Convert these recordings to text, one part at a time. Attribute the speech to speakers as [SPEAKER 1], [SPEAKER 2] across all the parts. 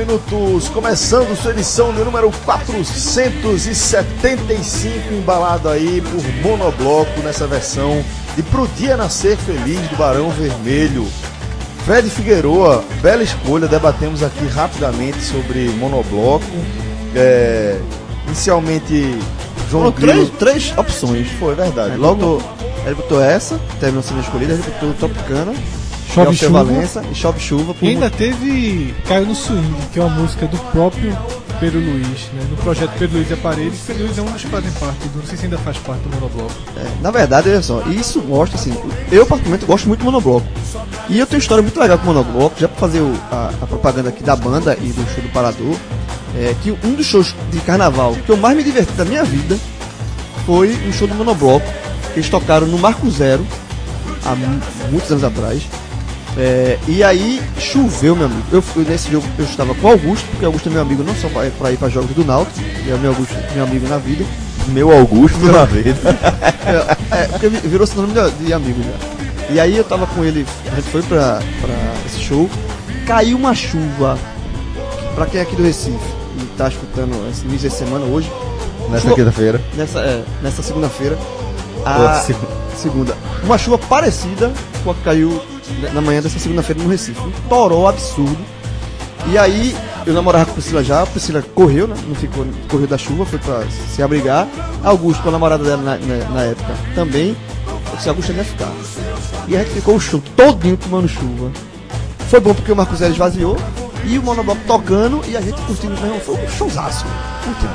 [SPEAKER 1] minutos, começando sua edição de número 475, embalado aí por Monobloco nessa versão de Pro Dia Nascer Feliz do Barão Vermelho. Fred Figueroa, bela escolha, debatemos aqui rapidamente sobre Monobloco. É, inicialmente, João
[SPEAKER 2] Foram três,
[SPEAKER 1] Grilo-
[SPEAKER 2] três opções.
[SPEAKER 1] Foi verdade.
[SPEAKER 2] Ele
[SPEAKER 1] Logo
[SPEAKER 2] botou, ele botou essa, terminou sendo escolhida, ele botou Tropicana,
[SPEAKER 3] Chove Chuva.
[SPEAKER 2] Valença e Chove Chuva.
[SPEAKER 3] E ainda teve Caiu no Swing, que é uma música do próprio Pedro Luiz, né? No projeto Pedro Luiz e Aparelhos. Pedro Luiz é um dos que fazem parte do. Não sei se ainda faz parte do monobloco.
[SPEAKER 2] É, na verdade, olha só, isso mostra assim, eu particularmente gosto muito do Monobloco. E eu tenho uma história muito legal com o Monobloco, já pra fazer o- a, a propaganda aqui da banda e do show do Parador, é que um dos shows de carnaval que eu mais me diverti da minha vida foi um show do Monobloco, que eles tocaram no Marco Zero, há mu- muitos anos atrás. É, e aí choveu, meu amigo. Eu, fui- nesse jogo eu estava com o Augusto, porque o Augusto é meu amigo não só para ir para jogos do Náutico, ele é meu Augusto, meu amigo na vida.
[SPEAKER 1] meu Augusto na vida.
[SPEAKER 2] É, porque vi- virou sinônimo de, de amigo já. E aí eu tava com ele, a gente foi pra, pra esse show, caiu uma chuva. Pra quem é aqui do Recife e tá escutando esse início de semana hoje,
[SPEAKER 1] Nessa quinta-feira.
[SPEAKER 2] nessa, é, nessa segunda-feira, a
[SPEAKER 1] segunda.
[SPEAKER 2] segunda, uma chuva parecida com a que caiu na manhã dessa segunda-feira no Recife. Um toró absurdo. E aí eu namorava com a Priscila já, a Priscila correu, né? Não ficou, correu da chuva, foi pra se abrigar. Augusto, com a namorada dela na, na- na época, também. Eu disse, Augusto ia ficar. E a gente ficou o show todinho tomando chuva. Foi bom porque o Marcos Zero esvaziou e o monobloco tocando e a gente curtindo mesmo. Foi um showzaço.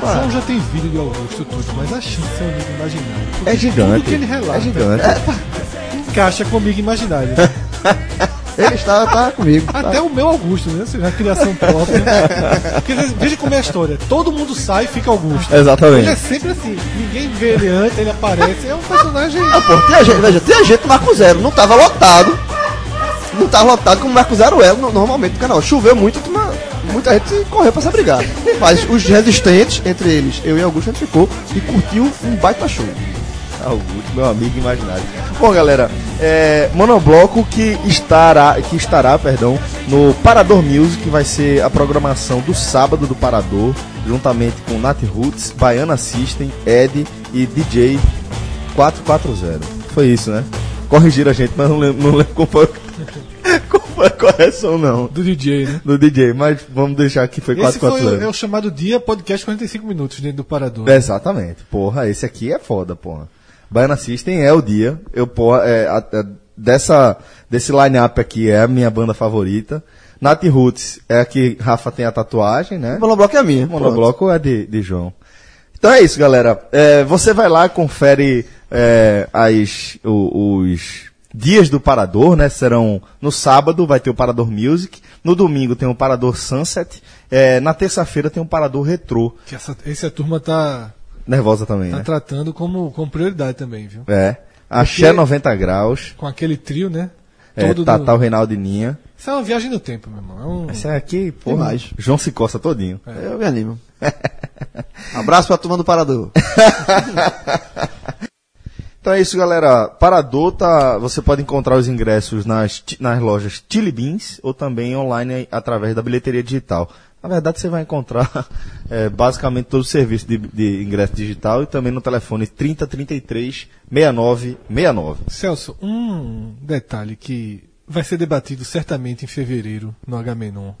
[SPEAKER 2] Pra...
[SPEAKER 3] Então já tem vídeo de Augusto tudo, mas a chance é um imaginário.
[SPEAKER 1] É gigante.
[SPEAKER 3] Tudo que ele relata
[SPEAKER 1] É gigante.
[SPEAKER 3] Encaixa com amigo imaginário.
[SPEAKER 2] Ele estava tava comigo. tá?
[SPEAKER 3] Até o meu Augusto, né? Seja, a criação própria. Porque, veja como é a história. Todo mundo sai e fica Augusto.
[SPEAKER 1] Exatamente.
[SPEAKER 3] Ele é sempre assim. Ninguém vê ele antes, ele aparece. É um personagem.
[SPEAKER 2] Ah, pô, tinha gente, veja, tinha gente no Marco Zero, não tava lotado. Não tava lotado como o Marco Zero é no- normalmente no canal. Choveu muito, muita gente correu pra se abrigar. Mas os resistentes, entre eles, eu e Augusto, a gente ficou e curtiu um baita show.
[SPEAKER 1] Augusto, meu amigo imaginário. Bom, galera, é, Monobloco que estará, que estará, perdão, no Parador Music, vai ser a programação do sábado do Parador, juntamente com Nat Roots, Baiana System, Ed e DJ 440. Foi isso, né? Corrigiram a gente, mas não lembro, não lembro qual foi, a correção, não.
[SPEAKER 3] Do DJ, né?
[SPEAKER 1] Do DJ, mas vamos deixar que foi
[SPEAKER 3] Esse foi o,
[SPEAKER 1] 440.
[SPEAKER 3] é o chamado dia podcast 45 minutos dentro do Parador.
[SPEAKER 1] Exatamente. Porra, esse aqui é foda, porra. Baiana System é o dia. Eu, porra, é, a- a- dessa, desse line-up aqui é a minha banda favorita. Nat Roots é a que Rafa tem a tatuagem, né?
[SPEAKER 2] O monobloco é a minha.
[SPEAKER 1] O monobloco é de, de João. Então é isso, galera. É, você vai lá, confere é, as, o- os dias do Parador, né? Serão no sábado vai ter o Parador Music, no domingo tem o Parador Sunset, é, na terça-feira tem o Parador Retrô.
[SPEAKER 3] Que essa, essa turma tá,
[SPEAKER 1] Nervosa também,
[SPEAKER 3] tá
[SPEAKER 1] né?
[SPEAKER 3] tratando como, como prioridade também, viu?
[SPEAKER 1] É. Axé 90 graus.
[SPEAKER 3] Com aquele trio, né?
[SPEAKER 1] É,
[SPEAKER 3] Todo do-
[SPEAKER 1] Tatal Reinaldo e Ninha.
[SPEAKER 3] Isso é uma viagem no tempo, meu irmão. É um...
[SPEAKER 1] Esse aqui, porra,
[SPEAKER 2] Demais.
[SPEAKER 1] João se coça todinho.
[SPEAKER 2] Eu me animo. Abraço pra turma do Parador.
[SPEAKER 1] Então é isso, galera. Parador tá. Você pode encontrar os ingressos nas, nas lojas Chili Beans ou também online através da bilheteria digital. Na verdade, você vai encontrar é, basicamente todo o serviço de, de ingresso digital e também no telefone 3033 6969.
[SPEAKER 3] Celso, um detalhe que vai ser debatido certamente em fevereiro no Agamenon.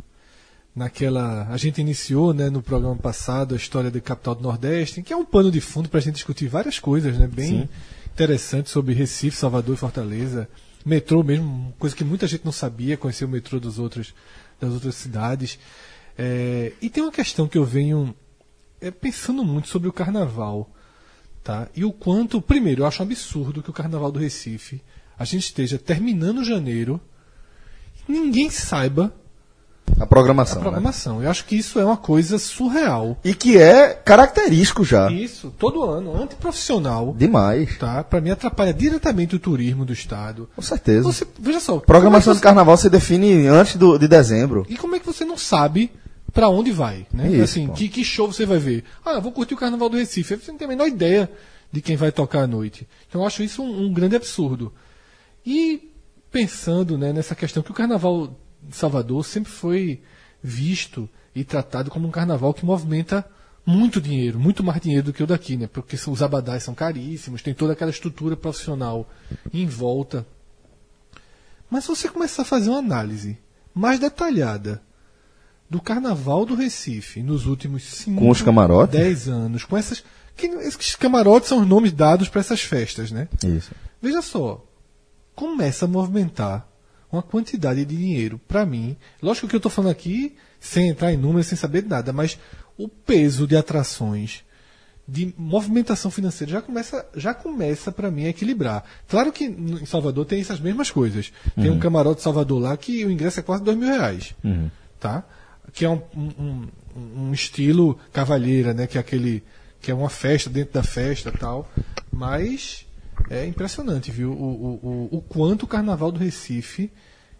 [SPEAKER 3] Naquela. A gente iniciou né, no programa passado a história da capital do Nordeste, que é um pano de fundo para a gente discutir várias coisas, né? Bem
[SPEAKER 1] Sim.
[SPEAKER 3] interessantes sobre Recife, Salvador e Fortaleza. Metrô mesmo, coisa que muita gente não sabia, conhecer o metrô dos outros, das outras cidades. É, e tem uma questão que eu venho é, pensando muito sobre o carnaval. Tá? E o quanto, primeiro, eu acho um absurdo que o Carnaval do Recife a gente esteja terminando janeiro, ninguém saiba
[SPEAKER 1] A programação.
[SPEAKER 3] a
[SPEAKER 1] né?
[SPEAKER 3] programação. Eu acho que isso é uma coisa surreal.
[SPEAKER 1] E que é característico já.
[SPEAKER 3] Isso, todo ano, antiprofissional,
[SPEAKER 1] Demais.
[SPEAKER 3] tá? Para mim atrapalha diretamente o turismo do estado.
[SPEAKER 1] Com certeza.
[SPEAKER 3] Você, veja só,
[SPEAKER 1] Programação
[SPEAKER 3] é
[SPEAKER 1] de
[SPEAKER 3] que você-
[SPEAKER 1] carnaval você define antes do, de dezembro.
[SPEAKER 3] E como é que você não sabe pra onde vai, né?
[SPEAKER 1] Isso,
[SPEAKER 3] assim,
[SPEAKER 1] pô.
[SPEAKER 3] que, que show você vai ver? Ah, vou curtir o Carnaval do Recife. Você não tem a menor ideia de quem vai tocar à noite. Então eu acho isso um, um grande absurdo. E pensando né, nessa questão que o Carnaval de Salvador sempre foi visto e tratado como um carnaval que movimenta muito dinheiro, muito mais dinheiro do que o daqui, né? Porque os abadás são caríssimos, tem toda aquela estrutura profissional em volta. Mas se você começar a fazer uma análise mais detalhada do Carnaval do Recife nos últimos 5,
[SPEAKER 1] Com os camarotes?
[SPEAKER 3] 10 anos, com essas. Que, esses camarotes são os nomes dados para essas festas, né?
[SPEAKER 1] Isso.
[SPEAKER 3] Veja só, começa a movimentar uma quantidade de dinheiro. Para mim, lógico que eu estou falando aqui sem entrar em números, sem saber de nada, mas o peso de atrações, de movimentação financeira já começa, já começa para mim a equilibrar. Claro que em Salvador tem essas mesmas coisas. Tem um camarote Salvador lá que o ingresso é quase dois mil reais, tá? Que é um, um, um- estilo cavalheira, né? Que é aquele que é uma festa dentro da festa, tal. Mas é impressionante, viu? O, o, o, o quanto o Carnaval do Recife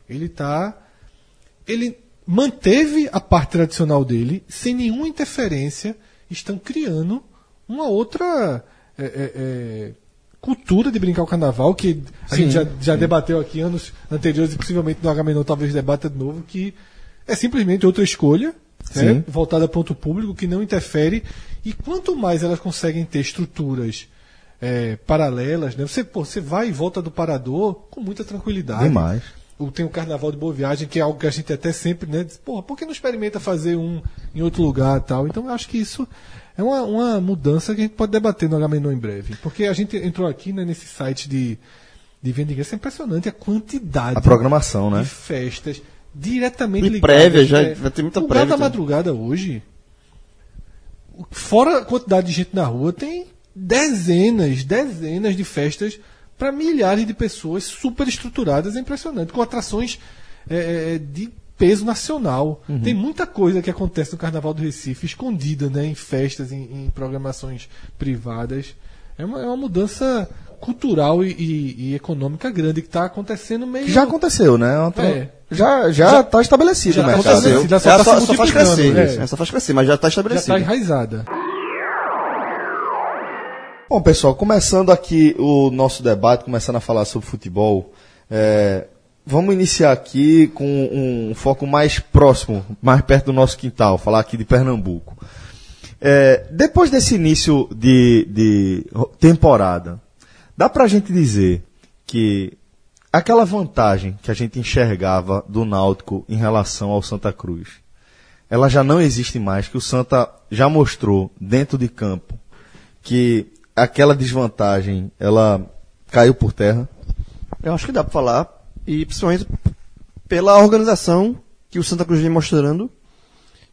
[SPEAKER 3] ele tá ele manteve a parte tradicional dele sem nenhuma interferência. Estão criando uma outra é, é, é, cultura de brincar o carnaval que a
[SPEAKER 1] Sim,
[SPEAKER 3] gente já, já debateu aqui anos anteriores e possivelmente no Agamenon talvez debata de novo que é simplesmente outra escolha né, voltada para outro público que não interfere e quanto mais elas conseguem ter estruturas é, paralelas, né? Você, pô, você vai e volta do parador com muita tranquilidade.
[SPEAKER 1] Demais.
[SPEAKER 3] Tem o Carnaval de Boa Viagem, que é algo que a gente até sempre, né? Diz, Porra, por que não experimenta fazer um em outro lugar e tal? Então eu acho que isso é uma, uma mudança que a gente pode debater no Agamenon em breve. Porque a gente entrou aqui né, nesse site de, de venda de ingresso, é impressionante a quantidade
[SPEAKER 1] A programação, né?
[SPEAKER 3] de festas diretamente
[SPEAKER 2] E
[SPEAKER 3] ligadas.
[SPEAKER 2] prévia, já
[SPEAKER 3] é,
[SPEAKER 2] vai ter muita prévia
[SPEAKER 3] da. Madrugada hoje, fora a quantidade de gente na rua, tem dezenas, dezenas de festas para milhares de pessoas super estruturadas, é impressionante, com atrações é, é, de peso nacional.
[SPEAKER 2] Uhum.
[SPEAKER 3] Tem muita coisa que acontece no Carnaval do Recife, escondida né, em festas, em, em programações privadas. É uma, é uma mudança cultural e, e- e econômica grande que está acontecendo meio.
[SPEAKER 1] Já aconteceu, né?
[SPEAKER 3] É.
[SPEAKER 1] Já, já tá estabelecido
[SPEAKER 3] já estabelecido.
[SPEAKER 2] Ela
[SPEAKER 3] só tá
[SPEAKER 2] só, só faz crescer.
[SPEAKER 3] né?
[SPEAKER 2] Ela só faz crescer, mas já está
[SPEAKER 3] já
[SPEAKER 2] estabelecido.
[SPEAKER 3] está enraizada.
[SPEAKER 1] Bom, pessoal, começando aqui o nosso debate, começando a falar sobre futebol, é, vamos iniciar aqui com um foco mais próximo, mais perto do nosso quintal, falar aqui de Pernambuco. É, depois desse início de, de temporada, dá pra gente dizer que aquela vantagem que a gente enxergava do Náutico em relação ao Santa Cruz, ela já não existe mais, que o Santa já mostrou dentro de campo que aquela desvantagem ela caiu por terra.
[SPEAKER 2] Eu acho que dá para falar, e principalmente pela organização que o Santa Cruz vem mostrando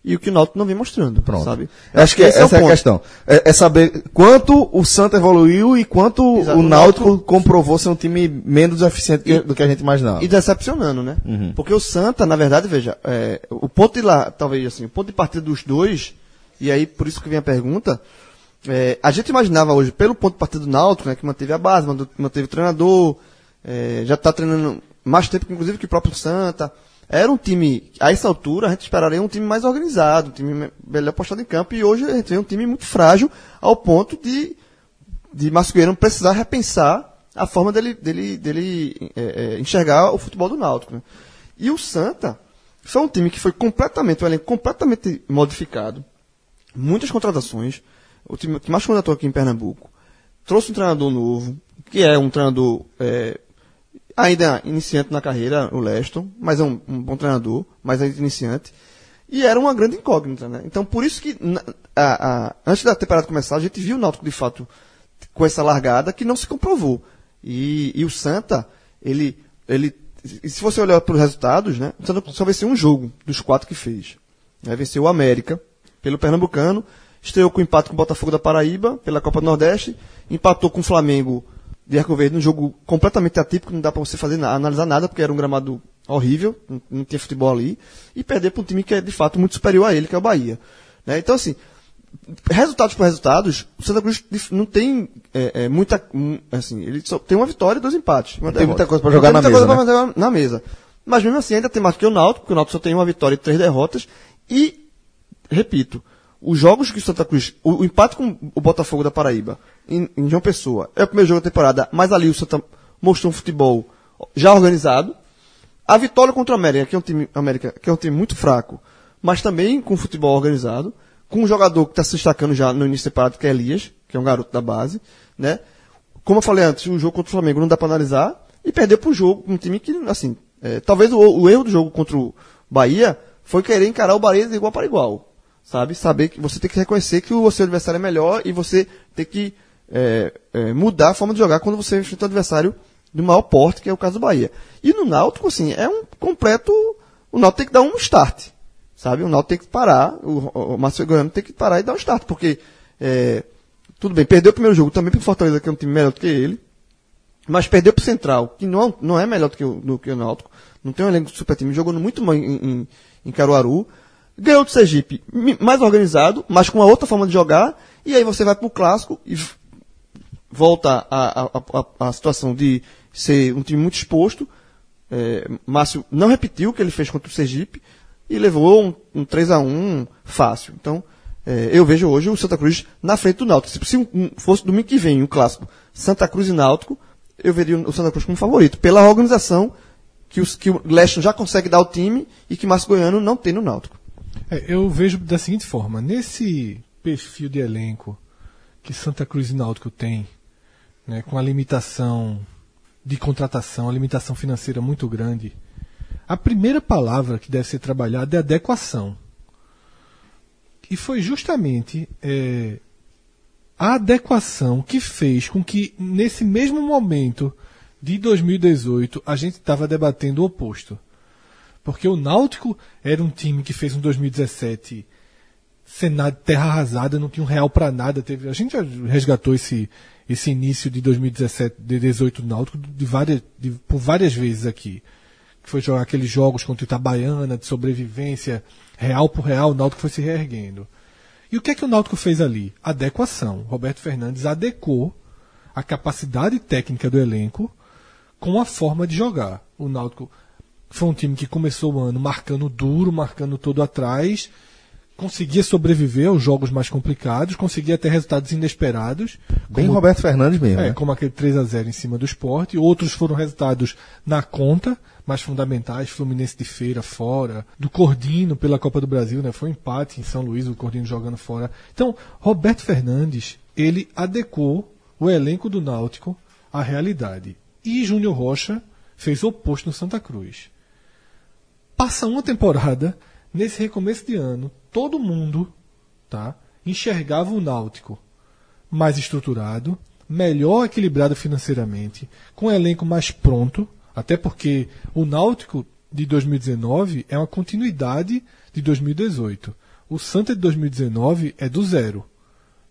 [SPEAKER 2] e o que o Náutico não vem mostrando,
[SPEAKER 1] Pronto.
[SPEAKER 2] sabe?
[SPEAKER 1] Acho que
[SPEAKER 2] Esse
[SPEAKER 1] essa é,
[SPEAKER 2] o
[SPEAKER 1] a questão. É, é saber quanto o Santa evoluiu e quanto
[SPEAKER 2] Exato.
[SPEAKER 1] o Náutico
[SPEAKER 2] Náutico-
[SPEAKER 1] comprovou ser um time menos eficiente que- do que a gente imaginava.
[SPEAKER 2] E decepcionando, né?
[SPEAKER 1] Uhum.
[SPEAKER 2] Porque o Santa, na verdade, veja, é, o ponto de lá, talvez assim, o ponto de partida dos dois, e aí por isso que vem a pergunta, é, a gente imaginava hoje, pelo ponto de partida do Náutico, né, que manteve a base, manteve, manteve o treinador, é, já está treinando mais tempo, inclusive, que o próprio Santa. Era um time, a essa altura, a gente esperaria um time mais organizado, um time me- melhor postado em campo, e hoje a gente vê um time muito frágil, ao ponto de de Mascoeiro precisar repensar a forma dele, dele, dele é, é, enxergar o futebol do Náutico. né? E o Santa foi um time que foi completamente, um elenco completamente modificado, muitas contratações, o time que mais contratou aqui em Pernambuco, trouxe um treinador novo, que é um treinador é, ainda iniciante na carreira, o Leston, mas é um, um bom treinador, mas ainda iniciante. E era uma grande incógnita, né? Então, por isso que, na- a- a- antes da temporada começar, a gente viu o Náutico, de fato, com essa largada que não se comprovou. E, e o Santa, ele, ele, se você olhar para os resultados, né? O Santa só venceu um jogo dos quatro que fez. Né? Venceu o América, pelo Pernambucano, estreou com empate com o Botafogo da Paraíba, pela Copa do Nordeste, empatou com o Flamengo de Arco Verde, um jogo completamente atípico, não dá pra você fazer na- analisar nada, porque era um gramado horrível, não, não tinha futebol ali, e perder para um time que é de fato muito superior a ele, que é o Bahia. Né? Então, assim, resultados por resultados, o Santa Cruz não tem é, é, muita. hum, Assim, ele só tem uma vitória e dois empates. Uma
[SPEAKER 1] Tem muita coisa pra jogar
[SPEAKER 2] Não
[SPEAKER 1] na mesa,
[SPEAKER 2] pra jogar na mesa. Mas mesmo assim, ainda tem mais que o Náutico, porque o Náutico só tem uma vitória e três derrotas. E, repito, os jogos que o Santa Cruz. O, o empate com o Botafogo da Paraíba, em, em João Pessoa, é o primeiro jogo da temporada, mas ali o Santa mostrou um futebol já organizado. A vitória contra o América, que é um time, América, que é um time muito fraco, mas também com futebol organizado, com um jogador que está se destacando já no início da temporada, que é Elias, que é um garoto da base, né? Como eu falei antes, o jogo contra o Flamengo não dá para analisar, e perder pro jogo, um time que, assim, é, talvez o, o erro do jogo contra o Bahia foi querer encarar o Bahia de igual para igual, sabe? Saber que você tem que reconhecer que o seu adversário é melhor e você tem que é, é, mudar a forma de jogar quando você enfrenta o adversário do maior porte, que é o caso do Bahia. E no Náutico, assim, é um completo. O Náutico tem que dar um start. Sabe? O Náutico tem que parar, o, o Márcio Goiano tem que parar e dar um start, porque é, tudo bem, perdeu o primeiro jogo também pro Fortaleza, que é um time melhor do que ele, mas perdeu pro Central, que não, não é melhor do que o, do que o Náutico, não tem um elenco super time, jogando muito mal em, em, em Caruaru, ganhou do Sergipe, mais organizado, mas com uma outra forma de jogar, e aí você vai pro Clássico e volta a situação de ser um time muito exposto. É, Márcio não repetiu o que ele fez contra o Sergipe e levou um, um 3 a 1 fácil. Então, é, eu vejo hoje o Santa Cruz na frente do Náutico. Se, um- fosse domingo que vem um clássico Santa Cruz e Náutico, eu veria o Santa Cruz como favorito, pela organização que, os, que o Leston já consegue dar ao time e que Márcio Goiano não tem no Náutico.
[SPEAKER 3] É, eu vejo da seguinte forma: nesse perfil de elenco que Santa Cruz e Náutico tem, né, com a limitação de contratação, a limitação financeira muito grande, a primeira palavra que deve ser trabalhada é adequação. E foi justamente é, a adequação que fez com que, nesse mesmo momento de 2018, a gente estava debatendo o oposto. Porque o Náutico era um time que fez um 2017 Senado terra arrasada, não tinha um real para nada. Teve, a gente já resgatou esse, esse início de 2017, de 18 do Náutico de várias, de- por várias vezes aqui. Que foi jogar aqueles jogos contra o Itabaiana, de sobrevivência, real por real, o Náutico foi se reerguendo. E o que é que o Náutico fez ali? Adequação. Roberto Fernandes adequou a capacidade técnica do elenco com a forma de jogar. O Náutico foi um time que começou o ano marcando duro, marcando todo atrás, conseguia sobreviver aos jogos mais complicados, conseguia ter resultados inesperados.
[SPEAKER 1] Bem
[SPEAKER 3] como-
[SPEAKER 1] Roberto Fernandes mesmo.
[SPEAKER 3] é,
[SPEAKER 1] né?
[SPEAKER 3] como aquele 3 a 0 em cima do esporte. Outros foram resultados na conta, mais fundamentais, Fluminense de Feira fora, do Cordino pela Copa do Brasil, né? Foi um empate em São Luís, o Cordino jogando fora. Então, Roberto Fernandes, ele adequou o elenco do Náutico à realidade. E Júnior Rocha fez o oposto no Santa Cruz. Passa uma temporada, nesse recomeço de ano, todo mundo tá, enxergava o Náutico mais estruturado, melhor equilibrado financeiramente, com um elenco mais pronto, até porque o Náutico de 2019 é uma continuidade de 2018. O Santa de 2019 é do zero.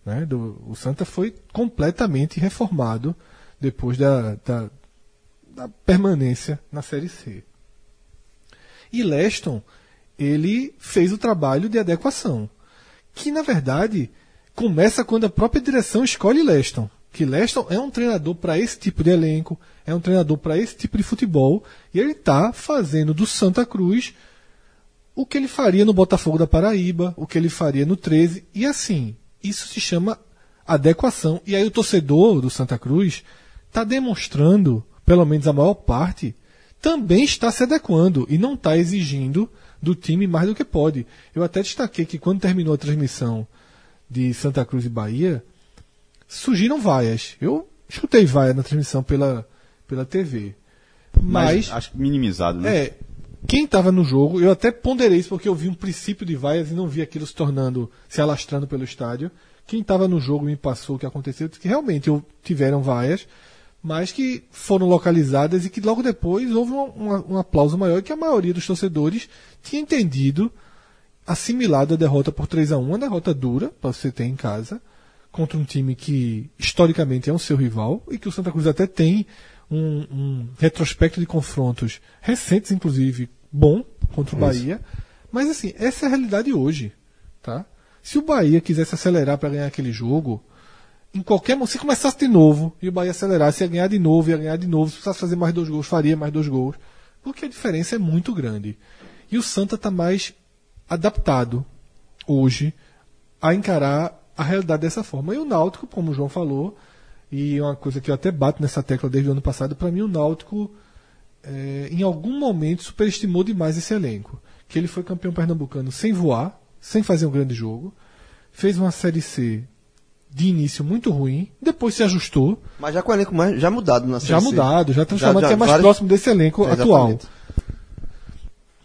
[SPEAKER 3] Né? Do- o Santa foi completamente reformado depois da, da, da permanência na Série C. E Leston, ele fez o trabalho de adequação, que na verdade começa quando a própria direção escolhe Leston. Que Leston é um treinador para esse tipo de elenco, é um treinador para esse tipo de futebol, e ele está fazendo do Santa Cruz o que ele faria no Botafogo da Paraíba, o que ele faria no 13, e assim, isso se chama adequação. E aí o torcedor do Santa Cruz está demonstrando, pelo menos a maior parte, também está se adequando e não está exigindo do time mais do que pode. Eu até destaquei que quando terminou a transmissão de Santa Cruz e Bahia, surgiram vaias. Eu escutei vaia na transmissão pela, pela TV. Mas,
[SPEAKER 4] acho que minimizado, né?
[SPEAKER 3] é, quem estava no jogo, eu até ponderei isso porque eu vi um princípio de vaias e não vi aquilo se tornando, se alastrando pelo estádio. Quem estava no jogo me passou o que aconteceu, que realmente eu- tiveram vaias, mas que foram localizadas e que logo depois houve um, aplauso maior que a maioria dos torcedores tinha entendido, assimilado a derrota por 3 a 1 uma derrota dura, para você ter em casa, contra um time que historicamente é um seu rival e que o Santa Cruz até tem um, um retrospecto de confrontos recentes, inclusive, bom contra o Bahia. Mas assim, essa é a realidade hoje, tá? Se o Bahia quisesse acelerar para ganhar aquele jogo, em qualquer momento, se começasse de novo e o Bahia acelerasse, ia ganhar de novo, ia ganhar de novo. Se precisasse fazer mais dois gols, faria mais dois gols. Porque a diferença é muito grande. E o Santa está mais adaptado hoje a encarar a realidade dessa forma. E o Náutico, como o João falou, e uma coisa que eu até bato nessa tecla desde o ano passado, para mim o Náutico é, em algum momento superestimou demais esse elenco. Que ele foi campeão pernambucano sem voar, sem fazer um grande jogo, fez uma série C de início muito ruim, depois se ajustou,
[SPEAKER 2] Mas já com o elenco mais, já mudado na
[SPEAKER 3] já
[SPEAKER 2] Série C.
[SPEAKER 3] mudado, já transformado,
[SPEAKER 2] Já- já
[SPEAKER 3] que é mais
[SPEAKER 2] vários-
[SPEAKER 3] próximo desse elenco
[SPEAKER 2] É,
[SPEAKER 3] atual.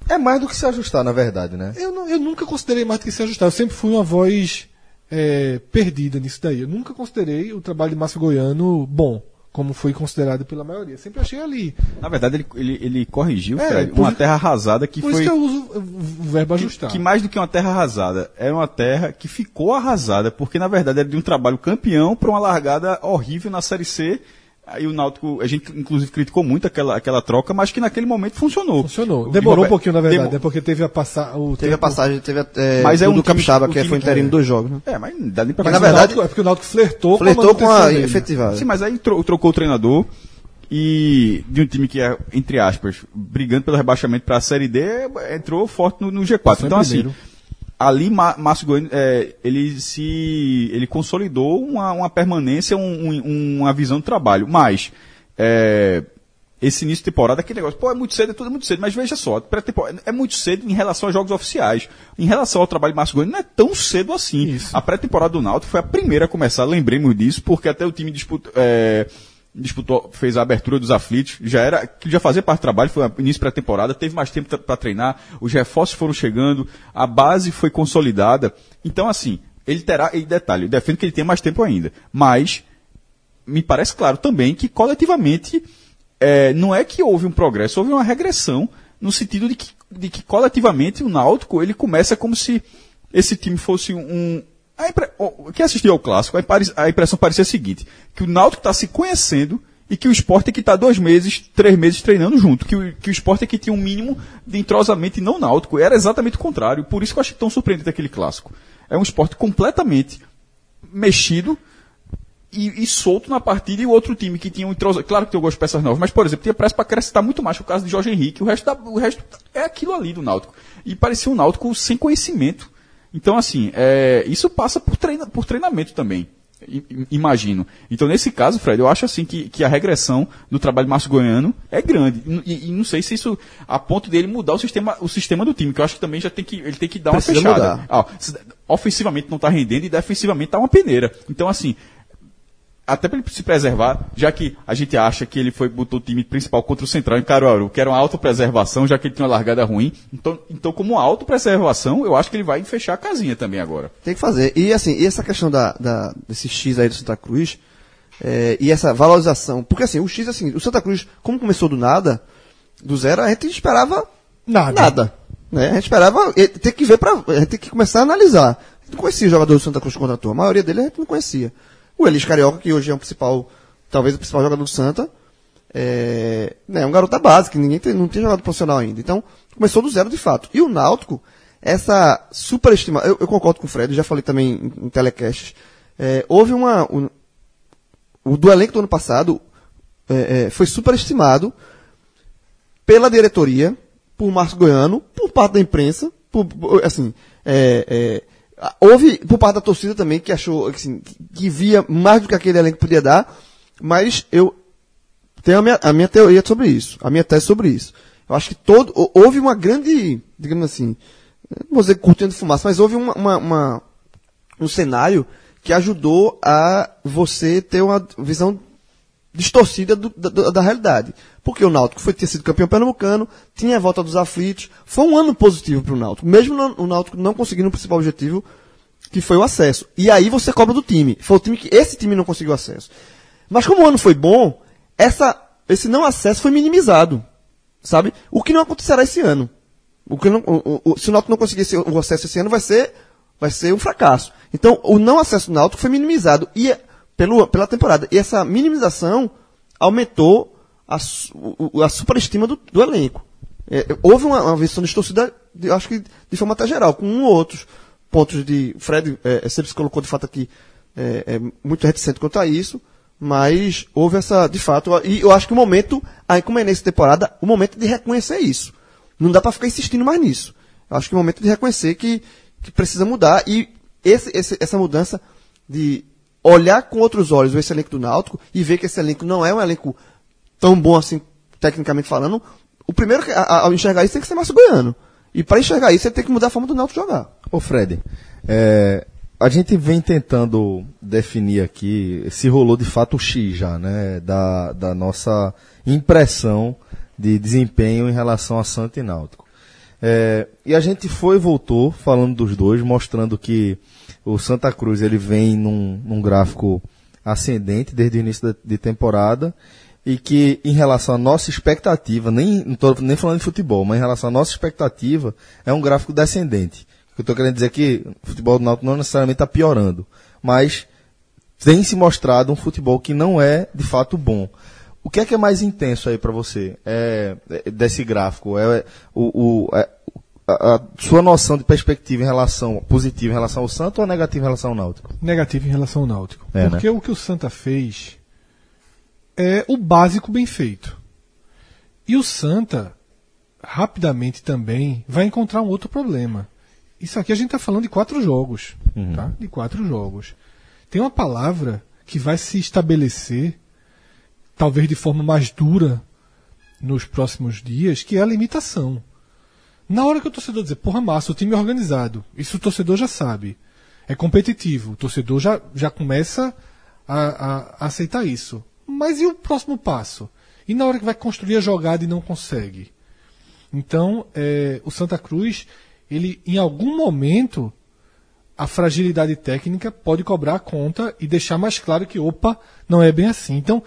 [SPEAKER 1] É mais do que se ajustar, na verdade, né?
[SPEAKER 3] Eu, não- eu nunca considerei mais do que se ajustar. Eu sempre fui uma voz é, perdida nisso daí. Eu nunca considerei o trabalho de Márcio Goiano bom, como foi considerado pela maioria. Sempre achei ali.
[SPEAKER 4] Na verdade, ele, ele, ele corrigiu,
[SPEAKER 3] É,
[SPEAKER 4] Fred,
[SPEAKER 3] por
[SPEAKER 4] uma terra arrasada que
[SPEAKER 3] Por
[SPEAKER 4] foi.
[SPEAKER 3] isso que eu uso o verbo
[SPEAKER 4] que,
[SPEAKER 3] ajustar.
[SPEAKER 4] que mais do que uma terra arrasada, era uma terra que ficou arrasada, porque na verdade era de um trabalho campeão para uma largada horrível na Série C. Aí o Náutico, a gente inclusive criticou muito aquela, aquela troca, mas que naquele momento funcionou.
[SPEAKER 3] Funcionou. Demorou um pouquinho, na verdade,
[SPEAKER 4] Demo-
[SPEAKER 3] né? Porque teve a passar o
[SPEAKER 2] Teve a
[SPEAKER 3] tempo-
[SPEAKER 2] passagem, teve a, é,
[SPEAKER 4] Mas é
[SPEAKER 2] do
[SPEAKER 4] um time-
[SPEAKER 2] Capixaba,
[SPEAKER 4] o
[SPEAKER 2] que
[SPEAKER 4] time
[SPEAKER 2] foi
[SPEAKER 4] que-
[SPEAKER 2] interino dois jogos, né?
[SPEAKER 4] É, mas não dá nem pra
[SPEAKER 2] Mas, na verdade,
[SPEAKER 3] Náutico- é porque o Náutico flertou,
[SPEAKER 2] Flertou com a
[SPEAKER 3] dele.
[SPEAKER 2] efetivada.
[SPEAKER 4] Sim, mas aí tro- trocou o treinador e de um time que é, entre aspas, brigando pelo rebaixamento para a Série D, entrou forte no, no G4.
[SPEAKER 3] Passou em
[SPEAKER 4] Então, assim,
[SPEAKER 3] primeiro.
[SPEAKER 4] Ali Márcio Goiano, é, ele se ele consolidou uma, uma permanência, um- um- uma visão do trabalho. Mas é, esse início de temporada, aquele negócio, pô, é muito cedo, é tudo muito cedo, mas veja só, é muito cedo em relação aos jogos oficiais. Em relação ao trabalho de Márcio Goiano, não é tão cedo assim.
[SPEAKER 3] Isso.
[SPEAKER 4] A pré-temporada do Náutico foi a primeira a começar, lembremos disso, porque até o time disputou, é, disputou fez a abertura dos aflitos, já era, que já fazia parte do trabalho, foi início pré-temporada, teve mais tempo para treinar, os reforços foram chegando, a base foi consolidada. Então, assim, ele terá, e detalhe, eu defendo que ele tem mais tempo ainda, mas me parece claro também que coletivamente é, não é que houve um progresso, houve uma regressão no sentido de que, de que coletivamente o Náutico ele começa como se esse time fosse um a impre- quem assistiu ao clássico a, impressão parecia a seguinte que o Náutico está se conhecendo e que o esporte é que está dois meses, três meses treinando junto, que o, que o esporte é que tinha um mínimo de entrosamento e não náutico. Era exatamente o contrário. Por isso que eu achei tão surpreendente aquele clássico. É um esporte completamente mexido e, e solto na partida e o outro time que tinha um entrosamento. Claro que tem algumas peças novas, mas, por exemplo, tinha pressa para acrescentar muito mais. O caso de Jorge Henrique, o resto, da- o resto é aquilo ali do Náutico. E parecia um Náutico sem conhecimento. Então, assim, é, isso passa por, treina, por treinamento também. i- Imagino. Então, nesse caso, Fred, eu acho assim que, que a regressão do trabalho Márcio Goiano é grande. E, e- não sei se isso a ponto dele mudar o sistema, o sistema do time, que eu acho que também já tem que, ele tem que dar
[SPEAKER 2] Precisa
[SPEAKER 4] uma fechada. Ah, ofensivamente não está rendendo e defensivamente está uma peneira. Então, assim, até para ele se preservar, já que a gente acha que ele foi botou o time principal contra o Central em Caruaru, que era uma autopreservação, já que ele tinha uma largada ruim. Então, então como autopreservação, eu acho que ele vai fechar a casinha também agora.
[SPEAKER 2] Tem que fazer. E assim, e essa questão da, da- desse X aí do Santa Cruz, é, e essa valorização. Porque assim, o X, assim, o Santa Cruz, como começou do nada, do zero, a gente esperava
[SPEAKER 3] Nada.
[SPEAKER 2] nada. Né? A gente esperava. Tem que ver pra. A gente tem que começar a analisar. A gente não conhecia o jogador do Santa Cruz que contratou. A maioria dele a gente não conhecia. O Elis Carioca, que hoje é o principal, talvez o principal jogador do Santa, é, né, é um garoto da base, que ninguém tem, não tem jogado profissional ainda. Então, começou do zero de fato. E o Náutico, essa superestima, eu, eu concordo com o Fred, já falei também em, em é, houve uma, um- o do elenco do ano passado é, é, foi superestimado pela diretoria, por Márcio Goiano, por parte da imprensa, por, assim, é, é, houve por parte da torcida também que achou assim, que, via mais do que aquele elenco podia dar, mas eu tenho a minha, a minha teoria sobre isso, a minha tese sobre isso. Eu acho que todo, hou- houve uma grande, digamos assim, não vou dizer curtindo fumaça, mas houve uma, uma, uma- um cenário que ajudou a você ter uma visão distorcida do- da, da- da realidade. Porque o Náutico foi ter sido campeão pernambucano, tinha a volta dos aflitos, foi um ano positivo para o Náutico, mesmo o Náutico não conseguindo o principal objetivo, que foi o acesso. E aí você cobra do time. Foi o time que esse time não conseguiu acesso. Mas como o ano foi bom, essa, esse não acesso foi minimizado. Sabe? O que não acontecerá esse ano. O que não, o- o- se o Náutico não conseguir esse- o acesso esse ano, vai ser vai ser um fracasso. Então, o não acesso do Náutico foi minimizado e, pelo, pela temporada. E essa minimização aumentou a, a superestima do, do elenco. É, houve uma, uma versão de torcida, de- acho que de forma até geral, com um ou outros pontos de. Fred é, sempre se colocou de fato aqui é, é muito reticente quanto a isso, mas houve essa, de fato, e eu acho que o momento, aí como é nessa temporada, o momento de reconhecer isso. Não dá pra ficar insistindo mais nisso. Eu acho que é o momento de reconhecer que, que precisa mudar e esse, esse- essa mudança de olhar com outros olhos esse elenco do Náutico e ver que esse elenco não é um elenco tão bom assim, tecnicamente falando, o primeiro ao enxergar isso tem que ser Márcio Goiano. E para enxergar isso, ele tem que mudar a forma do Náutico jogar.
[SPEAKER 1] Ô Fred, é, a gente vem tentando definir aqui se rolou de fato o X já, né? Da, da nossa impressão de desempenho em relação a Santa e Náutico. É, e a gente foi e voltou falando dos dois, mostrando que o Santa Cruz ele vem num, num gráfico ascendente desde o início da, de temporada e que em relação à nossa expectativa, nem tô nem falando de futebol, mas em relação à nossa expectativa, é um gráfico descendente. O que eu estou querendo dizer é que o futebol do Náutico não necessariamente está piorando, mas tem se mostrado um futebol que não é de fato bom. O que é que é mais intenso aí para você é, é, desse gráfico? É, o, o- é, a, a sua noção de perspectiva em relação positiva em relação ao Santo ou negativa em relação ao Náutico?
[SPEAKER 3] negativo em relação ao Náutico.
[SPEAKER 1] É,
[SPEAKER 3] Porque o que o Santa fez é o básico bem feito. E o Santa, rapidamente também, vai encontrar um outro problema. Isso aqui a gente está falando de quatro jogos. Tá? De quatro jogos. Tem uma palavra que vai se estabelecer, talvez de forma mais dura, nos próximos dias, que é a limitação. Na hora que o torcedor dizer, porra, massa, o time é organizado, isso o torcedor já sabe. É competitivo, o torcedor já, já começa a, a- a aceitar isso. Mas e o próximo passo? E na hora que vai construir a jogada e não consegue? Então, é, o Santa Cruz, ele em algum momento, a fragilidade técnica pode cobrar a conta e deixar mais claro que, opa, não é bem assim. Então,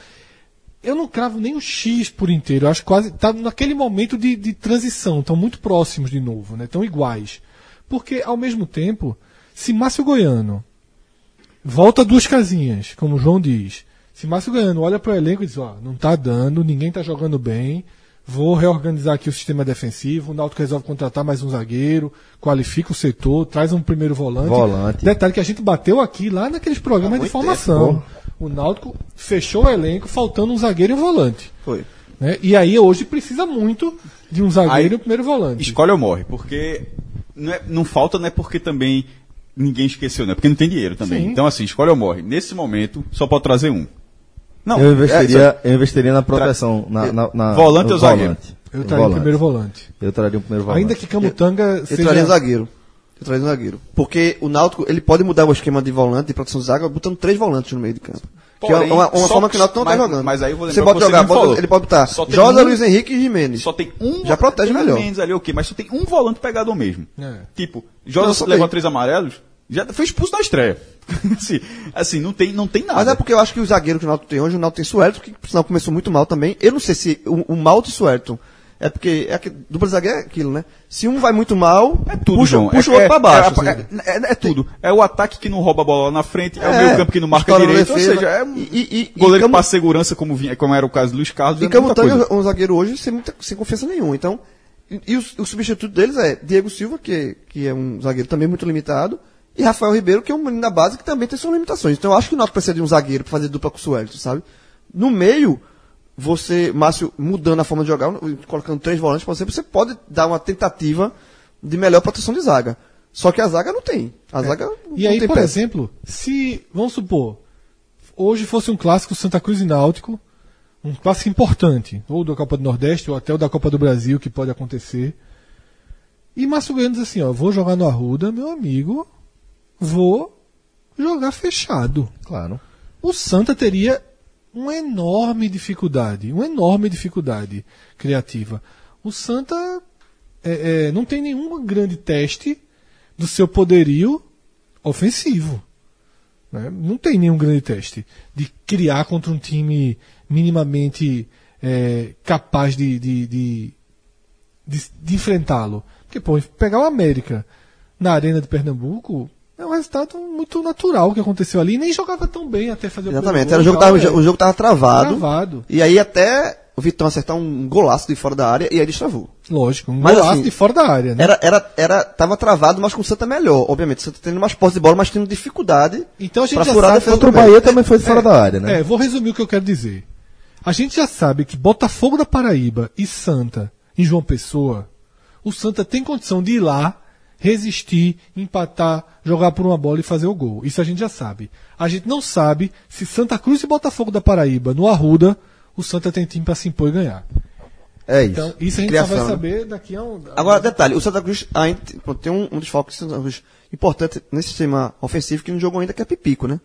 [SPEAKER 3] eu não cravo nem o X por inteiro. Eu acho quase. Tá naquele momento de, de transição. Estão muito próximos de novo, né? Estão iguais. Porque, ao mesmo tempo, se Márcio Goiano volta duas casinhas, como o João diz. Se Márcio Goiano olha para o elenco e diz, ó, não tá dando, ninguém tá jogando bem, vou reorganizar aqui o sistema defensivo, o Náutico resolve contratar mais um zagueiro, qualifica o setor, traz um primeiro volante.
[SPEAKER 1] Volante.
[SPEAKER 3] Detalhe que a gente bateu aqui lá naqueles programas de formação.
[SPEAKER 2] tempo,
[SPEAKER 3] o Náutico fechou o elenco faltando um zagueiro e um volante.
[SPEAKER 2] Foi.
[SPEAKER 3] né? E aí hoje precisa muito de um zagueiro
[SPEAKER 4] Aí,
[SPEAKER 3] e um primeiro volante.
[SPEAKER 4] Escolhe ou morre, porque não, é- não falta, não é porque também ninguém esqueceu, não é porque não tem dinheiro também.
[SPEAKER 3] Sim.
[SPEAKER 4] Então, assim, escolhe ou morre. Nesse momento, só pode trazer um. Não,
[SPEAKER 1] Eu investiria,
[SPEAKER 4] é,
[SPEAKER 1] eu investiria na proteção, na, na, na-
[SPEAKER 4] Volante ou zagueiro?
[SPEAKER 3] Eu traria o primeiro volante.
[SPEAKER 1] Eu traria o primeiro volante.
[SPEAKER 3] Ainda que Camutanga
[SPEAKER 2] Eu
[SPEAKER 3] seja...
[SPEAKER 2] traria um zagueiro. Eu traria um zagueiro. Porque o Náutico, ele pode mudar o esquema de volante, de proteção de zaga, botando três volantes no meio de campo. que é
[SPEAKER 4] Porém,
[SPEAKER 2] uma, uma forma que o Náutico não
[SPEAKER 4] mas-
[SPEAKER 2] tá jogando.
[SPEAKER 4] mas aí eu vou
[SPEAKER 2] você pode
[SPEAKER 4] que
[SPEAKER 2] jogar, pode- ele pode botar Josa,
[SPEAKER 4] um-
[SPEAKER 2] Luiz Henrique e Jimenez.
[SPEAKER 4] Só tem um.
[SPEAKER 2] Já protege melhor.
[SPEAKER 4] Mendes ali, ok, mas só tem um volante pegador mesmo.
[SPEAKER 3] É.
[SPEAKER 4] Tipo, Josa levou três amarelos, já foi expulso na estreia. assim, assim, não tem, não tem nada.
[SPEAKER 2] Mas é porque eu acho que o zagueiro que o Náutico tem hoje, o Náutico tem Suelton, que por sinal começou muito mal também. Eu não sei se o, o mal de Suelton é porque é que, dupla zagueiro é aquilo, né? Se um vai muito mal,
[SPEAKER 4] É tudo,
[SPEAKER 2] puxa,
[SPEAKER 4] João.
[SPEAKER 2] puxa
[SPEAKER 4] é,
[SPEAKER 2] o outro
[SPEAKER 4] é-
[SPEAKER 2] pra baixo.
[SPEAKER 4] É,
[SPEAKER 2] assim.
[SPEAKER 4] é- é- tudo. É o ataque que não rouba a bola lá na frente, é, o
[SPEAKER 2] É,
[SPEAKER 4] meio campo que não marca direito. Ou
[SPEAKER 2] defesa.
[SPEAKER 4] seja, é um
[SPEAKER 2] E- e- e-
[SPEAKER 4] goleiro
[SPEAKER 2] e
[SPEAKER 4] que passa segurança, como, vinha, como era o caso do Luiz Carlos.
[SPEAKER 2] E
[SPEAKER 4] é muita coisa.
[SPEAKER 2] Camutanga é um zagueiro hoje sem, muita, sem confiança nenhuma. Então, e, e o, o substituto deles é Diego Silva, que, que é um zagueiro também muito limitado, e Rafael Ribeiro, que é um menino da base que também tem suas limitações. Então eu acho que o Náutico precisa de um zagueiro para fazer dupla com o Suelton, sabe? No meio, você, Márcio, mudando a forma de jogar, colocando três volantes, por exemplo, você pode dar uma tentativa de melhor proteção de zaga. Só que a zaga não tem. A zaga não
[SPEAKER 3] E aí, por
[SPEAKER 2] peça.
[SPEAKER 3] exemplo, se, vamos supor, hoje fosse um clássico Santa Cruz e Náutico, um clássico importante, ou da Copa do Nordeste, ou até o da Copa do Brasil, que pode acontecer. E Márcio Goiano diz assim, ó, vou jogar no Arruda, meu amigo, vou jogar fechado.
[SPEAKER 1] Claro.
[SPEAKER 3] O Santa teria uma enorme dificuldade, uma enorme dificuldade criativa. O Santa é, é, não tem nenhum grande teste do seu poderio ofensivo. né? Não tem nenhum grande teste de criar contra um time minimamente é, capaz de, de, de, de, enfrentá-lo. Porque, pô, pegar o América na Arena de Pernambuco É um resultado muito natural que aconteceu ali. E nem jogava tão bem até fazer
[SPEAKER 2] Exatamente.
[SPEAKER 3] o
[SPEAKER 2] Era, o, jogo
[SPEAKER 3] primeiro
[SPEAKER 2] tava,
[SPEAKER 3] gol.
[SPEAKER 2] o jogo tava travado.
[SPEAKER 3] Travado.
[SPEAKER 2] E aí até o Vitão acertar um golaço de fora da área e aí destravou.
[SPEAKER 3] Lógico, um
[SPEAKER 2] Mas,
[SPEAKER 3] golaço
[SPEAKER 2] assim,
[SPEAKER 3] de fora da área, né?
[SPEAKER 2] Era, era, era, tava travado, mas com o Santa melhor. Obviamente, o Santa tendo mais posse de bola, mas tendo dificuldade
[SPEAKER 3] Então a gente
[SPEAKER 2] pra
[SPEAKER 3] já
[SPEAKER 2] furar a
[SPEAKER 3] sabe
[SPEAKER 1] Contra o
[SPEAKER 2] Bahia.
[SPEAKER 1] Bahia também foi de fora da área, né?
[SPEAKER 3] É, vou resumir o que eu quero dizer. A gente já sabe que Botafogo da Paraíba e Santa em João Pessoa, o Santa tem condição de ir lá, resistir, empatar, jogar por uma bola e fazer o gol. Isso a gente já sabe. A gente não sabe se Santa Cruz e Botafogo da Paraíba, no Arruda, o Santa tem time para se impor e ganhar.
[SPEAKER 1] É isso.
[SPEAKER 3] Então, isso a gente
[SPEAKER 2] Criação,
[SPEAKER 3] só vai
[SPEAKER 2] né?
[SPEAKER 3] saber daqui a um.
[SPEAKER 2] Agora, detalhe, o Santa Cruz ainda tem- um, um desfalque importante nesse sistema ofensivo que não jogou ainda, que é Pipico, né?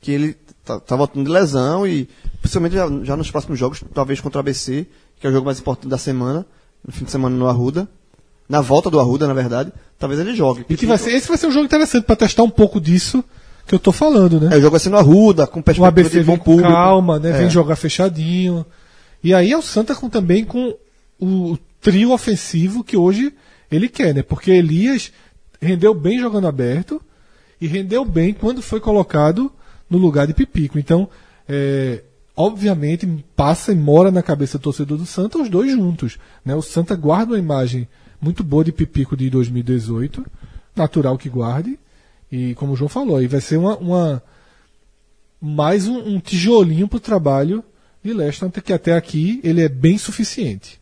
[SPEAKER 2] Que ele tá, tá voltando de lesão e, principalmente já, já nos próximos jogos, talvez contra o ABC, que é o jogo mais importante da semana, no fim de semana no Arruda, na volta do Arruda, na verdade, talvez ele jogue.
[SPEAKER 3] E que vai ser, esse vai ser um jogo interessante para testar um pouco disso que eu tô falando, né?
[SPEAKER 2] É, o jogo vai ser no Arruda, com
[SPEAKER 3] O
[SPEAKER 2] perspectiva
[SPEAKER 3] ABC
[SPEAKER 2] de bom público.
[SPEAKER 3] calma, né?
[SPEAKER 2] É.
[SPEAKER 3] Vem jogar fechadinho. E aí é o Santa com, também com o trio ofensivo que hoje ele quer, né? Porque Elias rendeu bem jogando aberto e rendeu bem quando foi colocado no lugar de Pipico. Então, é, obviamente, passa e mora na cabeça do torcedor do Santa os dois juntos. Né? O Santa guarda uma imagem muito boa de Pipico de 2018, natural que guarde. E como o João falou, aí vai ser uma, uma mais um, um tijolinho pro trabalho de Leston, que até aqui ele é bem suficiente.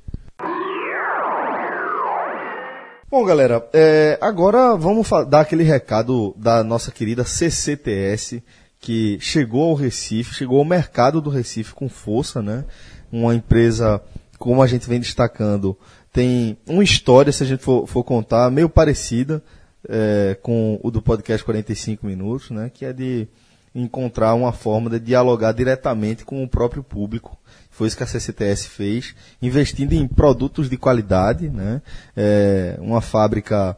[SPEAKER 1] Bom, galera, é, agora vamos dar aquele recado da nossa querida CCTS, que chegou ao Recife, chegou ao mercado do Recife com força, né? Uma empresa, como a gente vem destacando, tem uma história, se a gente for, for contar, meio parecida é, com o do podcast 45 Minutos, né? Que é de encontrar uma forma de dialogar diretamente com o próprio público. Foi isso que a CCTS fez, investindo em produtos de qualidade, né? É, uma fábrica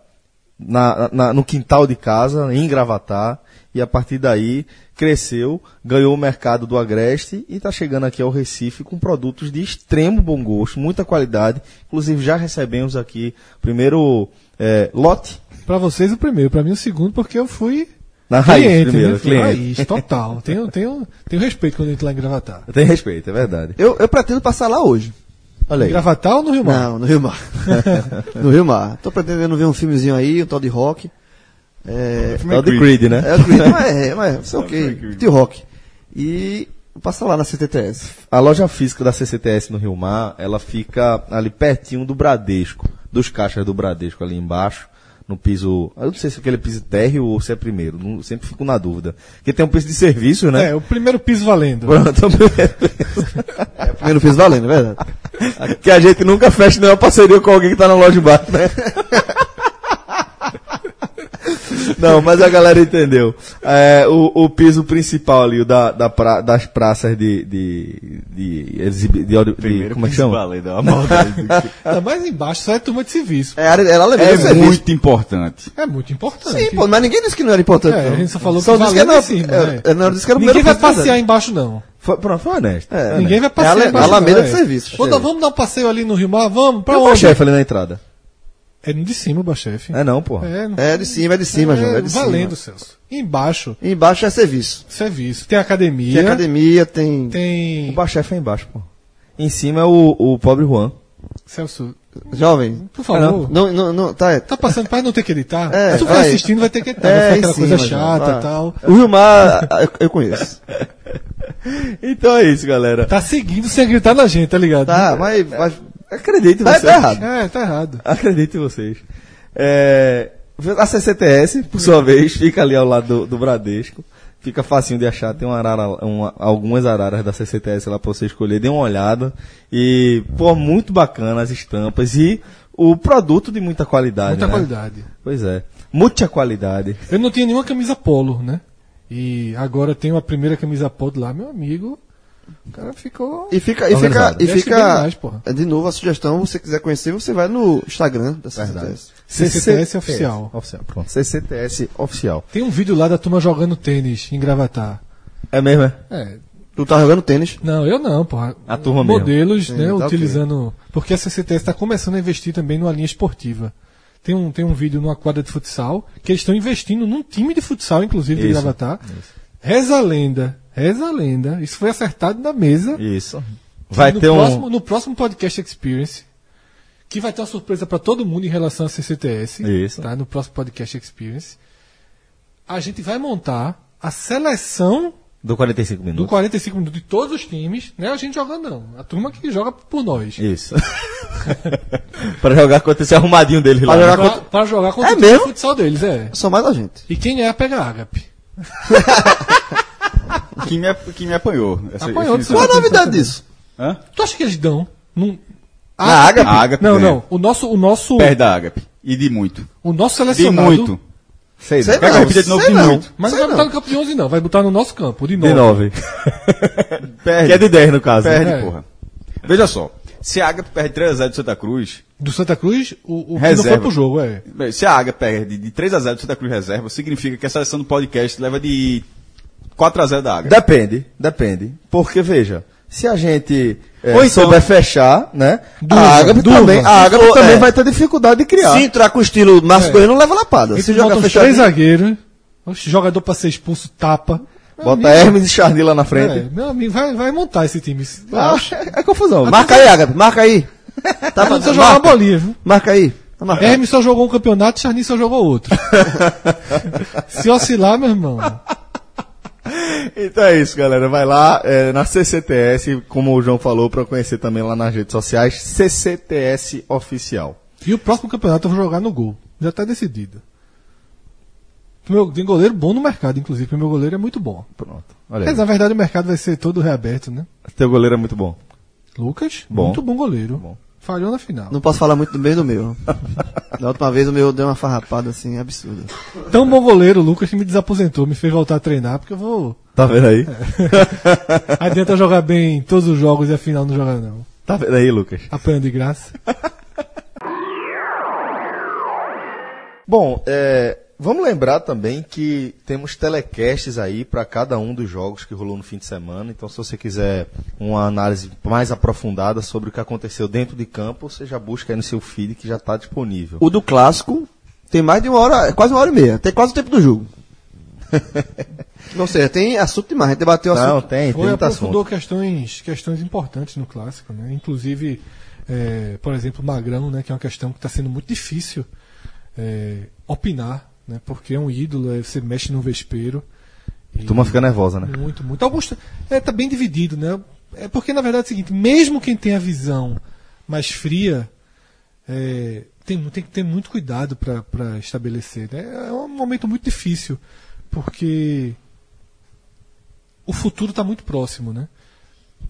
[SPEAKER 1] na- na- no quintal de casa, em Gravatar, e a partir daí cresceu, ganhou o mercado do Agreste e está chegando aqui ao Recife com produtos de extremo bom gosto, muita qualidade. Inclusive já recebemos aqui o primeiro é, lote
[SPEAKER 3] Pra vocês o primeiro, pra mim o segundo, porque eu fui
[SPEAKER 1] na raiz
[SPEAKER 3] cliente,
[SPEAKER 1] primeiro,
[SPEAKER 3] né?
[SPEAKER 1] Cliente.
[SPEAKER 3] Raiz, total. Tenho, tenho, tenho respeito quando eu entro lá em Gravatar.
[SPEAKER 1] Tem respeito, é verdade.
[SPEAKER 2] Eu, eu pretendo passar lá hoje.
[SPEAKER 1] Olha aí.
[SPEAKER 3] Gravatar ou no Rio Mar?
[SPEAKER 2] Não, no Rio Mar. no Rio Mar. Tô pretendendo ver um filmezinho aí, um tal de rock. É,
[SPEAKER 1] É o de Creed, né?
[SPEAKER 2] é, o Creed, mas é, mas sei o que, de rock. E passa lá na CTTS.
[SPEAKER 1] A loja física da CCTS no Rio Mar, ela fica ali pertinho do Bradesco, dos caixas do Bradesco ali embaixo, no piso, eu não sei se é aquele piso térreo ou se é primeiro, não- sempre fico na dúvida. Porque tem um piso de serviço, né?
[SPEAKER 3] É, o primeiro piso valendo.
[SPEAKER 1] Pronto,
[SPEAKER 2] É, primeiro fiz valendo, é verdade.
[SPEAKER 1] que a gente nunca fecha nenhuma parceria com alguém que tá na loja de baixo, né? Não, mas a galera entendeu. É, o, o piso principal ali, o da, da pra- das praças de. de, de, de, de- de- como é que chama?
[SPEAKER 4] Valendo, a maldade.
[SPEAKER 3] Tá mais embaixo só é turma de serviço.
[SPEAKER 2] É, ela levou
[SPEAKER 4] é
[SPEAKER 2] serviço.
[SPEAKER 4] muito importante.
[SPEAKER 3] É muito importante.
[SPEAKER 2] Sim, pô, mas ninguém disse que não era importante.
[SPEAKER 3] É,
[SPEAKER 2] não.
[SPEAKER 3] a gente só falou
[SPEAKER 2] Só
[SPEAKER 3] que valendo
[SPEAKER 2] era,
[SPEAKER 3] cima,
[SPEAKER 2] é, é, não, disse que era o
[SPEAKER 3] Ninguém
[SPEAKER 2] primeiro
[SPEAKER 3] vai passear embaixo, não.
[SPEAKER 1] Foi, pronto, foi honesto.
[SPEAKER 2] É,
[SPEAKER 3] Ninguém vai
[SPEAKER 2] É
[SPEAKER 3] passear
[SPEAKER 2] ale-
[SPEAKER 3] embaixo.
[SPEAKER 2] Alameda
[SPEAKER 3] não,
[SPEAKER 2] de
[SPEAKER 3] é.
[SPEAKER 2] É.
[SPEAKER 3] não, vamos dar um passeio ali no Rio Mar? Vamos? Pra
[SPEAKER 1] Tem o
[SPEAKER 3] onde?
[SPEAKER 1] chefe ali na entrada.
[SPEAKER 3] É de cima o Bachefe.
[SPEAKER 1] É não, porra.
[SPEAKER 3] É,
[SPEAKER 2] É de cima, é de cima, João. É de
[SPEAKER 3] valendo,
[SPEAKER 2] cima.
[SPEAKER 3] Celso. Embaixo,
[SPEAKER 2] Embaixo é serviço.
[SPEAKER 3] serviço. Tem academia.
[SPEAKER 2] Tem academia, tem.
[SPEAKER 3] Tem.
[SPEAKER 1] O baixefe é embaixo, pô. Em cima é o, o pobre Juan.
[SPEAKER 3] Celso,
[SPEAKER 2] Jovem.
[SPEAKER 3] por favor.
[SPEAKER 2] Não, não, não, tá. é-
[SPEAKER 3] Tá passando para não ter que editar?
[SPEAKER 2] É,
[SPEAKER 3] Se tu for
[SPEAKER 2] vai.
[SPEAKER 3] assistindo, vai ter que editar.
[SPEAKER 2] É,
[SPEAKER 3] vai aquela
[SPEAKER 2] cima,
[SPEAKER 3] coisa chata e tal.
[SPEAKER 2] O Rio Mar, eu, eu conheço.
[SPEAKER 1] Então é isso, galera.
[SPEAKER 3] Tá seguindo sem gritar na gente, tá ligado?
[SPEAKER 2] Tá, mas. mas
[SPEAKER 1] Acredito em
[SPEAKER 2] tá,
[SPEAKER 1] vocês.
[SPEAKER 2] tá errado.
[SPEAKER 3] É, tá errado.
[SPEAKER 1] Acredito em vocês. É, a CCTS, por sua vez, fica ali ao lado do, do Bradesco. Fica facinho de achar. Tem uma arara, uma- algumas araras da CCTS lá pra você escolher. Dê uma olhada. E, pô, muito bacana as estampas. E o produto de muita qualidade.
[SPEAKER 3] Muita
[SPEAKER 1] né?
[SPEAKER 3] qualidade.
[SPEAKER 1] Pois é. Muita qualidade.
[SPEAKER 3] Eu não tinha nenhuma camisa polo, né? E agora tenho a primeira camisa polo lá, meu amigo. O cara ficou.
[SPEAKER 2] E fica, e fica, e fica,
[SPEAKER 3] bem mais, porra.
[SPEAKER 2] de novo a sugestão, se você quiser conhecer, você vai no Instagram da CCTS.
[SPEAKER 3] CCTS oficial.
[SPEAKER 1] Oficial, pronto. CCTS oficial.
[SPEAKER 3] Tem um vídeo lá da turma jogando tênis em Gravatar.
[SPEAKER 1] É mesmo, é?
[SPEAKER 3] É.
[SPEAKER 2] Tu tá jogando tênis?
[SPEAKER 3] Não, eu não, porra.
[SPEAKER 1] A turma mesmo.
[SPEAKER 3] Modelos,
[SPEAKER 2] Sim,
[SPEAKER 3] né,
[SPEAKER 2] tá ok.
[SPEAKER 3] utilizando. Porque a CCTS está começando a investir também numa linha esportiva. Tem um, tem um vídeo numa quadra de futsal que eles estão investindo num time de futsal, inclusive, de
[SPEAKER 1] Isso,
[SPEAKER 3] Gravatar. Reza a lenda, reza a lenda. Isso foi acertado na mesa.
[SPEAKER 1] Isso. Vai
[SPEAKER 3] no
[SPEAKER 1] ter
[SPEAKER 3] próximo,
[SPEAKER 1] um.
[SPEAKER 3] No próximo podcast Experience, que vai ter uma surpresa para todo mundo em relação a CCTS.
[SPEAKER 1] Isso.
[SPEAKER 3] Tá? No próximo podcast Experience. A gente vai montar a seleção
[SPEAKER 1] Do 45
[SPEAKER 3] do
[SPEAKER 1] minutos.
[SPEAKER 3] 45 minutos de todos os times. Não é a gente jogando, não. A turma que joga por nós.
[SPEAKER 1] Isso. pra jogar contra esse arrumadinho dele lá.
[SPEAKER 2] Pra jogar
[SPEAKER 1] né?
[SPEAKER 3] Pra, pra jogar contra
[SPEAKER 2] É
[SPEAKER 3] o
[SPEAKER 2] mesmo?
[SPEAKER 3] futsal deles, é.
[SPEAKER 2] Só mais a gente.
[SPEAKER 3] E quem é, pega a Agape.
[SPEAKER 4] Que me, que me apanhou. Essa,
[SPEAKER 3] Apanhou,
[SPEAKER 4] esse-
[SPEAKER 2] Qual a novidade disso?
[SPEAKER 4] Hã?
[SPEAKER 3] Tu acha que eles dão? Num...
[SPEAKER 2] Na Agape?
[SPEAKER 4] A Agape
[SPEAKER 3] Não,
[SPEAKER 4] ganha.
[SPEAKER 3] não. O nosso, o nosso,
[SPEAKER 4] Perde da Agape. E de muito.
[SPEAKER 3] o nosso
[SPEAKER 4] De
[SPEAKER 3] selecionado.
[SPEAKER 4] muito.
[SPEAKER 1] Sei
[SPEAKER 2] Sei
[SPEAKER 1] não.
[SPEAKER 4] Quer de novo?
[SPEAKER 2] sei
[SPEAKER 4] De
[SPEAKER 2] não.
[SPEAKER 4] muito.
[SPEAKER 3] Mas não
[SPEAKER 2] Sei
[SPEAKER 3] vai botar no campo de 11, não. Vai botar no nosso campo, de 9.
[SPEAKER 1] De 9.
[SPEAKER 4] Perde.
[SPEAKER 1] Que é de 10 no caso.
[SPEAKER 4] Perde,
[SPEAKER 3] É.
[SPEAKER 4] porra. Veja só. Se a Agape perde 3x0 do Santa Cruz,
[SPEAKER 3] Do Santa Cruz, o, o que não
[SPEAKER 4] Reserva.
[SPEAKER 3] foi pro jogo, é.
[SPEAKER 4] bem, se a Agape perde de 3x0 do Santa Cruz reserva, significa que a seleção do podcast leva de 4x0 da Agape.
[SPEAKER 1] Depende, depende. Porque, veja, se a gente é,
[SPEAKER 2] Ou então-
[SPEAKER 1] souber fechar, né?
[SPEAKER 3] Durva,
[SPEAKER 1] a Ágape também, a Ágape
[SPEAKER 2] Ou,
[SPEAKER 1] também
[SPEAKER 2] é.
[SPEAKER 1] vai ter dificuldade de criar.
[SPEAKER 2] Se entrar com o estilo Márcio
[SPEAKER 3] É.
[SPEAKER 2] Não leva lapada.
[SPEAKER 3] Aí
[SPEAKER 2] Se joga fechadinho...
[SPEAKER 3] três zagueiros, jogador pra ser expulso, tapa. Meu
[SPEAKER 1] Bota
[SPEAKER 3] amigo,
[SPEAKER 1] Hermes e Charny lá na
[SPEAKER 3] É,
[SPEAKER 1] frente.
[SPEAKER 3] meu amigo, vai, vai montar esse time.
[SPEAKER 1] Ah, é, é confusão.
[SPEAKER 2] Marca aí, Agape, marca aí. Tá
[SPEAKER 3] precisa jogar uma
[SPEAKER 2] marca,
[SPEAKER 3] bolinha, viu?
[SPEAKER 2] marca aí. Tá.
[SPEAKER 3] Hermes só jogou um campeonato, Charny só jogou outro. Se oscilar, meu irmão.
[SPEAKER 1] Então é isso, galera. Vai lá é, na CCTS, como o João falou, pra conhecer também lá nas redes sociais, CCTS Oficial.
[SPEAKER 3] E o próximo campeonato eu vou jogar no gol. Já tá decidido. Meu, tem goleiro bom no mercado, inclusive, meu goleiro é muito bom.
[SPEAKER 1] Pronto. Olha
[SPEAKER 3] Mas
[SPEAKER 1] aí.
[SPEAKER 3] na verdade o mercado vai ser todo reaberto, né?
[SPEAKER 1] Teu goleiro é muito bom.
[SPEAKER 3] Lucas,
[SPEAKER 1] Bom.
[SPEAKER 3] muito bom goleiro.
[SPEAKER 1] Bom.
[SPEAKER 3] Falhou na final.
[SPEAKER 2] Não posso falar muito do meio do meu. Da última vez o meu deu uma farrapada assim, absurda.
[SPEAKER 3] Tão bom goleiro, o Lucas, que me desaposentou, me fez voltar a treinar, porque eu vou.
[SPEAKER 1] Tá vendo aí?
[SPEAKER 3] Adianta jogar bem em todos os jogos e a final não jogar, não.
[SPEAKER 1] Tá vendo aí, Lucas?
[SPEAKER 3] Apanhando de graça.
[SPEAKER 1] Bom, é, vamos lembrar também que temos telecasts aí para cada um dos jogos que rolou no fim de semana. Então, se você quiser uma análise mais aprofundada sobre o que aconteceu dentro de campo, você já busca aí no seu feed que já está disponível.
[SPEAKER 2] O do clássico tem mais de uma hora, quase uma hora e meia. Tem quase o tempo do jogo. Ou seja, tem assunto demais. A gente debateu
[SPEAKER 1] Não,
[SPEAKER 2] assunto.
[SPEAKER 1] tem, tem
[SPEAKER 3] Foi,
[SPEAKER 1] muito
[SPEAKER 3] aprofundou
[SPEAKER 1] assunto.
[SPEAKER 3] questões, questões importantes no clássico, né? Inclusive, é, por exemplo, o Magrão, né? Que é uma questão que está sendo muito difícil é, opinar, né? Porque é um ídolo, é, você mexe no vespeiro.
[SPEAKER 1] A turma fica nervosa, né?
[SPEAKER 3] Muito, muito. Alguns é, tá bem dividido, né? É porque na verdade é o seguinte, mesmo quem tem a visão mais fria, é, tem, tem que ter muito cuidado para estabelecer. Né? É um momento muito difícil, porque o futuro está muito próximo, né?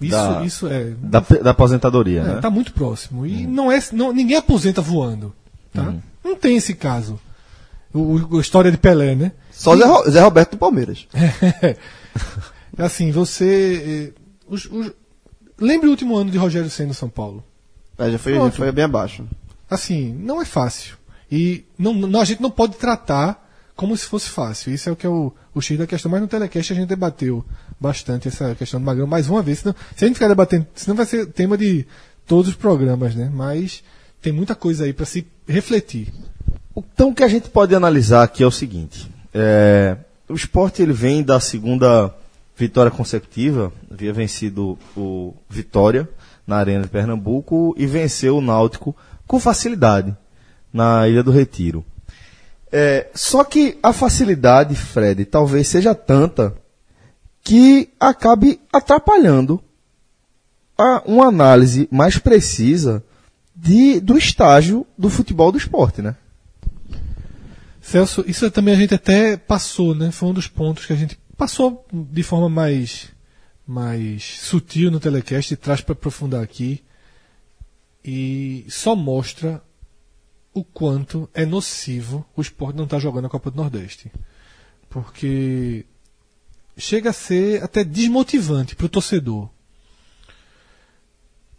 [SPEAKER 3] Isso,
[SPEAKER 1] Da-
[SPEAKER 3] isso é.
[SPEAKER 1] Da, da aposentadoria,
[SPEAKER 3] Está
[SPEAKER 1] né?
[SPEAKER 3] tá muito próximo. E não é, não, ninguém aposenta voando. Tá? Não tem esse caso. O, a história de Pelé, né?
[SPEAKER 2] Só Zé, Ro- Zé Roberto do Palmeiras.
[SPEAKER 3] É assim, você. eh, os- os- lembre o último ano de Rogério Senna no São Paulo.
[SPEAKER 2] É, já foi, já foi bem abaixo.
[SPEAKER 3] Assim, não é fácil. E não, não- a gente não pode tratar como se fosse fácil. Isso é o que é o, o X da questão. Mas no telecast a gente debateu bastante essa questão do Magrão mais uma vez. Senão, se a gente ficar debatendo, senão vai ser tema de todos os programas, né? Mas tem muita coisa aí para se refletir.
[SPEAKER 1] Então o que a gente pode analisar aqui é o seguinte: é, o esporte ele vem da segunda vitória consecutiva, havia vencido o Vitória na Arena de Pernambuco e venceu o Náutico com facilidade na Ilha do Retiro. É, só que a facilidade, Fred, talvez seja tanta que acabe atrapalhando a, uma análise mais precisa de, do estágio do futebol do esporte, né?
[SPEAKER 3] Celso, isso também a gente até passou, né? Foi um dos pontos que a gente passou de forma mais, mais sutil no telecast e traz para aprofundar aqui. E só mostra o quanto é nocivo o esporte não estar jogando a Copa do Nordeste. Porque chega a ser até desmotivante para o torcedor.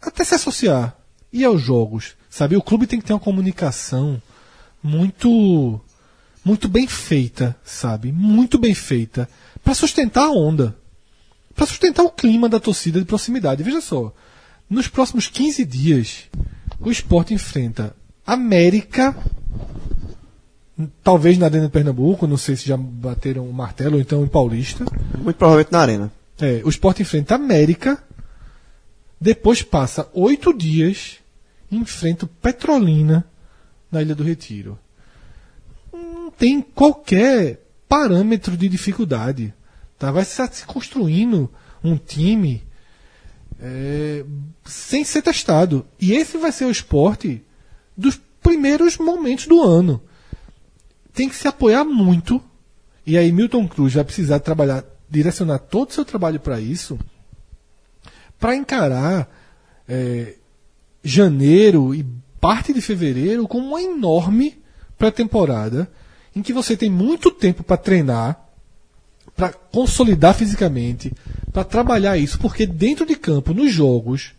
[SPEAKER 3] Até se associar. E aos jogos. Sabe? O clube tem que ter uma comunicação muito muito bem feita, sabe? Muito bem feita para sustentar a onda, para sustentar o clima da torcida de proximidade. Veja só, nos próximos 15 dias, o esporte enfrenta América, Talvez na Arena de Pernambuco, não sei se já bateram o martelo, ou então em Paulista.
[SPEAKER 2] Muito provavelmente na arena.
[SPEAKER 3] É, o Sport enfrenta América, depois passa oito dias enfrenta o Petrolina na Ilha do Retiro. Tem qualquer parâmetro de dificuldade. Tá? Vai se se construindo um time é, sem ser testado. E esse vai ser o esporte dos primeiros momentos do ano. Tem que se apoiar muito. E aí Milton Cruz vai precisar trabalhar, direcionar todo o seu trabalho para isso, para encarar é, janeiro e parte de fevereiro como uma enorme pré-temporada em que você tem muito tempo para treinar, para consolidar fisicamente, para trabalhar isso, porque dentro de campo, nos jogos,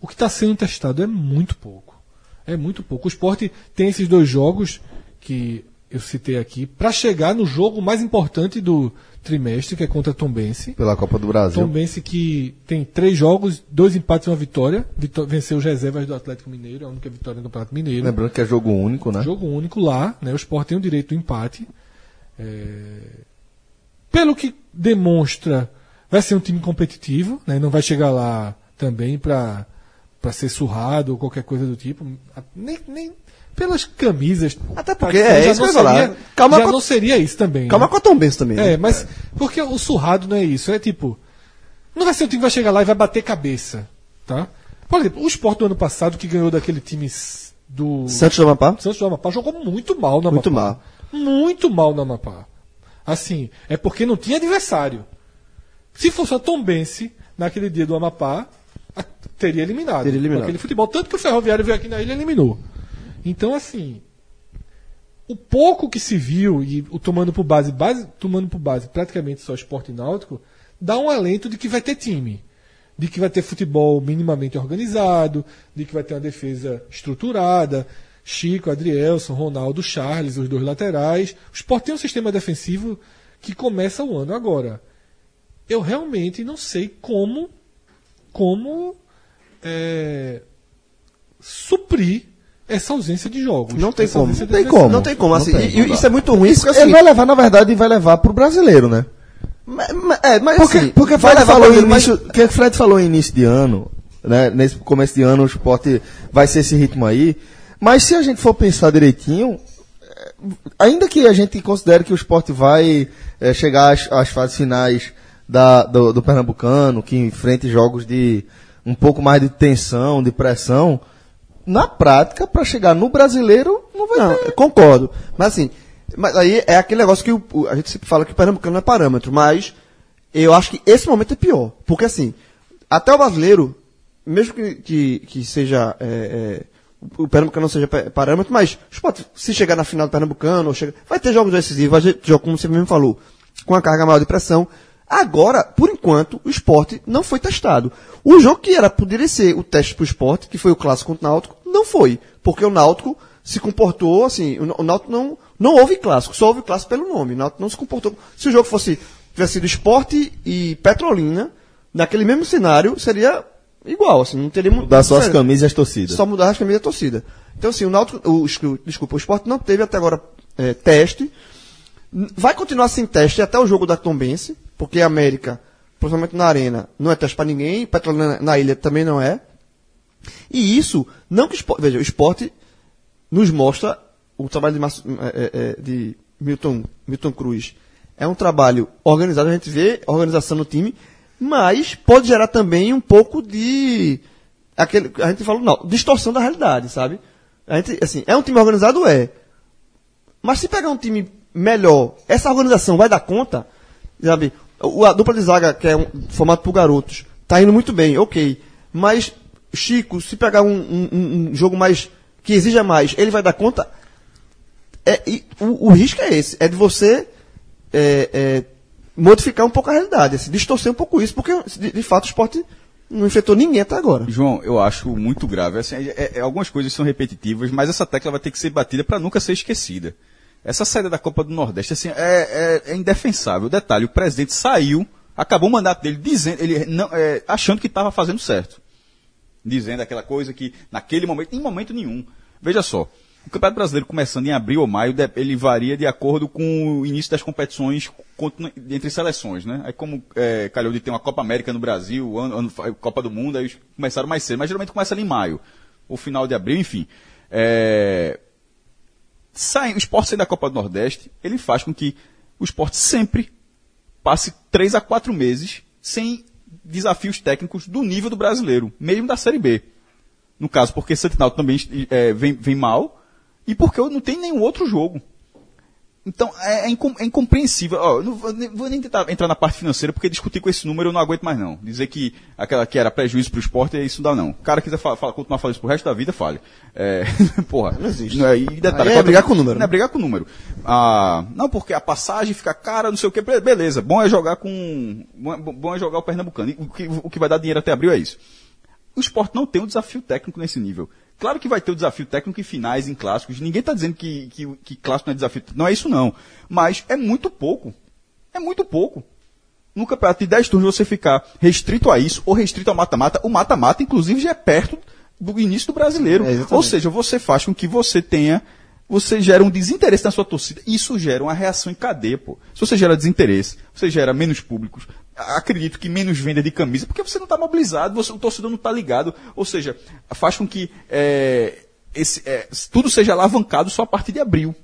[SPEAKER 3] o que está sendo testado é muito pouco. É muito pouco. O esporte tem esses dois jogos que eu citei aqui para chegar no jogo mais importante do trimestre, que é contra Tom Bense.
[SPEAKER 1] Pela Copa do Brasil.
[SPEAKER 3] Tom Bense que tem três jogos, dois empates e uma vitória. Vitó venceu os reservas do Atlético Mineiro, a única vitória do Campeonato Mineiro.
[SPEAKER 1] Lembrando que é jogo único, né?
[SPEAKER 3] Jogo único lá, né? O Sport tem o direito do empate. É, Pelo que demonstra, vai ser um time competitivo, né? Não vai chegar lá também para para ser surrado ou qualquer coisa do tipo. Nem, nem pelas camisas.
[SPEAKER 2] Até porque é isso que eu falar.
[SPEAKER 3] seria,
[SPEAKER 2] Calma
[SPEAKER 3] já
[SPEAKER 2] com-
[SPEAKER 3] não seria isso também.
[SPEAKER 2] Calma
[SPEAKER 3] né?
[SPEAKER 2] com a Tom Benz também. né?
[SPEAKER 3] É, mas porque o surrado não é isso, é tipo, não vai ser um time que vai chegar lá e vai bater cabeça, tá? Por exemplo, o Sport do ano passado que ganhou daquele time do
[SPEAKER 2] Santos do Amapá?
[SPEAKER 3] Santos do Amapá jogou muito mal no Amapá.
[SPEAKER 2] Muito mal.
[SPEAKER 3] Muito mal no Amapá. Assim, é porque não tinha adversário. Se fosse a Tombense naquele dia do Amapá, teria eliminado.
[SPEAKER 2] Teria eliminado.
[SPEAKER 3] Aquele futebol, tanto que o Ferroviário veio aqui na ilha e eliminou. Então, assim, o pouco que se viu e o tomando por base, base tomando por base praticamente só esporte náutico, dá um alento de que vai ter time, de que vai ter futebol minimamente organizado, de que vai ter uma defesa estruturada, Chico, Adrielson, Ronaldo, Charles, os dois laterais. O Sport tem um sistema defensivo que começa o ano agora. Eu realmente não sei como como é, suprir essa ausência de jogos.
[SPEAKER 2] Não tem como.
[SPEAKER 1] Não tem como.
[SPEAKER 2] Não tem como, assim.
[SPEAKER 1] tem,
[SPEAKER 2] e- isso é muito ruim,
[SPEAKER 1] Ele
[SPEAKER 2] assim.
[SPEAKER 1] vai levar, na verdade, vai levar pro brasileiro, né?
[SPEAKER 2] é, mas
[SPEAKER 1] Porque,
[SPEAKER 2] assim,
[SPEAKER 1] porque Fred falou
[SPEAKER 2] ele, mas-
[SPEAKER 1] início, que Fred falou em início de ano, né? Nesse começo de ano o esporte vai ser esse ritmo aí. Mas se a gente for pensar direitinho, eh, ainda que a gente considere que o esporte vai eh, chegar às, às fases finais da, do, do Pernambucano, que enfrente jogos de um pouco mais de tensão, de pressão, na prática, para chegar no brasileiro, não vai
[SPEAKER 2] Não,
[SPEAKER 1] ter.
[SPEAKER 2] concordo. Mas assim, mas aí é aquele negócio que o- a gente sempre fala que o Pernambucano não é parâmetro, mas eu acho que esse momento é pior. Porque assim, até o brasileiro, mesmo que, que, que seja. é, é, o Pernambucano não seja pa- parâmetro, mas Sport, se chegar na final do Pernambucano, ou chega, vai ter jogos decisivos, vai ter jogos, como você mesmo falou, com a carga maior de pressão. Agora, por enquanto, o esporte não foi testado. O jogo que era poderia ser o teste para o esporte, que foi o clássico contra o Náutico, não foi. Porque o Náutico se comportou assim, o, Náutico não, não houve clássico, só houve clássico pelo nome. O Náutico não se comportou. Se o jogo fosse tivesse sido esporte e Petrolina, naquele mesmo cenário, seria igual, assim, não teria mu-
[SPEAKER 1] Mudar só as camisas e as torcidas.
[SPEAKER 2] Só mudar as camisas da torcida. Então, assim, o Náutico, o, escu- desculpa, o esporte não teve até agora é, teste. Vai continuar sem teste até o jogo da Tombense, porque a América, principalmente na Arena, não é teste para ninguém, Petrolina na ilha também não é. E isso, não que o esporte, veja, o esporte nos mostra o trabalho de, Márcio- é, é, é, de Milton, Milton Cruz. É um trabalho organizado, a gente vê organização no time, mas pode gerar também um pouco de. Aquele, a gente fala, não, distorção da realidade, sabe? A gente, assim, é um time organizado? É. Mas se pegar um time melhor, essa organização vai dar conta? Sabe? O, a dupla de zaga, que é um, formado por garotos, tá indo muito bem, ok. Mas, Chico, se pegar um, um- um- jogo mais. que exija mais, ele vai dar conta? É, e o, o risco é esse, é de você é, é, modificar um pouco a realidade, assim, distorcer um pouco isso, porque de, de fato o esporte não enfrentou ninguém até agora.
[SPEAKER 4] João, eu acho muito grave. Assim, é- é- algumas coisas são repetitivas, mas essa tecla vai ter que ser batida para nunca ser esquecida. Essa saída da Copa do Nordeste assim, é, é- é indefensável. Detalhe, o presidente saiu, acabou o mandato dele dizendo, ele não, é, achando que estava fazendo certo. Dizendo aquela coisa que naquele momento, em momento nenhum. Veja só, O Campeonato Brasileiro começando em abril ou maio, ele varia de acordo com o início das competições entre seleções, né? Aí como é, calhou de ter uma Copa América no Brasil, ano, ano- Copa do Mundo, aí começaram mais cedo, mas geralmente começa ali em maio, ou final de abril, enfim. É, sai, o esporte sair da Copa do Nordeste, ele faz com que o esporte sempre passe três a quatro meses sem desafios técnicos do nível do brasileiro, mesmo da Série B. No caso, porque Santinal também é, vem, vem mal e porque não tem nenhum outro jogo. Então, é, é incom- é incompreensível. Ó, eu não vou, nem- vou nem tentar entrar na parte financeira, porque discutir com esse número eu não aguento mais, não. Dizer que aquela que era prejuízo para o esporte, isso não dá, não. O cara quiser fa- fa- continuar falando isso pro resto da vida, fale. É, porra. Não
[SPEAKER 2] existe.
[SPEAKER 4] é, e detalhe,
[SPEAKER 2] é
[SPEAKER 4] quando-
[SPEAKER 2] brigar com o número,
[SPEAKER 4] Não é
[SPEAKER 2] né?
[SPEAKER 4] brigar com o número. Ah, não, porque a passagem fica cara, não sei o que. Beleza, bom é jogar com. Bom é, é jogar o Pernambucano. O que, o que vai dar dinheiro até abril é isso. O esporte não tem um desafio técnico nesse nível. Claro que vai ter o desafio técnico em finais, em clássicos. Ninguém está dizendo que, que, que clássico não é desafio. Não é isso, não. Mas é muito pouco. É muito pouco. No campeonato de 10 turnos você ficar restrito a isso, ou restrito ao mata-mata. O mata-mata, inclusive, já é perto do início do brasileiro.
[SPEAKER 2] É,
[SPEAKER 4] ou seja, você faz com que você tenha. Você gera um desinteresse na sua torcida. Isso gera uma reação em cadeia, pô. Se você gera desinteresse, você gera menos públicos. Acredito que menos venda de camisa, porque você não está mobilizado, você, o torcedor não está ligado. Ou seja, faz com que é, esse, é, tudo seja alavancado só a partir de abril.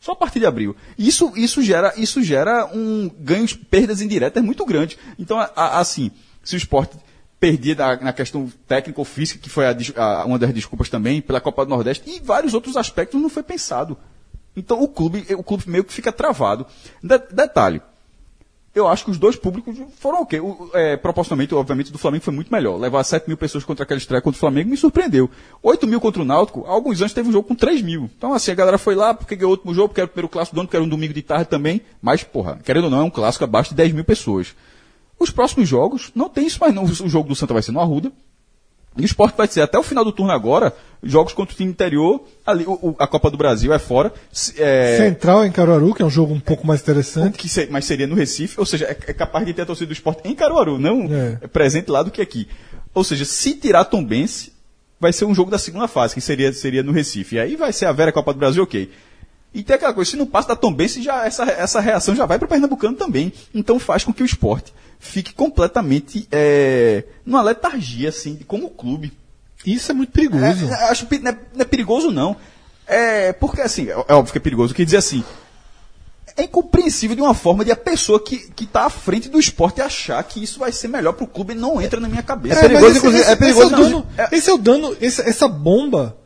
[SPEAKER 4] Só a partir de abril. Isso, isso gera, isso gera um ganhos, perdas indiretas muito grandes. Então, a- a- assim, se o esporte perdia na, na questão técnica ou física, que foi a- uma das desculpas também, pela Copa do Nordeste, e vários outros aspectos não foi pensado. Então o clube, o clube meio que fica travado. De- detalhe. Eu acho que os dois públicos foram ok. O, é, proporcionalmente, obviamente, do Flamengo foi muito melhor. Levar 7 mil pessoas contra aquela estreia contra o Flamengo me surpreendeu. 8 mil contra o Náutico, alguns anos teve um jogo com 3 mil. Então, assim, a galera foi lá porque ganhou o último jogo, porque era o primeiro clássico do ano, que era um domingo de tarde também. Mas, porra, querendo ou não, é um clássico abaixo de 10 mil pessoas. Os próximos jogos, não tem isso mais não. O jogo do Santa vai ser no Arruda. E o esporte vai ser até o final do turno agora, jogos contra o time interior, ali, o- o- a Copa do Brasil é fora. é,
[SPEAKER 3] Central em Caruaru, que é um jogo um pouco mais interessante.
[SPEAKER 4] que se- mas seria no Recife, ou seja, é, é capaz de ter a torcida do esporte em Caruaru, não
[SPEAKER 3] É.
[SPEAKER 4] é presente lá do que aqui. Ou seja, se tirar Tombense, vai ser um jogo da segunda fase, que seria, seria no Recife. E aí vai ser a Vera Copa do Brasil, ok. E tem aquela coisa, se não passa da Tombense, já, essa, essa reação já vai para o Pernambucano também. Então faz com que o esporte fique completamente é, numa letargia, assim, como clube.
[SPEAKER 3] Isso é muito perigoso.
[SPEAKER 4] É, acho que não é, não é perigoso, não. É, porque, assim, é, é óbvio que é perigoso. Eu queria dizer assim, é incompreensível de uma forma de a pessoa que, que tá à frente do esporte achar que isso vai ser melhor pro clube, não entra na minha cabeça.
[SPEAKER 2] É perigoso,
[SPEAKER 3] mas
[SPEAKER 2] inclusive, é
[SPEAKER 3] Esse
[SPEAKER 2] perigoso,
[SPEAKER 3] é o dano, esse é o dano esse- essa bomba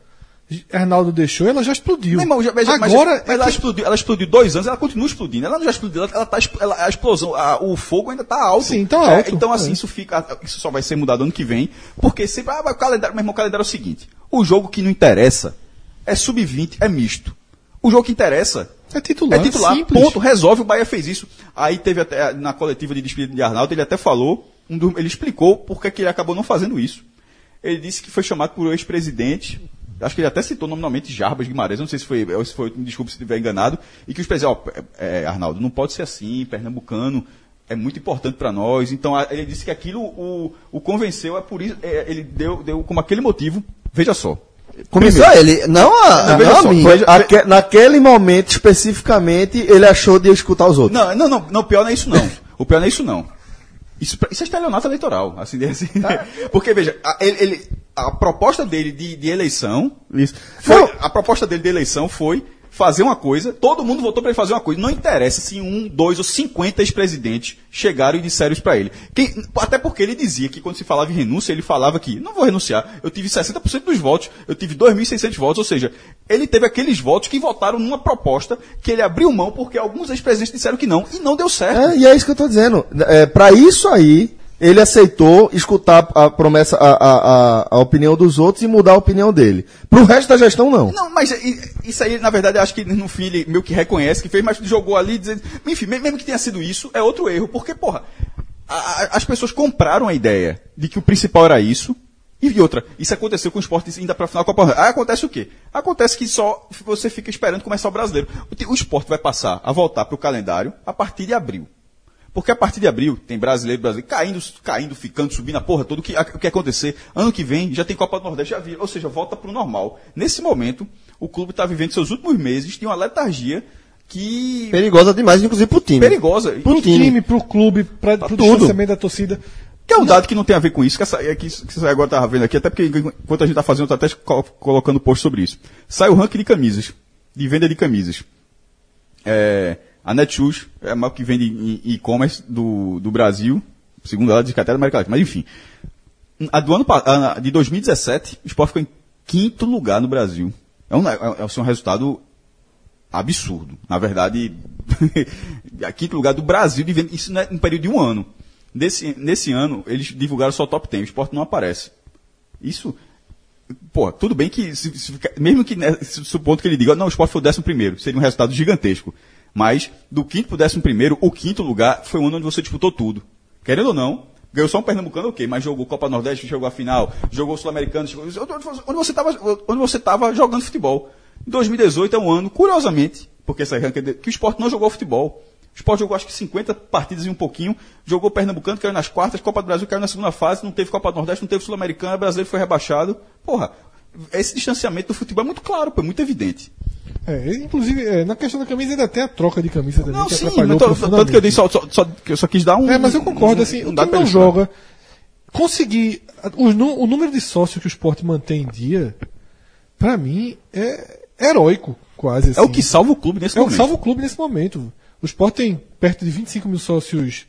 [SPEAKER 3] Arnaldo deixou, ela já explodiu.
[SPEAKER 4] Irmão, já,
[SPEAKER 3] Agora,
[SPEAKER 4] mas ela,
[SPEAKER 3] é que-
[SPEAKER 4] explodiu, ela explodiu dois anos, ela continua explodindo. Ela não já explodiu, ela, ela tá, ela- a explosão, a- o fogo ainda tá alto.
[SPEAKER 3] Sim, tá
[SPEAKER 4] É,
[SPEAKER 3] alto.
[SPEAKER 4] então, assim,
[SPEAKER 3] É.
[SPEAKER 4] isso fica. Isso só vai ser mudado ano que vem. Porque sempre. Ah, mas o calendário, meu irmão, o calendário é o seguinte: o jogo que não interessa é sub-20, é misto. O jogo que interessa
[SPEAKER 3] é titular.
[SPEAKER 4] É titular,
[SPEAKER 3] simples.
[SPEAKER 4] ponto, resolve, o Bahia fez isso. Aí teve até, na coletiva de despedida de Arnaldo, ele até falou, um do- ele explicou por que que ele acabou não fazendo isso. Ele disse que foi chamado por um ex-presidente, acho que ele até citou nominalmente Jarbas Guimarães, não sei se foi, se foi, me desculpe se estiver enganado, e que os presidentes, ó, é, é, Arnaldo, não pode ser assim, pernambucano, é muito importante para nós. Então ele disse que aquilo o, o convenceu, é por isso, é, ele deu, deu como aquele motivo, veja só.
[SPEAKER 2] Começou ele, não a,
[SPEAKER 4] Não,
[SPEAKER 2] não a mim.
[SPEAKER 1] Aque- naquele momento especificamente, ele achou de escutar os outros.
[SPEAKER 4] Não, não, não, não, o pior não é isso não. O pior não é isso não. Isso, isso é estelionato eleitoral, assim, assim. Porque, veja, a, ele, ele- a proposta dele de, de eleição,
[SPEAKER 1] Isso.
[SPEAKER 4] foi, a proposta dele de eleição foi fazer uma coisa, todo mundo votou para ele fazer uma coisa. Não interessa se um, dois ou cinquenta ex-presidentes chegaram e disseram isso para ele. Quem- até porque ele dizia que quando se falava em renúncia, ele falava que não vou renunciar, eu tive 60% dos votos, eu tive 2.600 votos, ou seja, ele teve aqueles votos que votaram numa proposta que ele abriu mão porque alguns ex-presidentes disseram que não, e não deu certo.
[SPEAKER 1] É, e é isso que eu tô dizendo. É, para isso aí, ele aceitou escutar a promessa, a, a, a, opinião dos outros e mudar a opinião dele. Pro resto da gestão, não.
[SPEAKER 4] Não, mas isso aí, na verdade, acho que no fim ele meio que reconhece que fez, mas jogou ali dizendo. Enfim, me- mesmo que tenha sido isso, é outro erro, porque, porra, a- as pessoas compraram a ideia de que o principal era isso. E outra, isso aconteceu com o esporte ainda para final da Copa. Aí acontece o quê? Acontece que só você fica esperando começar o brasileiro. O, o esporte vai passar a voltar para o calendário a partir de abril. Porque a partir de abril tem brasileiro, brasileiro caindo, caindo, ficando, subindo a porra toda. O que, a- o que acontecer? Ano que vem já tem Copa do Nordeste, já vira. Ou seja, volta para o normal. Nesse momento, o clube está vivendo seus últimos meses de uma letargia que
[SPEAKER 2] Perigosa demais, inclusive pro time.
[SPEAKER 4] perigosa.
[SPEAKER 3] Pro
[SPEAKER 4] E-
[SPEAKER 3] time, pro clube, pra, pro
[SPEAKER 2] tudo.
[SPEAKER 3] distanciamento da torcida.
[SPEAKER 4] Que é um dado que não tem a ver com isso, que, essa, é que, que você agora estava vendo aqui, até porque enquanto a gente está fazendo, eu tô até co- colocando post sobre isso. Sai o ranking de camisas, de venda de camisas. É, a Netshoes é a maior que vende e-commerce do, do Brasil, segundo ela, diz que até da América Latina, mas enfim. A do ano a de 2017, o Sport ficou em quinto lugar no Brasil. É um, é, é assim, um resultado absurdo. Na verdade, a quinto lugar do Brasil de venda. Isso não é um período de um ano. Nesse, nesse ano, eles divulgaram só top 10. O esporte não aparece. Isso. Pô, tudo bem que, se, se mesmo que né, se supondo que ele diga, não, o esporte foi o décimo primeiro, seria um resultado gigantesco. Mas, do quinto pro décimo primeiro, o quinto lugar foi o ano onde você disputou tudo. Querendo ou não, ganhou só um Pernambucano, ok, mas jogou Copa Nordeste, jogou a final, jogou o Sul-Americano, onde você estava jogando futebol. Em 2018 é um ano, curiosamente, porque essa ranking é que o esporte não jogou futebol. O esporte jogou acho que 50 partidas e um pouquinho, jogou Pernambucano, caiu nas quartas, Copa do Brasil caiu na segunda fase, não teve Copa do Nordeste, não teve Sul-Americana, o brasileiro foi rebaixado. Porra, esse distanciamento do futebol é muito claro, é muito evidente.
[SPEAKER 3] É, inclusive, é, na questão da camisa ainda tem a troca de camisa também,
[SPEAKER 4] Não, sim, tô- tanto que eu dei só, só, só- que eu só quis dar um.
[SPEAKER 3] É, mas eu concordo, assim,
[SPEAKER 4] um
[SPEAKER 3] o
[SPEAKER 4] dado
[SPEAKER 3] time não joga. Conseguir. O, o número de sócios que o esporte mantém em dia, pra mim, é heróico, quase.
[SPEAKER 4] É o
[SPEAKER 3] assim.
[SPEAKER 4] que salva o clube nesse
[SPEAKER 3] É o que
[SPEAKER 4] momento.
[SPEAKER 3] salva o clube nesse momento. O Sport tem perto de 25 mil sócios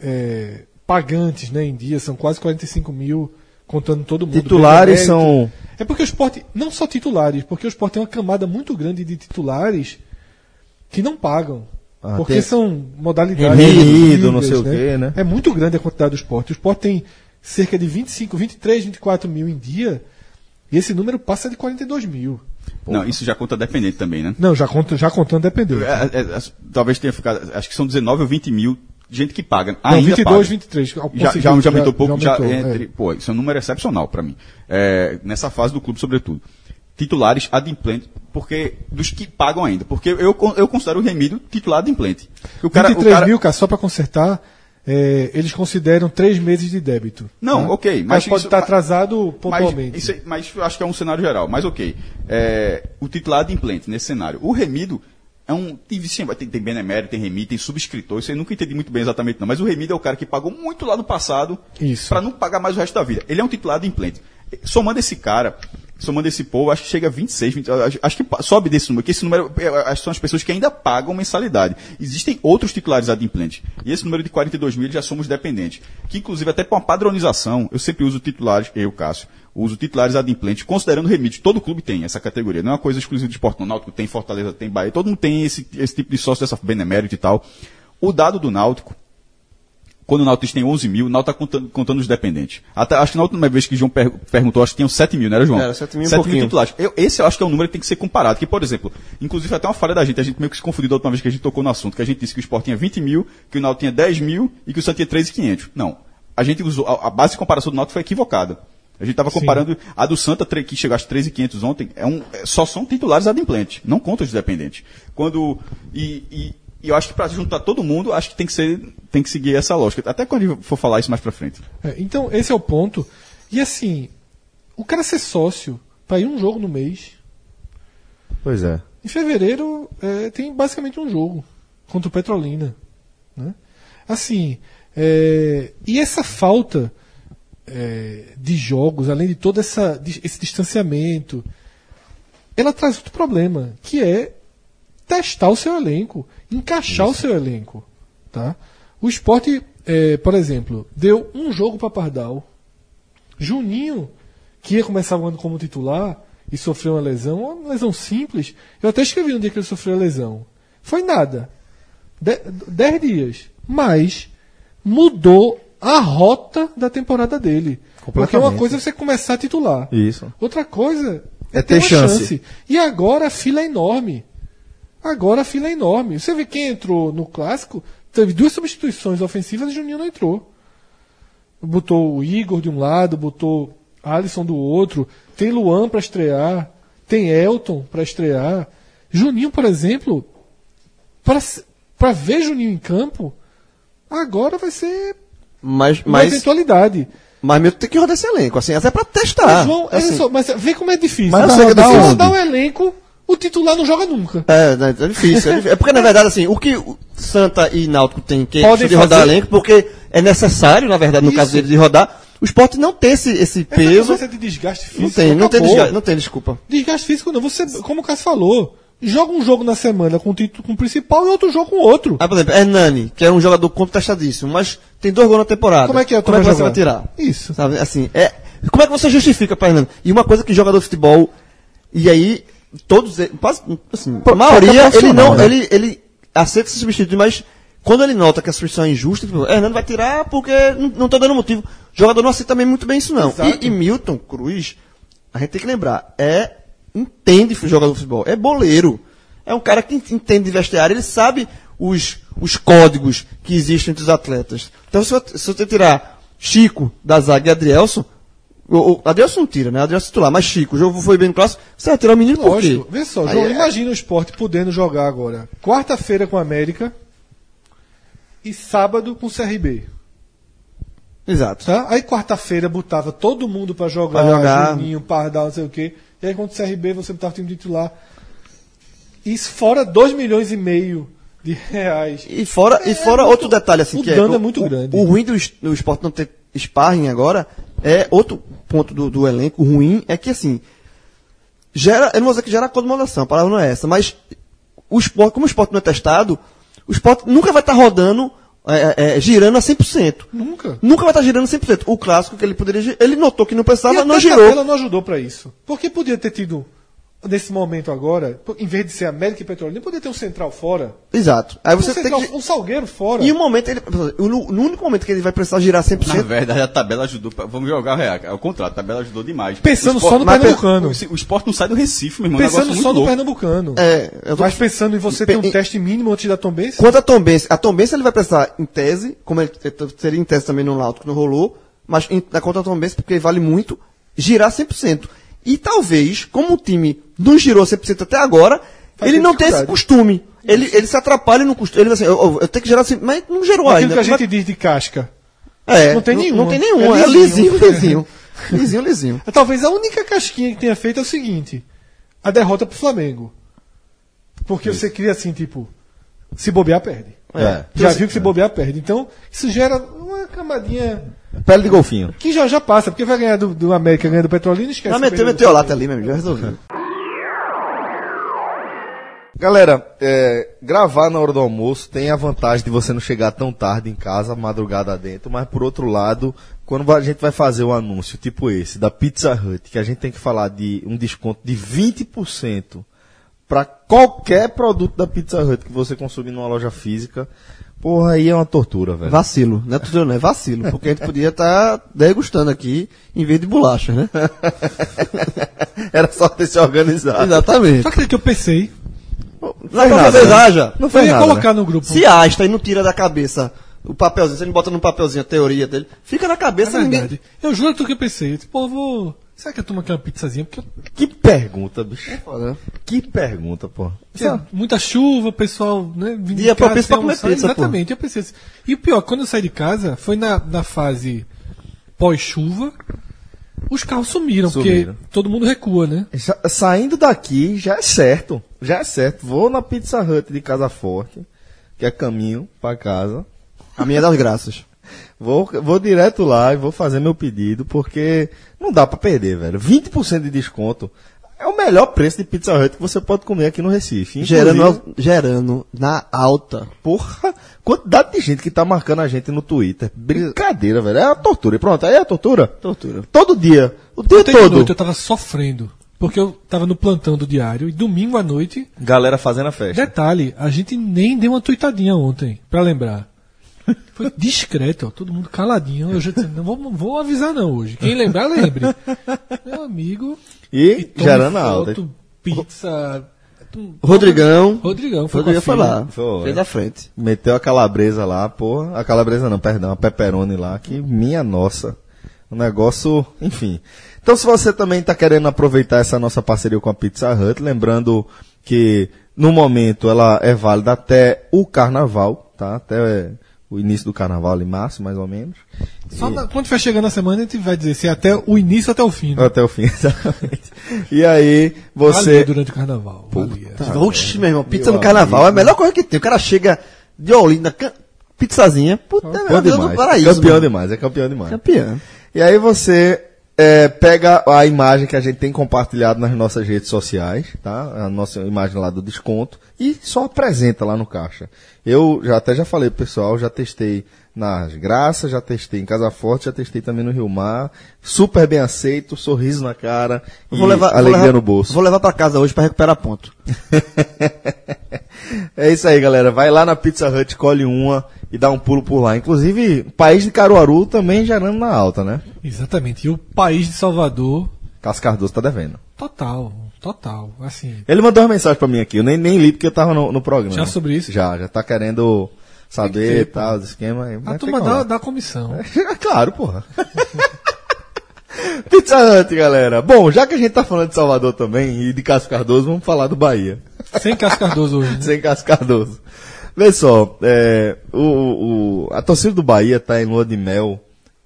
[SPEAKER 3] é, pagantes né, em dia, são quase 45 mil, contando todo mundo.
[SPEAKER 1] Titulares são.
[SPEAKER 3] É porque o Sport, não só titulares, porque o Sport tem uma camada muito grande de titulares que não pagam.
[SPEAKER 1] Ah,
[SPEAKER 3] porque
[SPEAKER 1] tem-
[SPEAKER 3] são modalidades.
[SPEAKER 1] Remido, não sei o quê, né?
[SPEAKER 3] É muito grande a quantidade do Sport. O Sport tem cerca de 25, 23, 24 mil em dia, e esse número passa de 42 mil.
[SPEAKER 4] Não, isso já conta dependente também, né?
[SPEAKER 3] Não, já, conta, já contando dependente.
[SPEAKER 4] É, é, é, talvez tenha ficado. Acho que são 19 ou 20 mil gente que paga.
[SPEAKER 3] Não,
[SPEAKER 4] Ainda
[SPEAKER 3] 22,
[SPEAKER 4] paga.
[SPEAKER 3] 23. ao-
[SPEAKER 4] Já,
[SPEAKER 3] conseguiu,
[SPEAKER 4] já, já aumentou um pouco, já,
[SPEAKER 3] aumentou,
[SPEAKER 4] entre,
[SPEAKER 3] é.
[SPEAKER 4] pô, isso é um número excepcional para mim. É, nessa fase do clube, sobretudo. Titulares adimplentes, porque dos que pagam ainda. Porque eu, eu considero o Remídio titular adimplente. O cara, o
[SPEAKER 3] 23
[SPEAKER 4] cara,
[SPEAKER 3] mil, cara, só para consertar, é, eles consideram três meses de débito.
[SPEAKER 4] Não,
[SPEAKER 3] tá?
[SPEAKER 4] ok,
[SPEAKER 3] Mas,
[SPEAKER 4] mas
[SPEAKER 3] pode
[SPEAKER 4] isso-
[SPEAKER 3] estar
[SPEAKER 4] mas-
[SPEAKER 3] atrasado
[SPEAKER 4] mas,
[SPEAKER 3] pontualmente.
[SPEAKER 4] isso aí- mas eu acho que é um cenário geral. Mas ok. É, o titular adimplente nesse cenário. O Remido é um. Tem, sim, tem, tem benemérito, tem remido, tem subscritor. Isso eu nunca entendi muito bem exatamente, não. Mas o Remido é o cara que pagou muito lá no passado para não pagar mais o resto da vida. Ele é um titular adimplente. Somando esse cara, somando esse povo, acho que chega a 26, 20, acho, que sobe desse número, que esse número é, que são as pessoas que ainda pagam mensalidade. Existem outros titulares adimplentes. E esse número de 42 mil já somos dependentes. Que inclusive até para uma padronização, eu sempre uso titulares, eu, Cássio, uso titulares adimplentes, considerando remite. Todo clube tem essa categoria. Não é uma coisa exclusiva de esporte. Náutico tem, Fortaleza tem, Bahia. Todo mundo tem esse, esse tipo de sócio dessa benemérito e tal. O dado do Náutico, quando o Náutico tem 11 mil, o Náutico está contando, contando os dependentes. Até, acho que na última vez que João per- perguntou, acho que tinham 7 mil, não era, João?
[SPEAKER 2] Era 7 mil e um pouquinho.
[SPEAKER 4] titulares. Eu- esse eu acho que é um número que tem que ser comparado. Que, por exemplo, inclusive até uma falha da gente, a gente meio que se confundiu da última vez que a gente tocou no assunto, que a gente disse que o Sport tinha 20 mil, que o Náutico tinha 10 mil e que o Santos tinha 3,500. Não. A gente usou, a, a base de comparação do Náutico foi equivocada. A gente estava comparando a do Santa, que chegou a 3,500 ontem, é um, é- só são titulares adimplentes, não conta os dependentes. Quando, e, e, e eu acho que para juntar todo mundo, acho que tem que ser, tem que seguir essa lógica. Até quando for falar isso mais para frente.
[SPEAKER 3] É, então, esse é o ponto. E assim, o cara ser sócio para ir um jogo no mês.
[SPEAKER 1] Pois é.
[SPEAKER 3] Em fevereiro é, tem basicamente um jogo contra o Petrolina. Né? Assim, é, e essa falta é, de jogos, além de todo essa, esse distanciamento, ela traz outro problema, que é testar o seu elenco, encaixar o seu elenco. Tá? O esporte, é, por exemplo, deu um jogo para Pardal. Juninho, que ia começar o ano como titular e sofreu uma lesão, uma lesão simples. Eu até escrevi no dia que ele sofreu a lesão. Foi nada. De- dez dias. Mas mudou a rota da temporada dele. Porque uma coisa é você começar a titular.
[SPEAKER 1] Isso.
[SPEAKER 3] Outra coisa
[SPEAKER 1] É ter
[SPEAKER 3] uma
[SPEAKER 1] chance.
[SPEAKER 3] E agora a fila é enorme. Agora a fila é enorme. Você vê quem entrou no clássico, teve duas substituições ofensivas e Juninho não entrou. Botou o Igor de um lado, botou Alisson do outro, tem Luan para estrear, tem Elton para estrear. Juninho, por exemplo, para ver Juninho em campo, agora vai ser
[SPEAKER 2] Mas,
[SPEAKER 3] uma
[SPEAKER 2] mas
[SPEAKER 3] eventualidade.
[SPEAKER 2] Mas Milton tem que rodar esse elenco, assim, até pra testar.
[SPEAKER 3] João, olha
[SPEAKER 2] assim.
[SPEAKER 3] só, mas vê como é difícil.
[SPEAKER 1] Mas
[SPEAKER 3] Mas
[SPEAKER 1] você
[SPEAKER 3] rodar,
[SPEAKER 1] é
[SPEAKER 3] rodar o
[SPEAKER 1] difícil.
[SPEAKER 3] elenco, o titular não joga nunca.
[SPEAKER 2] É, né, é difícil, é. É porque, na verdade, assim, o que Santa e Náutico tem que é
[SPEAKER 3] Podem
[SPEAKER 2] de rodar
[SPEAKER 3] fazer-
[SPEAKER 2] elenco, porque é necessário, na verdade, no
[SPEAKER 3] Isso.
[SPEAKER 2] caso dele, de rodar. O esporte não tem esse, esse
[SPEAKER 3] Essa
[SPEAKER 2] peso.
[SPEAKER 3] conversa de desgaste físico.
[SPEAKER 2] Não tem, não tem,
[SPEAKER 3] acabou.
[SPEAKER 2] desga- não tem desculpa.
[SPEAKER 3] Desgaste físico não. Você, como o Cássio falou, joga um jogo na semana com o título com o principal e outro jogo com o outro.
[SPEAKER 2] Ah, por exemplo, Hernani, que é um jogador contestadíssimo, mas tem dois gols na temporada.
[SPEAKER 3] Como é que é?
[SPEAKER 2] Como é que você vai tirar?
[SPEAKER 3] Isso.
[SPEAKER 2] Sabe, assim, é, como é que você justifica pra Hernani? E uma coisa que jogador de futebol, e aí, todos, quase, assim, a maioria, ele não,
[SPEAKER 1] né?
[SPEAKER 2] ele, ele aceita ser substituído, mas quando ele nota que a substituição é injusta, tipo, Hernani vai tirar porque não, não tá dando motivo. O jogador não aceita também muito bem isso, não. E, e Milton Cruz, a gente tem que lembrar, é, entende jogador de futebol, é boleiro. É um cara que entende de vestiário, ele sabe os, os códigos que existem entre os atletas. Então, se, eu- se você tirar Chico da zaga e Adrielson, o, o Adrielson não tira, né? Adrielson é titular, mas Chico, o jogo foi bem no clássico, você vai tirar o menino por
[SPEAKER 3] Lógico.
[SPEAKER 2] quê?
[SPEAKER 3] Vê só, João,
[SPEAKER 2] é-
[SPEAKER 3] imagina o esporte podendo jogar agora quarta-feira com a América e sábado com o CRB.
[SPEAKER 2] Exato.
[SPEAKER 3] Tá? Aí quarta-feira botava todo mundo pra jogar,
[SPEAKER 2] Pra jogar.
[SPEAKER 3] Juninho, Pardal, não sei o quê. E aí contra o CRB você botava o time titular. Isso fora 2 milhões e meio de reais.
[SPEAKER 2] E fora, e
[SPEAKER 3] É
[SPEAKER 2] fora
[SPEAKER 3] muito-
[SPEAKER 2] outro detalhe, assim,
[SPEAKER 3] o
[SPEAKER 2] que
[SPEAKER 3] dano
[SPEAKER 2] é,
[SPEAKER 3] é muito
[SPEAKER 2] o,
[SPEAKER 3] grande.
[SPEAKER 2] O ruim do, do esporte não ter sparring agora é outro ponto do, do elenco ruim, é que assim, gera, eu não vou dizer que gera acomodação, a palavra não é essa, mas o esporte, como o esporte não é testado, o esporte nunca vai estar rodando, é, é, é, girando a 100%.
[SPEAKER 3] Nunca.
[SPEAKER 2] Nunca vai estar girando 100%. O clássico que ele poderia, ele notou que não
[SPEAKER 3] E
[SPEAKER 2] precisava,
[SPEAKER 3] até
[SPEAKER 2] não
[SPEAKER 3] a
[SPEAKER 2] girou.
[SPEAKER 3] tabela não ajudou pra isso. Porque podia ter tido, nesse momento agora, em vez de ser América e Petrolina, podia ter um central fora.
[SPEAKER 2] Exato. Aí
[SPEAKER 3] Um,
[SPEAKER 2] você tem
[SPEAKER 3] central,
[SPEAKER 2] que,
[SPEAKER 3] um salgueiro fora.
[SPEAKER 2] e o momento, ele, no, no único momento que ele vai precisar girar 100%,
[SPEAKER 4] Na verdade, a tabela ajudou. pra- Vamos jogar real. É o contrário, a tabela ajudou demais.
[SPEAKER 3] Pensando
[SPEAKER 4] esporte-
[SPEAKER 3] só no
[SPEAKER 4] mas-
[SPEAKER 3] Pernambucano.
[SPEAKER 4] O, o esporte não sai do Recife, meu irmão. é um
[SPEAKER 3] Pensando só
[SPEAKER 4] muito
[SPEAKER 3] no
[SPEAKER 4] louco.
[SPEAKER 3] Pernambucano.
[SPEAKER 2] é, eu tô
[SPEAKER 3] Mas pensando em você ter um
[SPEAKER 2] Pe-
[SPEAKER 3] teste mínimo antes da Tombense.
[SPEAKER 2] Quanto a Tombense, a Tombense ele vai precisar em tese, como ele seria em tese também no Náutico, que não rolou, mas em, na conta da Tombense, porque vale muito, girar 100%. E talvez, como o time não girou 100% até agora,
[SPEAKER 3] Vai
[SPEAKER 2] ele não tem esse costume. Ele, ele se atrapalha no costume. Ele diz assim, eu, eu- eu tenho que girar 100%, mas não gerou
[SPEAKER 3] Aquilo
[SPEAKER 2] ainda.
[SPEAKER 3] que a
[SPEAKER 2] é-
[SPEAKER 3] gente diz de casca.
[SPEAKER 2] é,
[SPEAKER 3] não tem nenhuma.
[SPEAKER 2] Não tem nenhum,
[SPEAKER 3] É
[SPEAKER 2] é
[SPEAKER 3] lisinho.
[SPEAKER 2] lisinho, lisinho. lisinho, lisinho.
[SPEAKER 3] Talvez a única casquinha que tenha feito é o seguinte: a derrota pro Flamengo. Porque você cria assim, tipo, se bobear, perde.
[SPEAKER 1] É.
[SPEAKER 3] Já viu que se bobear, perde. Então, isso gera uma camadinha
[SPEAKER 1] Pele de golfinho.
[SPEAKER 3] que já, já passa, porque vai ganhar do, do América, ganha do Petrolina, esquece.
[SPEAKER 2] Mas
[SPEAKER 3] que
[SPEAKER 2] meteu, meteu o lata ali mesmo, já resolveu.
[SPEAKER 1] Galera, é, gravar na hora do almoço tem a vantagem de você não chegar tão tarde em casa, madrugada dentro, mas por outro lado, quando a gente vai fazer um anúncio tipo esse, da Pizza Hut, que a gente tem que falar de um desconto de 20% para qualquer produto da Pizza Hut que você consumir numa loja física, porra, aí é uma tortura, velho.
[SPEAKER 2] Vacilo, não é tudo não, é vacilo, porque a gente podia estar degustando aqui em vez de bolacha, né?
[SPEAKER 1] Era só ter se organizado.
[SPEAKER 2] Exatamente.
[SPEAKER 3] Só que que eu pensei,
[SPEAKER 2] Não
[SPEAKER 1] fez
[SPEAKER 2] é
[SPEAKER 1] nada,
[SPEAKER 2] nada, já.
[SPEAKER 1] Não
[SPEAKER 3] eu
[SPEAKER 1] fez
[SPEAKER 3] ia
[SPEAKER 1] nada.
[SPEAKER 3] colocar no grupo.
[SPEAKER 2] Se asta e não tira da cabeça o papelzinho, você não bota no papelzinho a teoria dele, fica na
[SPEAKER 3] É
[SPEAKER 2] cabeça ninguém.
[SPEAKER 3] verdade. Eu juro que eu pensei. Eu disse, pô, eu vou. Será que a turma quer uma pizzazinha? Porque
[SPEAKER 1] Que pergunta, bicho.
[SPEAKER 2] Foda, né?
[SPEAKER 1] Que pergunta, pô.
[SPEAKER 3] tinha muita chuva, o pessoal, né? vindo
[SPEAKER 2] Dia
[SPEAKER 3] de casa
[SPEAKER 2] propício
[SPEAKER 3] sem
[SPEAKER 2] pra comer pizza, pô.
[SPEAKER 3] Exatamente, eu pensei assim. E o pior, quando eu saí de casa, foi na, na fase pós-chuva, os carros sumiram,
[SPEAKER 1] Sumiram.
[SPEAKER 3] porque todo mundo recua, né?
[SPEAKER 1] Já- saindo daqui já é certo. Já é certo. Vou na Pizza Hut de Casa Forte, que é caminho pra casa.
[SPEAKER 2] A minha é das graças.
[SPEAKER 1] Vou, vou direto lá e vou fazer meu pedido, porque não dá pra perder, velho. 20% de desconto é o melhor preço de Pizza Hut que você pode comer aqui no Recife.
[SPEAKER 2] Gerando, gerando na alta.
[SPEAKER 1] Porra, quantidade de gente que tá marcando a gente no Twitter. Brincadeira, velho. É a tortura. E pronto, aí é a tortura.
[SPEAKER 2] Tortura.
[SPEAKER 1] Todo dia. O dia
[SPEAKER 3] Ontem
[SPEAKER 1] todo.
[SPEAKER 3] noite eu tava sofrendo, porque eu tava no plantão do diário, e domingo à noite,
[SPEAKER 1] Galera fazendo a festa.
[SPEAKER 3] detalhe, a gente nem deu uma tuitadinha ontem, pra lembrar. Foi discreto, ó, todo mundo caladinho. Eu já disse, não vou, não vou avisar não hoje. Quem lembrar, lembre. Meu amigo.
[SPEAKER 1] E,
[SPEAKER 3] tome
[SPEAKER 1] gerando a alta.
[SPEAKER 3] Pizza.
[SPEAKER 2] Rodrigão.
[SPEAKER 3] Rodrigão foi
[SPEAKER 2] Rodrigão foi lá.
[SPEAKER 1] Foi.
[SPEAKER 2] Fez a frente.
[SPEAKER 1] Meteu a calabresa lá, porra. A calabresa não, perdão, a pepperoni lá, que minha nossa. Um negócio, enfim. Então, se você também está querendo aproveitar essa nossa parceria com a Pizza Hut, lembrando que no momento ela é válida até o carnaval, tá? Até o início do carnaval em março, mais ou menos.
[SPEAKER 3] Só na- quando vai chegando a semana, a gente vai dizer se é até o início até o fim. Né?
[SPEAKER 1] Até o fim, exatamente. E aí,
[SPEAKER 3] Valia
[SPEAKER 1] você.
[SPEAKER 3] durante o carnaval. valia.
[SPEAKER 2] Oxi, meu irmão, pizza
[SPEAKER 1] Meu
[SPEAKER 2] no carnaval
[SPEAKER 1] amigo.
[SPEAKER 2] é a melhor coisa que tem. O cara chega de Olinda, can- pizzazinha, puta, é
[SPEAKER 1] Campeão
[SPEAKER 2] do
[SPEAKER 1] demais.
[SPEAKER 2] paraíso.
[SPEAKER 1] campeão
[SPEAKER 2] mano.
[SPEAKER 1] demais, é campeão demais.
[SPEAKER 2] Campeão.
[SPEAKER 1] E aí você é, pega a imagem que a gente tem compartilhado nas nossas redes sociais, tá? A nossa imagem lá do desconto e só apresenta lá no caixa. Eu já até já falei pro pessoal, já testei nas Graças, já testei em Casa Forte, já testei também no Rio Mar. Super bem aceito, sorriso na cara e
[SPEAKER 2] Vou levar,
[SPEAKER 1] alegria
[SPEAKER 2] vou levar,
[SPEAKER 1] no bolso.
[SPEAKER 2] Vou levar pra casa hoje pra recuperar ponto.
[SPEAKER 1] É isso aí, galera. Vai lá na Pizza Hut, colhe uma e dá um pulo por lá. Inclusive, país de Caruaru também gerando na alta, né?
[SPEAKER 3] Exatamente. E o país de Salvador,
[SPEAKER 1] Cascardoso tá devendo.
[SPEAKER 3] total. Total. Assim.
[SPEAKER 1] Ele mandou uma mensagem pra mim aqui, eu nem, nem li porque eu tava no, no programa.
[SPEAKER 3] Já sobre isso?
[SPEAKER 1] Já, já tá querendo saber
[SPEAKER 3] ter,
[SPEAKER 1] e tal, os esquema.
[SPEAKER 3] A turma da, da comissão.
[SPEAKER 1] É claro, porra. Pizza Hut, galera. Bom, já que a gente tá falando de Salvador também e de Cássio Cardoso, vamos falar do Bahia.
[SPEAKER 3] Sem Cássio Cardoso hoje. né?
[SPEAKER 1] Sem Cássio Cardoso. Vê só, é, o, o- a torcida do Bahia tá em lua de mel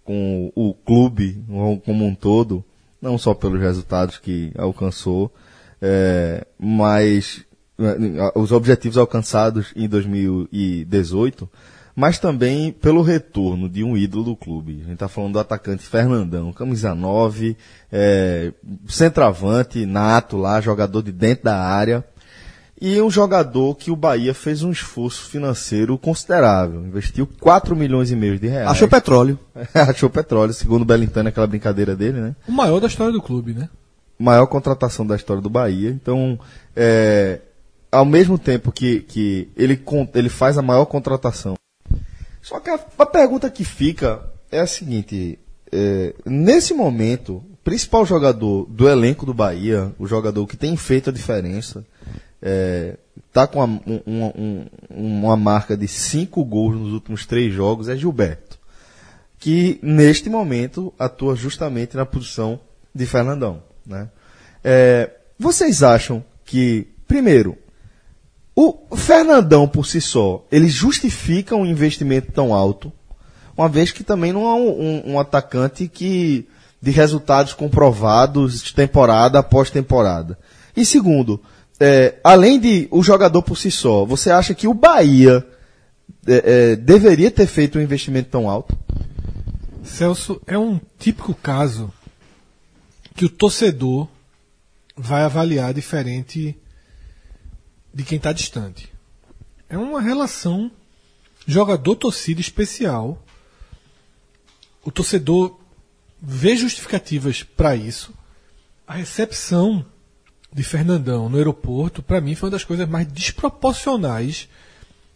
[SPEAKER 1] com o, o clube como um todo, não só pelos resultados que alcançou, é, mas é, os objetivos alcançados em 2018, mas também pelo retorno de um ídolo do clube. A gente está falando do atacante Fernandão, camisa 9, é, centroavante, nato lá, jogador de dentro da área. E um jogador que o Bahia fez um esforço financeiro considerável. Investiu 4 milhões e meio de reais.
[SPEAKER 2] Achou petróleo.
[SPEAKER 1] Achou petróleo, segundo o Belintani, aquela brincadeira dele, né?
[SPEAKER 3] O maior da história do clube, né?
[SPEAKER 1] Maior contratação da história do Bahia. Então, é, ao mesmo tempo que, que ele, con- ele faz a maior contratação. Só que a, a pergunta que fica é a seguinte: é, nesse momento, o principal jogador do elenco do Bahia, o jogador que tem feito a diferença, está com uma, um- um- um- uma marca de cinco gols nos últimos três jogos, é Gilberto. Que neste momento atua justamente na posição de Fernandão. Né? É, vocês acham que, primeiro, o Fernandão por si só, ele justifica um investimento tão alto, uma vez que também não é um, um- atacante que de resultados comprovados de temporada após temporada. E segundo, é, além de o jogador por si só, você acha que o Bahia é, é, deveria ter feito um investimento tão alto?
[SPEAKER 3] Celso, é um típico caso que o torcedor vai avaliar diferente de quem está distante. É uma relação jogador-torcida especial. O torcedor vê justificativas para isso. A recepção de Fernandão no aeroporto, para mim, foi uma das coisas mais desproporcionais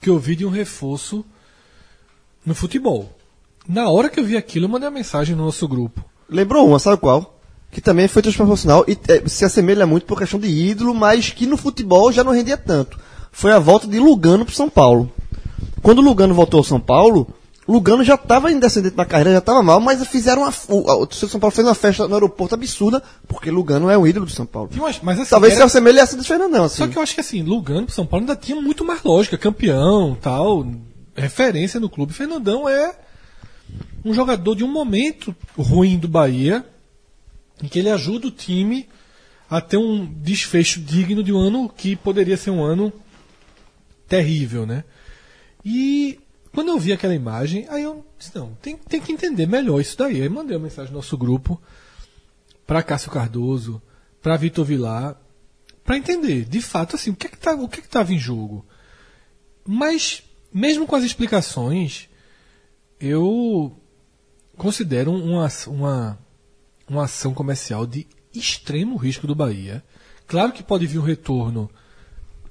[SPEAKER 3] que eu vi de um reforço no futebol. Na hora que eu vi aquilo, eu mandei uma mensagem no nosso grupo.
[SPEAKER 2] Lembrou uma, sabe qual? Que também foi desproporcional e é, se assemelha muito por questão de ídolo, mas que no futebol já não rendia tanto. Foi a volta de Lugano pro São Paulo. Quando Lugano voltou ao São Paulo, Lugano já estava indescendente na carreira, já estava mal, mas fizeram uma, o, o São Paulo fez uma festa no aeroporto absurda, porque Lugano é o ídolo do São Paulo.
[SPEAKER 3] Umas- Mas assim,
[SPEAKER 2] Talvez se
[SPEAKER 3] era-
[SPEAKER 2] assemelhe a essa do Fernandão, assim.
[SPEAKER 3] Só que eu acho que assim, Lugano pro São Paulo ainda tinha muito mais lógica, campeão, tal, referência no clube. Fernandão é um jogador de um momento ruim do Bahia, em que ele ajuda o time a ter um desfecho digno de um ano que poderia ser um ano terrível, né? E quando eu vi aquela imagem, aí eu disse, não, tem, tem que entender melhor isso daí. Aí mandei uma mensagem no nosso grupo para Cássio Cardoso, para Vitor Vilar, para entender, de fato, assim, o que é que tá, o que é estava em jogo. Mas mesmo com as explicações, eu considero uma, uma, uma ação comercial de extremo risco do Bahia. Claro que pode vir um retorno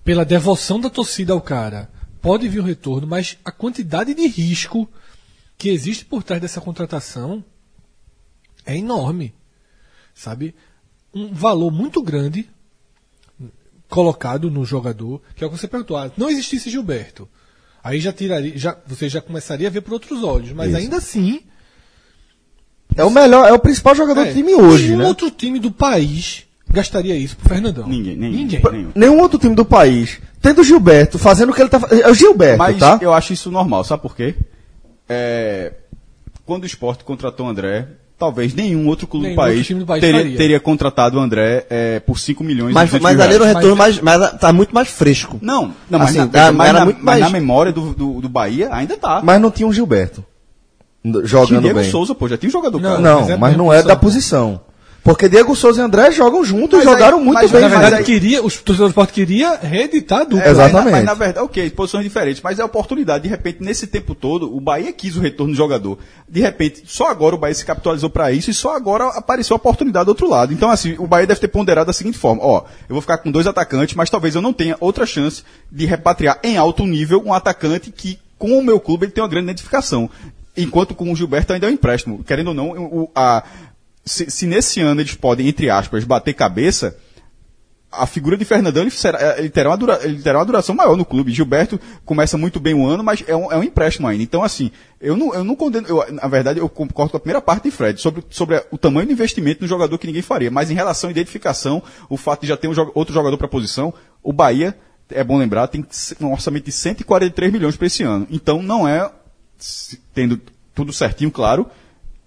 [SPEAKER 3] pela devoção da torcida ao cara. Pode vir um retorno, mas a quantidade de risco que existe por trás dessa contratação é enorme. Sabe? Um valor muito grande colocado no jogador, que é o que você perguntou. Ah, não existisse Gilberto. Aí já tiraria, já, você já começaria a ver por outros olhos. Mas
[SPEAKER 1] Isso.
[SPEAKER 3] ainda assim,
[SPEAKER 1] É o melhor, é o principal jogador
[SPEAKER 3] é,
[SPEAKER 1] do time hoje,
[SPEAKER 3] nenhum
[SPEAKER 1] né?
[SPEAKER 3] outro time do país gastaria isso pro Fernandão.
[SPEAKER 4] Ninguém, ninguém.
[SPEAKER 3] Ninguém.
[SPEAKER 4] nenhum.
[SPEAKER 1] Nenhum outro time do país, tendo o Gilberto fazendo o que ele tá fazendo. É o Gilberto,
[SPEAKER 4] Mas
[SPEAKER 1] tá?
[SPEAKER 4] eu acho isso normal, sabe por quê? é, quando o esporte contratou o André, talvez nenhum outro clube
[SPEAKER 3] Nenhum
[SPEAKER 4] do, país
[SPEAKER 3] do país
[SPEAKER 4] teria, teria contratado o André é, por 5 milhões
[SPEAKER 2] Mas,
[SPEAKER 4] 200
[SPEAKER 2] mas ali era um retorno
[SPEAKER 3] Mas-
[SPEAKER 2] mais, mais. Tá muito mais fresco.
[SPEAKER 4] Não, não mas,
[SPEAKER 2] Assim,
[SPEAKER 4] na, mas
[SPEAKER 2] era
[SPEAKER 4] na-
[SPEAKER 2] muito
[SPEAKER 4] mas
[SPEAKER 2] mais-
[SPEAKER 4] na memória do, do, do Bahia ainda tá.
[SPEAKER 1] Mas não tinha um Gilberto n-
[SPEAKER 4] Tinha
[SPEAKER 1] jogando
[SPEAKER 4] Diego
[SPEAKER 1] bem.
[SPEAKER 4] Souza, pô, já tinha um jogador
[SPEAKER 3] Não,
[SPEAKER 4] cara.
[SPEAKER 1] Não,
[SPEAKER 3] Mas é
[SPEAKER 1] mas não é da posição. Porque Diego Souza e André jogam juntos e
[SPEAKER 4] Mas aí-
[SPEAKER 1] jogaram muito
[SPEAKER 4] mas
[SPEAKER 1] bem.
[SPEAKER 3] Na
[SPEAKER 4] Mas
[SPEAKER 3] verdade,
[SPEAKER 4] aí-
[SPEAKER 3] queria, os torcedores do esporte queria reeditar a dupla.
[SPEAKER 4] É, mas na-
[SPEAKER 1] Exatamente.
[SPEAKER 4] Mas, na verdade, ok, posições diferentes, mas é a oportunidade. De repente, nesse tempo todo, o Bahia quis o retorno do jogador. De repente, só agora o Bahia se capitalizou para isso e só agora apareceu a oportunidade do outro lado. Então, assim, o Bahia deve ter ponderado da seguinte forma: ó, eu vou ficar com dois atacantes, mas talvez eu não tenha outra chance de repatriar em alto nível um atacante que, com o meu clube, ele tem uma grande identificação. Enquanto com o Gilberto ainda é um empréstimo. Querendo ou não, o- a, se, se nesse ano eles podem, entre aspas, bater cabeça, a figura de Fernandão ele, será- ele terá, uma dura- ele terá uma duração maior no clube. Gilberto começa muito bem o ano, mas é um, é um empréstimo ainda. Então, assim, eu não, eu não condeno. eu, na verdade, eu concordo com a primeira parte de Fred sobre, sobre o tamanho do investimento no jogador que ninguém faria. Mas em relação à identificação, o fato de já ter um outro jogador para a posição, o Bahia, é bom lembrar, tem um orçamento de 143 milhões para esse ano. Então, não é, tendo tudo certinho, claro,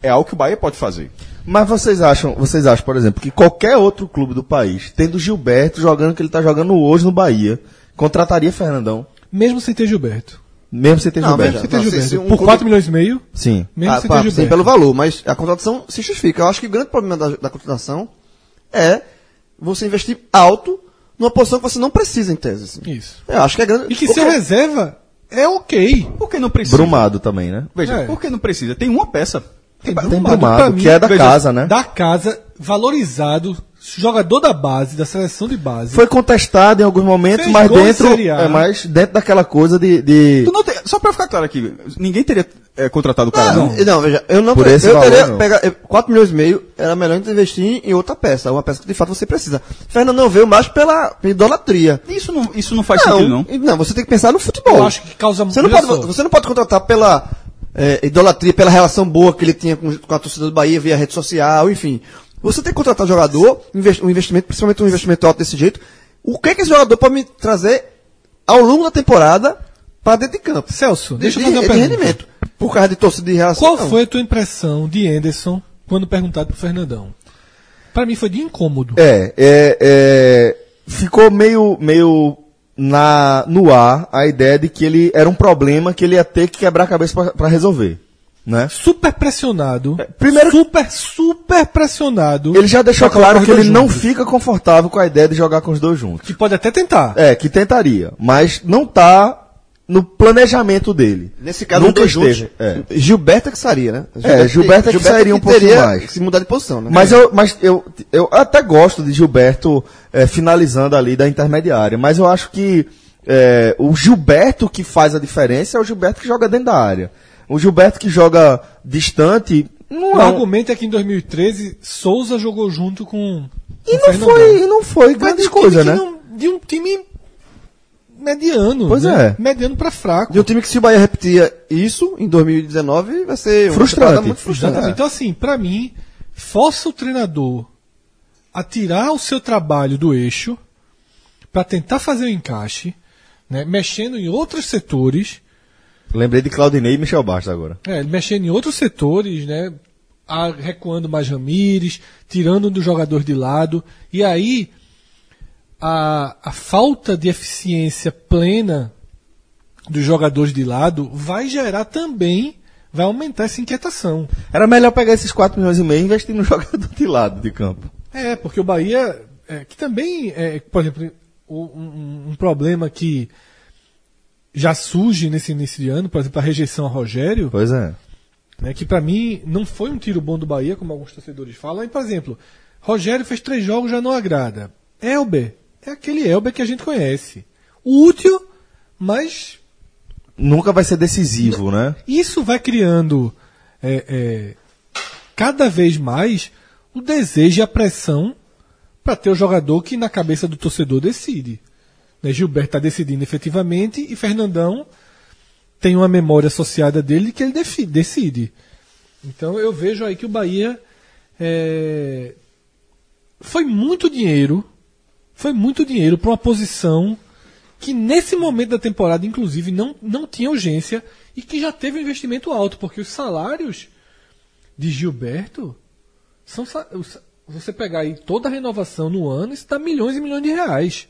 [SPEAKER 4] é algo que o Bahia pode fazer.
[SPEAKER 1] Mas vocês acham, vocês acham, por exemplo, que qualquer outro clube do país, tendo Gilberto jogando o que ele tá jogando hoje no Bahia, contrataria Fernandão?
[SPEAKER 3] Mesmo sem ter Gilberto.
[SPEAKER 1] Mesmo sem ter
[SPEAKER 2] Não,
[SPEAKER 1] Gilberto?
[SPEAKER 2] veja,
[SPEAKER 3] Sem ter
[SPEAKER 2] não, se-
[SPEAKER 3] Gilberto.
[SPEAKER 2] se um
[SPEAKER 3] Por
[SPEAKER 2] clube-
[SPEAKER 3] 4 milhões e meio,
[SPEAKER 1] Sim.
[SPEAKER 3] mesmo
[SPEAKER 2] Ah,
[SPEAKER 3] sem
[SPEAKER 2] pá,
[SPEAKER 3] ter
[SPEAKER 2] sim,
[SPEAKER 3] Gilberto.
[SPEAKER 2] pelo valor, mas a contratação se justifica. Eu acho que o grande problema da, da contratação é você investir alto numa posição que você não precisa, em tese. assim.
[SPEAKER 3] Isso.
[SPEAKER 2] Eu acho que é grande.
[SPEAKER 3] E que
[SPEAKER 2] porque-
[SPEAKER 3] seu reserva é ok.
[SPEAKER 4] Por que não precisa?
[SPEAKER 1] Brumado também, né?
[SPEAKER 4] Veja,
[SPEAKER 3] É.
[SPEAKER 4] por que não precisa? Tem uma peça.
[SPEAKER 1] Tem
[SPEAKER 3] Brumado,
[SPEAKER 1] Brumado,
[SPEAKER 3] pra mim,
[SPEAKER 1] que é da
[SPEAKER 3] veja,
[SPEAKER 1] casa, né?
[SPEAKER 3] Da casa, valorizado, jogador da base, da seleção de base.
[SPEAKER 1] Foi contestado em alguns momentos,
[SPEAKER 3] Fez
[SPEAKER 1] mas dentro, é mais dentro daquela coisa de, de-
[SPEAKER 4] não tem- só pra ficar claro aqui, ninguém teria é, contratado o cara,
[SPEAKER 2] Não,
[SPEAKER 4] não.
[SPEAKER 2] não, veja, eu não
[SPEAKER 1] Por esse
[SPEAKER 2] eu
[SPEAKER 1] valor,
[SPEAKER 2] teria
[SPEAKER 1] não.
[SPEAKER 2] pegar eu- 4 milhões e meio, era melhor investir em outra peça, uma peça que de fato você precisa. Fernando não veio mais pela, idolatria.
[SPEAKER 4] Isso não, isso não faz sentido, não.
[SPEAKER 2] não, você tem que pensar no futebol.
[SPEAKER 3] Eu acho que causa
[SPEAKER 2] Você não pode, você não pode contratar pela é, idolatria, pela relação boa que ele tinha com, com a torcida do Bahia via rede social, enfim. Você tem que contratar jogador, invest- um investimento, principalmente um investimento alto desse jeito. O que, que esse jogador pode me trazer ao longo da temporada para dentro de campo?
[SPEAKER 3] Celso,
[SPEAKER 2] De,
[SPEAKER 3] deixa eu
[SPEAKER 2] de-
[SPEAKER 3] fazer uma
[SPEAKER 2] de
[SPEAKER 3] pergunta.
[SPEAKER 2] rendimento. Por causa de torcida de relação.
[SPEAKER 3] Qual
[SPEAKER 2] não.
[SPEAKER 3] foi a tua impressão de Anderson quando perguntado pro Fernandão? Pra mim foi de incômodo.
[SPEAKER 1] É, é, é, ficou meio, meio na, no ar a ideia de que ele era um problema que ele ia ter que quebrar a cabeça pra- pra resolver, né?
[SPEAKER 3] Super pressionado.
[SPEAKER 1] primeiro-
[SPEAKER 3] Super, super pressionado.
[SPEAKER 1] Ele já deixou claro que ele
[SPEAKER 3] dois
[SPEAKER 1] não
[SPEAKER 3] juntos.
[SPEAKER 1] fica confortável com a ideia de jogar com os dois juntos.
[SPEAKER 3] Que pode até tentar.
[SPEAKER 1] É, que tentaria, mas não tá no planejamento dele.
[SPEAKER 2] Nesse caso,
[SPEAKER 1] Nunca
[SPEAKER 2] dois juntos.
[SPEAKER 1] esteve, é.
[SPEAKER 2] Gilberto é que sairia, né?
[SPEAKER 1] É, Gilberto é que sairia um pouquinho mais.
[SPEAKER 2] se mudar de posição, né?
[SPEAKER 1] Mas, eu, mas eu, eu até gosto de Gilberto eh, finalizando ali da intermediária, mas eu acho que eh, o Gilberto que faz a diferença é o Gilberto que joga dentro da área. O Gilberto que joga distante não
[SPEAKER 3] O
[SPEAKER 1] é. um-
[SPEAKER 3] argumento é que em 2013 Souza jogou junto com.
[SPEAKER 1] E não
[SPEAKER 3] Fernandão.
[SPEAKER 1] foi, e não foi grande
[SPEAKER 3] de
[SPEAKER 1] coisa, né?
[SPEAKER 3] não- de um time mediano.
[SPEAKER 1] Pois
[SPEAKER 3] né?
[SPEAKER 1] é.
[SPEAKER 3] Mediano pra fraco.
[SPEAKER 2] De um time que se o Bahia repetia isso em 2019, vai ser
[SPEAKER 1] Frustrante.
[SPEAKER 2] muito frustrante.
[SPEAKER 3] Então, assim, pra mim, força o treinador a tirar o seu trabalho do eixo pra tentar fazer o encaixe, né, mexendo em outros setores,
[SPEAKER 1] Lembrei de Claudinei e Michel Bastos agora.
[SPEAKER 3] é, mexendo em outros setores, né, a- recuando mais Ramires, tirando um do jogador de lado, e aí a, a falta de eficiência plena dos jogadores de lado vai gerar também, vai aumentar essa inquietação.
[SPEAKER 1] Era melhor pegar esses 4 milhões e meio e investir no jogador de lado de campo.
[SPEAKER 3] É, porque o Bahia, é, que também, é, por exemplo, um, um- problema que já surge nesse início de ano, por exemplo, a rejeição a Rogério,
[SPEAKER 1] Pois é.
[SPEAKER 3] né, que pra mim não foi um tiro bom do Bahia, como alguns torcedores falam. E, por exemplo, Rogério fez três jogos já não agrada. Elber é aquele Elber que a gente conhece. Útil, mas
[SPEAKER 1] Nunca vai ser decisivo, né?
[SPEAKER 3] isso vai criando é, é, cada vez mais o desejo e a pressão para ter o jogador que na cabeça do torcedor decide. Né, Gilberto está decidindo efetivamente e Fernandão tem uma memória associada dele que ele decide. Então eu vejo aí que o Bahia é, foi muito dinheiro, foi muito dinheiro para uma posição que nesse momento da temporada, inclusive, não, não tinha urgência e que já teve um investimento alto, porque os salários de Gilberto são você pegar aí toda a renovação no ano, isso dá milhões e milhões de reais.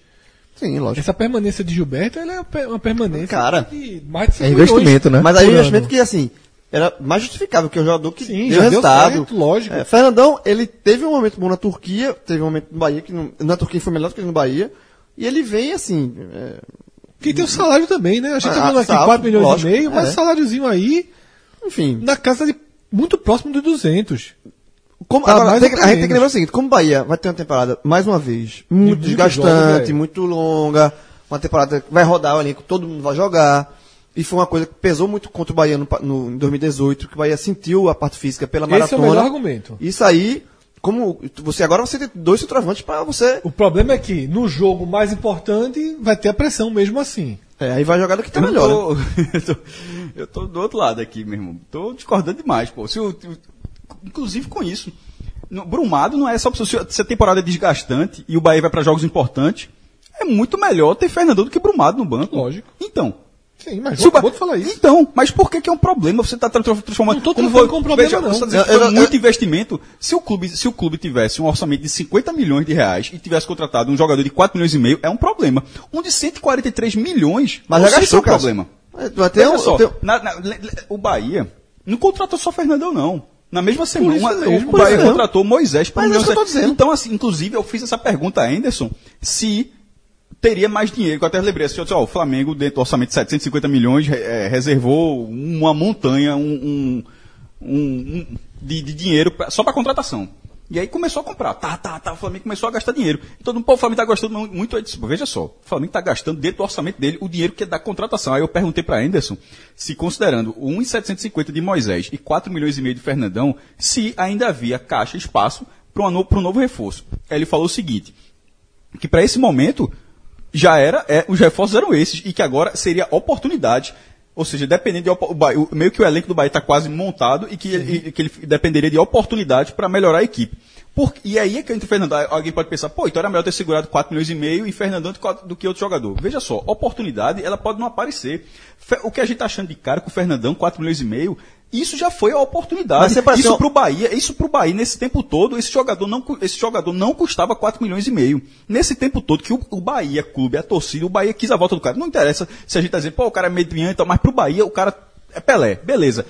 [SPEAKER 2] Sim, lógico.
[SPEAKER 3] Essa permanência de Gilberto ela é uma permanência
[SPEAKER 2] Cara,
[SPEAKER 3] de mais de 5
[SPEAKER 1] é investimento, né?
[SPEAKER 2] Mas aí
[SPEAKER 3] por
[SPEAKER 2] o investimento
[SPEAKER 3] ano.
[SPEAKER 2] que, assim, era mais justificável, que um jogador que
[SPEAKER 3] Sim,
[SPEAKER 2] deu
[SPEAKER 3] já deu
[SPEAKER 2] resultado.
[SPEAKER 3] certo, lógico.
[SPEAKER 2] É, Fernandão, ele teve um momento bom na Turquia, teve um momento no Bahia, que não- na Turquia foi melhor do que no Bahia, e ele vem, assim, é,
[SPEAKER 3] Que tem o salário também, né? A gente
[SPEAKER 2] Ah,
[SPEAKER 3] tá falando aqui
[SPEAKER 2] salvo,
[SPEAKER 3] 4 milhões
[SPEAKER 2] lógico,
[SPEAKER 3] e meio, mas
[SPEAKER 2] é.
[SPEAKER 3] o saláriozinho aí
[SPEAKER 2] enfim...
[SPEAKER 3] na casa de muito próximo de 200.
[SPEAKER 2] Como,
[SPEAKER 3] Tá
[SPEAKER 2] agora, tem a gente tem que lembrar o seguinte, como o Bahia vai ter uma temporada, mais uma vez, muito desgastante,
[SPEAKER 3] jogos, é.
[SPEAKER 2] muito longa, uma temporada que vai rodar o elenco, todo mundo vai jogar, e foi uma coisa que pesou muito contra o Bahia no, no- em 2018, que o Bahia sentiu a parte física pela
[SPEAKER 3] Esse é o
[SPEAKER 2] maratona.
[SPEAKER 3] melhor argumento.
[SPEAKER 2] Isso aí, como você agora você tem dois centroavantes para você.
[SPEAKER 3] O problema é que no jogo mais importante vai ter a pressão mesmo assim.
[SPEAKER 2] É, aí vai jogar do que tá
[SPEAKER 4] Eu
[SPEAKER 2] melhor. né?
[SPEAKER 4] tô, eu, tô, eu tô do outro lado aqui, meu irmão. Tô discordando demais, pô. Se o- inclusive com isso. No, Brumado não é só se, se a temporada é desgastante e o Bahia vai para jogos importantes, é muito melhor ter Fernandão do que Brumado no banco.
[SPEAKER 3] Lógico.
[SPEAKER 4] Então.
[SPEAKER 3] Sim, mas
[SPEAKER 4] Se o Ba-
[SPEAKER 3] vou, vou te falar isso.
[SPEAKER 4] Então, mas por que, que é um problema? Você está transformando.
[SPEAKER 3] Não tô
[SPEAKER 4] como
[SPEAKER 3] trocando
[SPEAKER 4] vou-
[SPEAKER 3] com problema,
[SPEAKER 4] veja,
[SPEAKER 3] não.
[SPEAKER 4] Você tá
[SPEAKER 2] Eu-
[SPEAKER 4] foi
[SPEAKER 2] eu-
[SPEAKER 4] muito
[SPEAKER 2] eu-
[SPEAKER 4] investimento. Se o, clube, se o clube tivesse um orçamento de 50 milhões de reais e tivesse contratado um jogador de 4 milhões e meio, é um problema. Um de 143 milhões,
[SPEAKER 2] Mas
[SPEAKER 4] não
[SPEAKER 2] já
[SPEAKER 4] é um problema.
[SPEAKER 2] Ter
[SPEAKER 4] Veja
[SPEAKER 2] um,
[SPEAKER 4] só,
[SPEAKER 2] tem-
[SPEAKER 4] na- na- o Bahia não contratou só Fernandão, não. Na mesma semana, uma-
[SPEAKER 3] mesmo,
[SPEAKER 4] o Bahia contratou Moisés
[SPEAKER 2] Mas é isso que eu tô
[SPEAKER 4] e-
[SPEAKER 2] dizendo.
[SPEAKER 4] Então, assim, inclusive, eu fiz essa pergunta a Anderson se teria mais dinheiro. Eu até lembrei assim, ó, o Flamengo, dentro do orçamento de 750 milhões, eh, reservou uma montanha um, um- um- de, de dinheiro pra- só para contratação. E aí começou a comprar. Tá, tá, tá. O Flamengo começou a gastar dinheiro. E pô, o Flamengo tá gastando mu- muito. Eu disse, "Pô, veja só, o Flamengo tá gastando dentro do orçamento dele o dinheiro que é da contratação. Aí eu perguntei para Anderson se considerando o 1,750 de Moisés e 4 milhões e meio de Fernandão, se ainda havia caixa, espaço para um novo reforço. Aí ele falou o seguinte, que para esse momento já era, é, os reforços eram esses e que agora seria oportunidade. Ou seja, dependendo de Bahia- meio que o elenco do Bahia está quase montado e que ele, e que ele dependeria de oportunidade para melhorar a equipe. Por- e aí é que entre o Fernandão, alguém pode pensar, pô, então era melhor ter segurado 4 milhões e meio e Fernandão do que- do que outro jogador. Veja só, oportunidade, ela pode não aparecer. O que a gente está achando de cara com o Fernandão, 4 milhões e meio, isso já foi a oportunidade.
[SPEAKER 2] parece
[SPEAKER 4] Isso
[SPEAKER 2] um-
[SPEAKER 4] pro Bahia, isso pro Bahia, nesse tempo todo, esse jogador não, esse jogador não custava 4 milhões e meio. Nesse tempo todo que o, o Bahia, clube, a torcida, o Bahia quis a volta do cara. Não interessa se a gente tá dizendo, pô, o cara é mediano e tal, mas pro Bahia o cara é Pelé, beleza.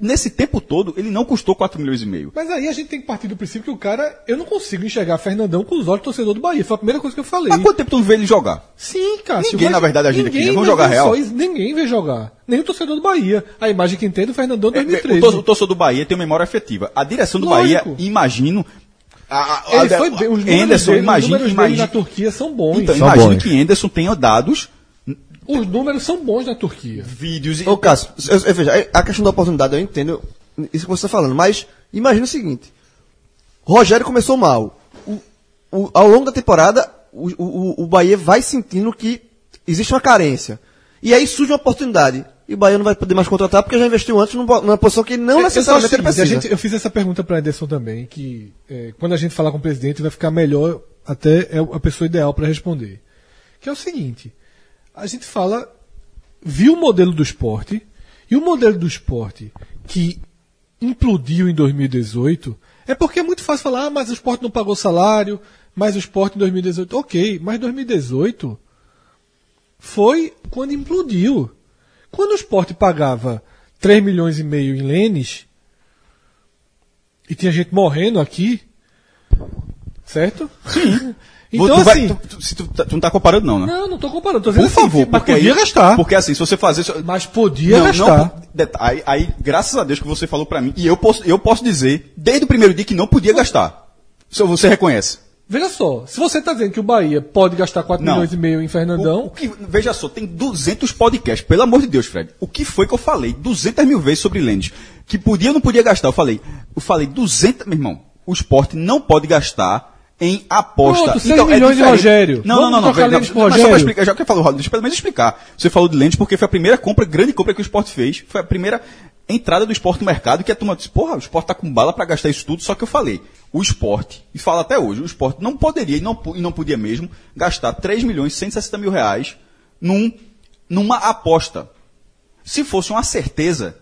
[SPEAKER 4] Nesse tempo todo, ele não custou 4 milhões e meio.
[SPEAKER 3] Mas aí a gente tem que partir do princípio que o cara. Eu não consigo enxergar Fernandão com os olhos do torcedor do Bahia. Foi a primeira coisa que eu falei.
[SPEAKER 4] Há quanto tempo tu não vê ele jogar?
[SPEAKER 3] Sim, Cássio.
[SPEAKER 4] Ninguém,
[SPEAKER 3] mas
[SPEAKER 4] na verdade, agindo aqui, né?
[SPEAKER 3] ninguém
[SPEAKER 4] Vamos jogar real.
[SPEAKER 3] ninguém vê jogar. Nem o torcedor do Bahia. A imagem que tem do Fernandão
[SPEAKER 4] É,
[SPEAKER 3] 2013.
[SPEAKER 4] o, tor- o torcedor do Bahia tem uma memória afetiva. A direção do
[SPEAKER 3] Lógico.
[SPEAKER 4] Bahia, imagino. a- a-
[SPEAKER 3] Ele
[SPEAKER 4] a-
[SPEAKER 3] foi bem. Os números,
[SPEAKER 4] Anderson,
[SPEAKER 3] dele, os
[SPEAKER 4] imagine,
[SPEAKER 3] números dele
[SPEAKER 4] imagine,
[SPEAKER 3] na Turquia são bons.
[SPEAKER 4] então,
[SPEAKER 1] São
[SPEAKER 4] imagine
[SPEAKER 1] bons.
[SPEAKER 4] que Anderson tenha dados,
[SPEAKER 3] Os números são bons na Turquia.
[SPEAKER 4] vídeos e.
[SPEAKER 2] Ô, Cássio, eu, eu, veja, a questão da oportunidade eu entendo isso que você está falando, mas imagina o seguinte: Rogério começou mal. O- o- ao longo da temporada, o, o, o Bahia vai sentindo que existe uma carência. E aí surge uma oportunidade. E o Bahia não vai poder mais contratar porque já investiu antes numa posição que não
[SPEAKER 3] Eu- eu
[SPEAKER 2] necessariamente
[SPEAKER 3] o seguinte,
[SPEAKER 2] precisa.
[SPEAKER 3] a gente- eu fiz essa pergunta para Ederson também, que é, quando a gente falar com o presidente vai ficar melhor, até é a pessoa ideal para responder. Que é o seguinte: a gente fala, viu o modelo do esporte, e o modelo do esporte que implodiu em 2018 é porque é muito fácil falar, ah, mas o esporte não pagou salário, mas o esporte em 2018. Ok, mas 2018 foi quando implodiu. Quando o esporte pagava 3 milhões e meio em Lênis, e tinha gente morrendo aqui, certo? Sim. Então,
[SPEAKER 4] tu vai-
[SPEAKER 3] assim.
[SPEAKER 4] tu- tu- se tu, tu não tá comparando, não, né?
[SPEAKER 3] Não, não tô comparando. Tô dizendo
[SPEAKER 4] Por favor,
[SPEAKER 3] assim, mas
[SPEAKER 4] porque
[SPEAKER 3] podia
[SPEAKER 4] aí,
[SPEAKER 3] gastar.
[SPEAKER 4] Porque assim, se você fazer.
[SPEAKER 3] Mas podia
[SPEAKER 4] não,
[SPEAKER 3] gastar.
[SPEAKER 4] não, aí, aí, graças a Deus que você falou pra mim, e eu posso, eu posso dizer, desde o primeiro dia, que não podia gastar. Isso você reconhece.
[SPEAKER 3] Veja só, se você está dizendo que o Bahia pode gastar 4
[SPEAKER 4] Não.
[SPEAKER 3] milhões e meio em Fernandão,
[SPEAKER 4] O, o que, veja só, tem 200 podcasts, pelo amor de Deus, Fred. O que foi que eu falei 200 mil vezes sobre Lênis? Que podia ou não podia gastar? Eu falei, eu falei 200, meu irmão, o esporte não pode gastar em aposta.
[SPEAKER 3] Pronto, 6 milhões de
[SPEAKER 4] diferente.
[SPEAKER 3] Rogério.
[SPEAKER 4] Não,
[SPEAKER 3] Vamos
[SPEAKER 4] não, não, não. velho, não, só pra explicar, já que eu falo, deixa eu pelo menos explicar. Você falou de Lênis porque foi a primeira compra, grande compra que o esporte fez. Foi a primeira entrada do esporte no mercado que a turma disse, porra, o esporte tá com bala para gastar isso tudo, só que eu falei, o esporte, e fala até hoje, o esporte não poderia e não, e não podia mesmo gastar 3 milhões e 160 mil reais num, numa aposta. Se fosse uma certeza,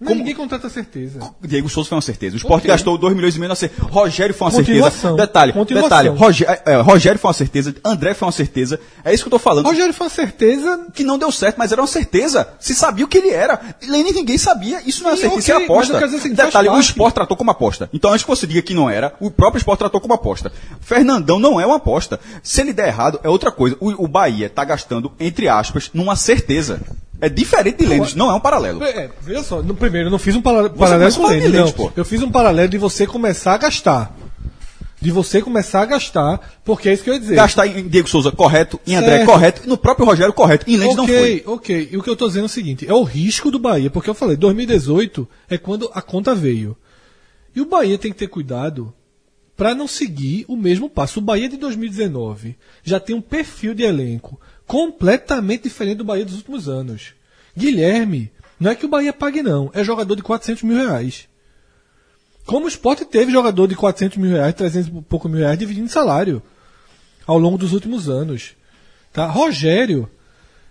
[SPEAKER 3] Não,
[SPEAKER 4] Como-
[SPEAKER 3] Ninguém contrata certeza.
[SPEAKER 4] Diego Souza foi uma certeza. O Sport
[SPEAKER 3] Ok.
[SPEAKER 4] gastou 2 milhões e meio na certeza. Rogério foi uma certeza. Detalhe, detalhe. Rogé- é, Rogério foi uma certeza. André foi uma certeza. É isso que eu tô falando.
[SPEAKER 3] Rogério foi uma certeza.
[SPEAKER 4] Que não deu certo, mas era uma certeza. Se sabia o que ele era. Nem ninguém sabia. Isso não é certeza, isso é aposta.
[SPEAKER 3] assim,
[SPEAKER 4] Detalhe, o. Sport tratou como aposta. Então, antes que você diga que não era, o próprio Sport tratou como aposta. Fernandão não é uma aposta. Se ele der errado, é outra coisa. O, o Bahia tá gastando, entre aspas, numa certeza. É diferente de Lênis, não é um paralelo.
[SPEAKER 3] É, veja só, no primeiro eu não fiz um para- paralelo com
[SPEAKER 4] de
[SPEAKER 3] não.
[SPEAKER 4] pô.
[SPEAKER 3] Eu fiz um paralelo de você começar a gastar. De você começar a gastar, porque é isso que eu ia dizer.
[SPEAKER 4] Gastar em Diego Souza correto, em André
[SPEAKER 3] Certo.
[SPEAKER 4] correto, no próprio Rogério correto. Em Lênis não foi.
[SPEAKER 3] Ok, ok. E o que eu tô dizendo é o seguinte: é o risco do Bahia, porque eu falei, 2018 é quando a conta veio. E o Bahia tem que ter cuidado para não seguir o mesmo passo. O Bahia de 2019 já tem um perfil de elenco completamente diferente do Bahia dos últimos anos. Guilherme, não é que o Bahia pague não, é jogador de 400 mil reais. Como o Sport teve jogador de 400 mil reais, 300 e pouco mil reais dividindo salário ao longo dos últimos anos. Tá? Rogério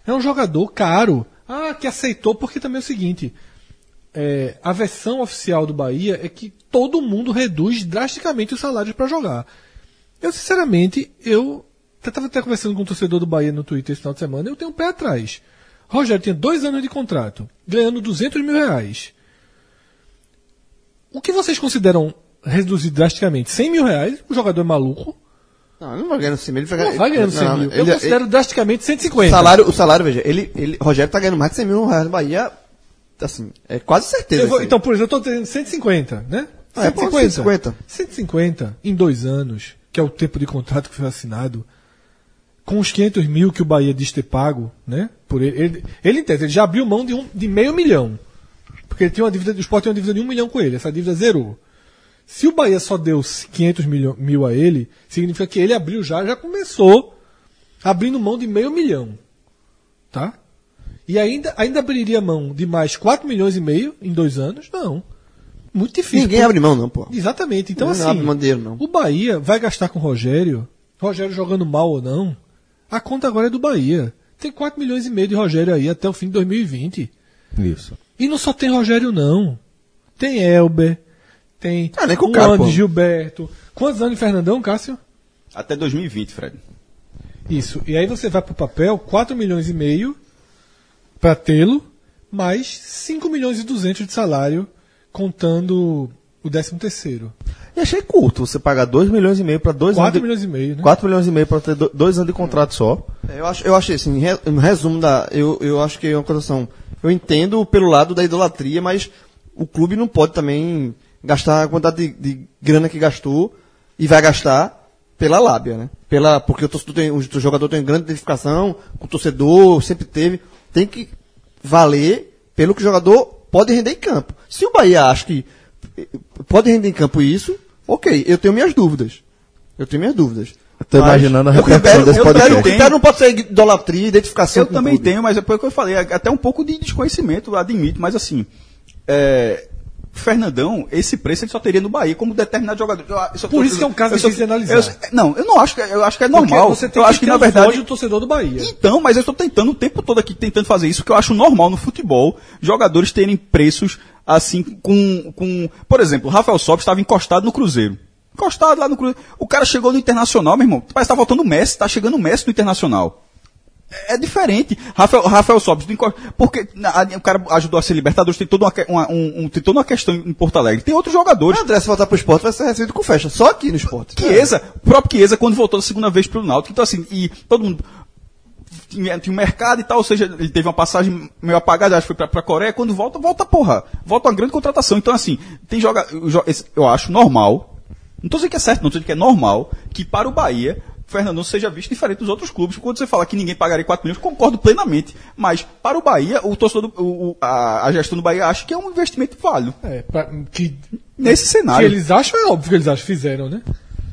[SPEAKER 3] é um jogador caro. Ah, que aceitou, porque também é o seguinte: é, a versão oficial do Bahia é que todo mundo reduz drasticamente os salários para jogar. Eu, sinceramente, eu estava até conversando com um torcedor do Bahia no Twitter esse final de semana, eu tenho um pé atrás. Rogério tinha dois anos de contrato, ganhando 200 mil reais. O que vocês consideram reduzir drasticamente? 100 mil reais? O jogador é maluco?
[SPEAKER 2] Não, ele não vai ganhando 100 mil, ele vai,
[SPEAKER 3] Não, vai ganhando 100
[SPEAKER 2] não,
[SPEAKER 3] mil. Eu
[SPEAKER 2] ele-
[SPEAKER 3] considero drasticamente
[SPEAKER 2] ele-
[SPEAKER 3] 150.
[SPEAKER 2] o salário, o salário, veja, ele, ele, Rogério tá ganhando mais de 100 mil reais no Bahia, assim, é quase certeza.
[SPEAKER 3] Vou-
[SPEAKER 2] assim.
[SPEAKER 3] então, por exemplo, eu estou dizendo 150, né?
[SPEAKER 2] Ah, é, pô, 150.
[SPEAKER 3] 150 em dois anos, que é o tempo de contrato que foi assinado, com os 500 mil que o Bahia diz ter pago, né? Por ele, ele, ele entende, ele já abriu mão de, um, de meio milhão. Porque ele tinha uma dívida, o Sport tinha uma dívida de um milhão com ele, essa dívida zerou. Se o Bahia só deu 500 milho- mil a ele, significa que ele abriu já, já começou abrindo mão de meio milhão. Tá? E ainda, ainda abriria mão de mais 4 milhões e meio em dois anos? Não. Muito difícil.
[SPEAKER 2] Ninguém abre mão, não, pô.
[SPEAKER 3] Exatamente. Então,
[SPEAKER 2] Ninguém
[SPEAKER 3] assim,
[SPEAKER 2] abre mão dele, não.
[SPEAKER 3] o Bahia vai gastar com o Rogério, Rogério jogando mal ou não, a conta agora é do Bahia. Tem 4 milhões e meio de Rogério aí até o fim de 2020.
[SPEAKER 1] Isso.
[SPEAKER 3] E não só tem Rogério, não. Tem Elber, tem
[SPEAKER 2] Ah, nem com o
[SPEAKER 3] o
[SPEAKER 2] cara.
[SPEAKER 3] Gilberto. Quantos anos de Fernandão, Cássio?
[SPEAKER 4] Até 2020, Fred.
[SPEAKER 3] Isso. E aí você vai pro papel, 4 milhões e meio para tê-lo, mais 5 milhões e 200 de salário, contando o 13 terceiro.
[SPEAKER 1] E achei curto você pagar 2 milhões e meio pra dois
[SPEAKER 3] 4
[SPEAKER 1] anos.
[SPEAKER 3] milhões e meio, né?
[SPEAKER 1] 4 milhões e meio pra ter do- dois anos de contrato só.
[SPEAKER 2] É, Eu acho, eu achei assim, re- no resumo da, eu, eu acho que é uma cotação. Eu entendo pelo lado da idolatria, mas o clube não pode também gastar a quantidade de, de grana que gastou e vai gastar pela lábia, né? Pela, porque o torcedor tem, o jogador tem grande identificação com o torcedor, sempre teve, tem que valer pelo que o jogador pode render em campo. Se o Bahia acha que eh, pode render em campo isso, ok, eu tenho minhas dúvidas. Eu tenho minhas dúvidas.
[SPEAKER 1] Eu tô
[SPEAKER 2] Mas
[SPEAKER 1] imaginando a repercussão desse podcast.
[SPEAKER 2] O critério não pode ser idolatria, identificação
[SPEAKER 4] Eu
[SPEAKER 2] com o
[SPEAKER 4] também
[SPEAKER 2] clube.
[SPEAKER 4] tenho, mas é porque eu falei, até um pouco de desconhecimento, admito, mas assim, é, Fernandão, esse preço ele só teria no Bahia, como determinado jogador. Eu-
[SPEAKER 3] Por
[SPEAKER 4] tô-
[SPEAKER 3] isso que é um caso
[SPEAKER 4] eu
[SPEAKER 3] difícil de analisar.
[SPEAKER 4] eu- não, eu não acho que eu acho que é
[SPEAKER 3] Porque
[SPEAKER 4] normal.
[SPEAKER 3] você tem
[SPEAKER 4] eu
[SPEAKER 3] que
[SPEAKER 4] acho que
[SPEAKER 3] ter
[SPEAKER 4] na verdade
[SPEAKER 3] do torcedor do Bahia.
[SPEAKER 4] Então, mas eu estou tentando o tempo todo aqui, tentando fazer isso, que eu acho normal no futebol, jogadores terem preços assim, com. com por exemplo, o Rafael Sobis estava encostado no Cruzeiro. Encostado lá no Cruzeiro. O cara chegou no Internacional, meu irmão. Parece que tá faltando o Messi, tá chegando o Messi no Internacional. É diferente. Rafael, Rafael Sobis, porque na- o cara ajudou a ser Libertadores, tem toda uma, uma- um- um- tem toda uma questão em Porto Alegre. Tem outros jogadores.
[SPEAKER 2] O André, se voltar pro esporte, vai ser recebido com festa. Só aqui no esporte.
[SPEAKER 4] Chiesa, o próprio Chiesa, quando voltou da segunda vez pro Náutico, então assim, e todo mundo tinha, tinha um mercado e tal, ou seja, ele teve uma passagem meio apagada, acho que foi pra, pra Coreia, quando volta, volta porra, volta uma grande contratação, então assim, tem joga, eu acho normal, não tô dizendo que é certo, não tô dizendo que é normal, que para o Bahia, Fernandão seja visto diferente dos outros clubes, quando você fala que ninguém pagaria 4 milhões, concordo plenamente, mas para o Bahia, o torcedor, do, o- o- a, a gestão do Bahia acha que é um investimento válido,
[SPEAKER 3] É, pra- que,
[SPEAKER 4] nesse
[SPEAKER 3] que
[SPEAKER 4] cenário.
[SPEAKER 3] eles acham, é óbvio que eles acham, fizeram, né?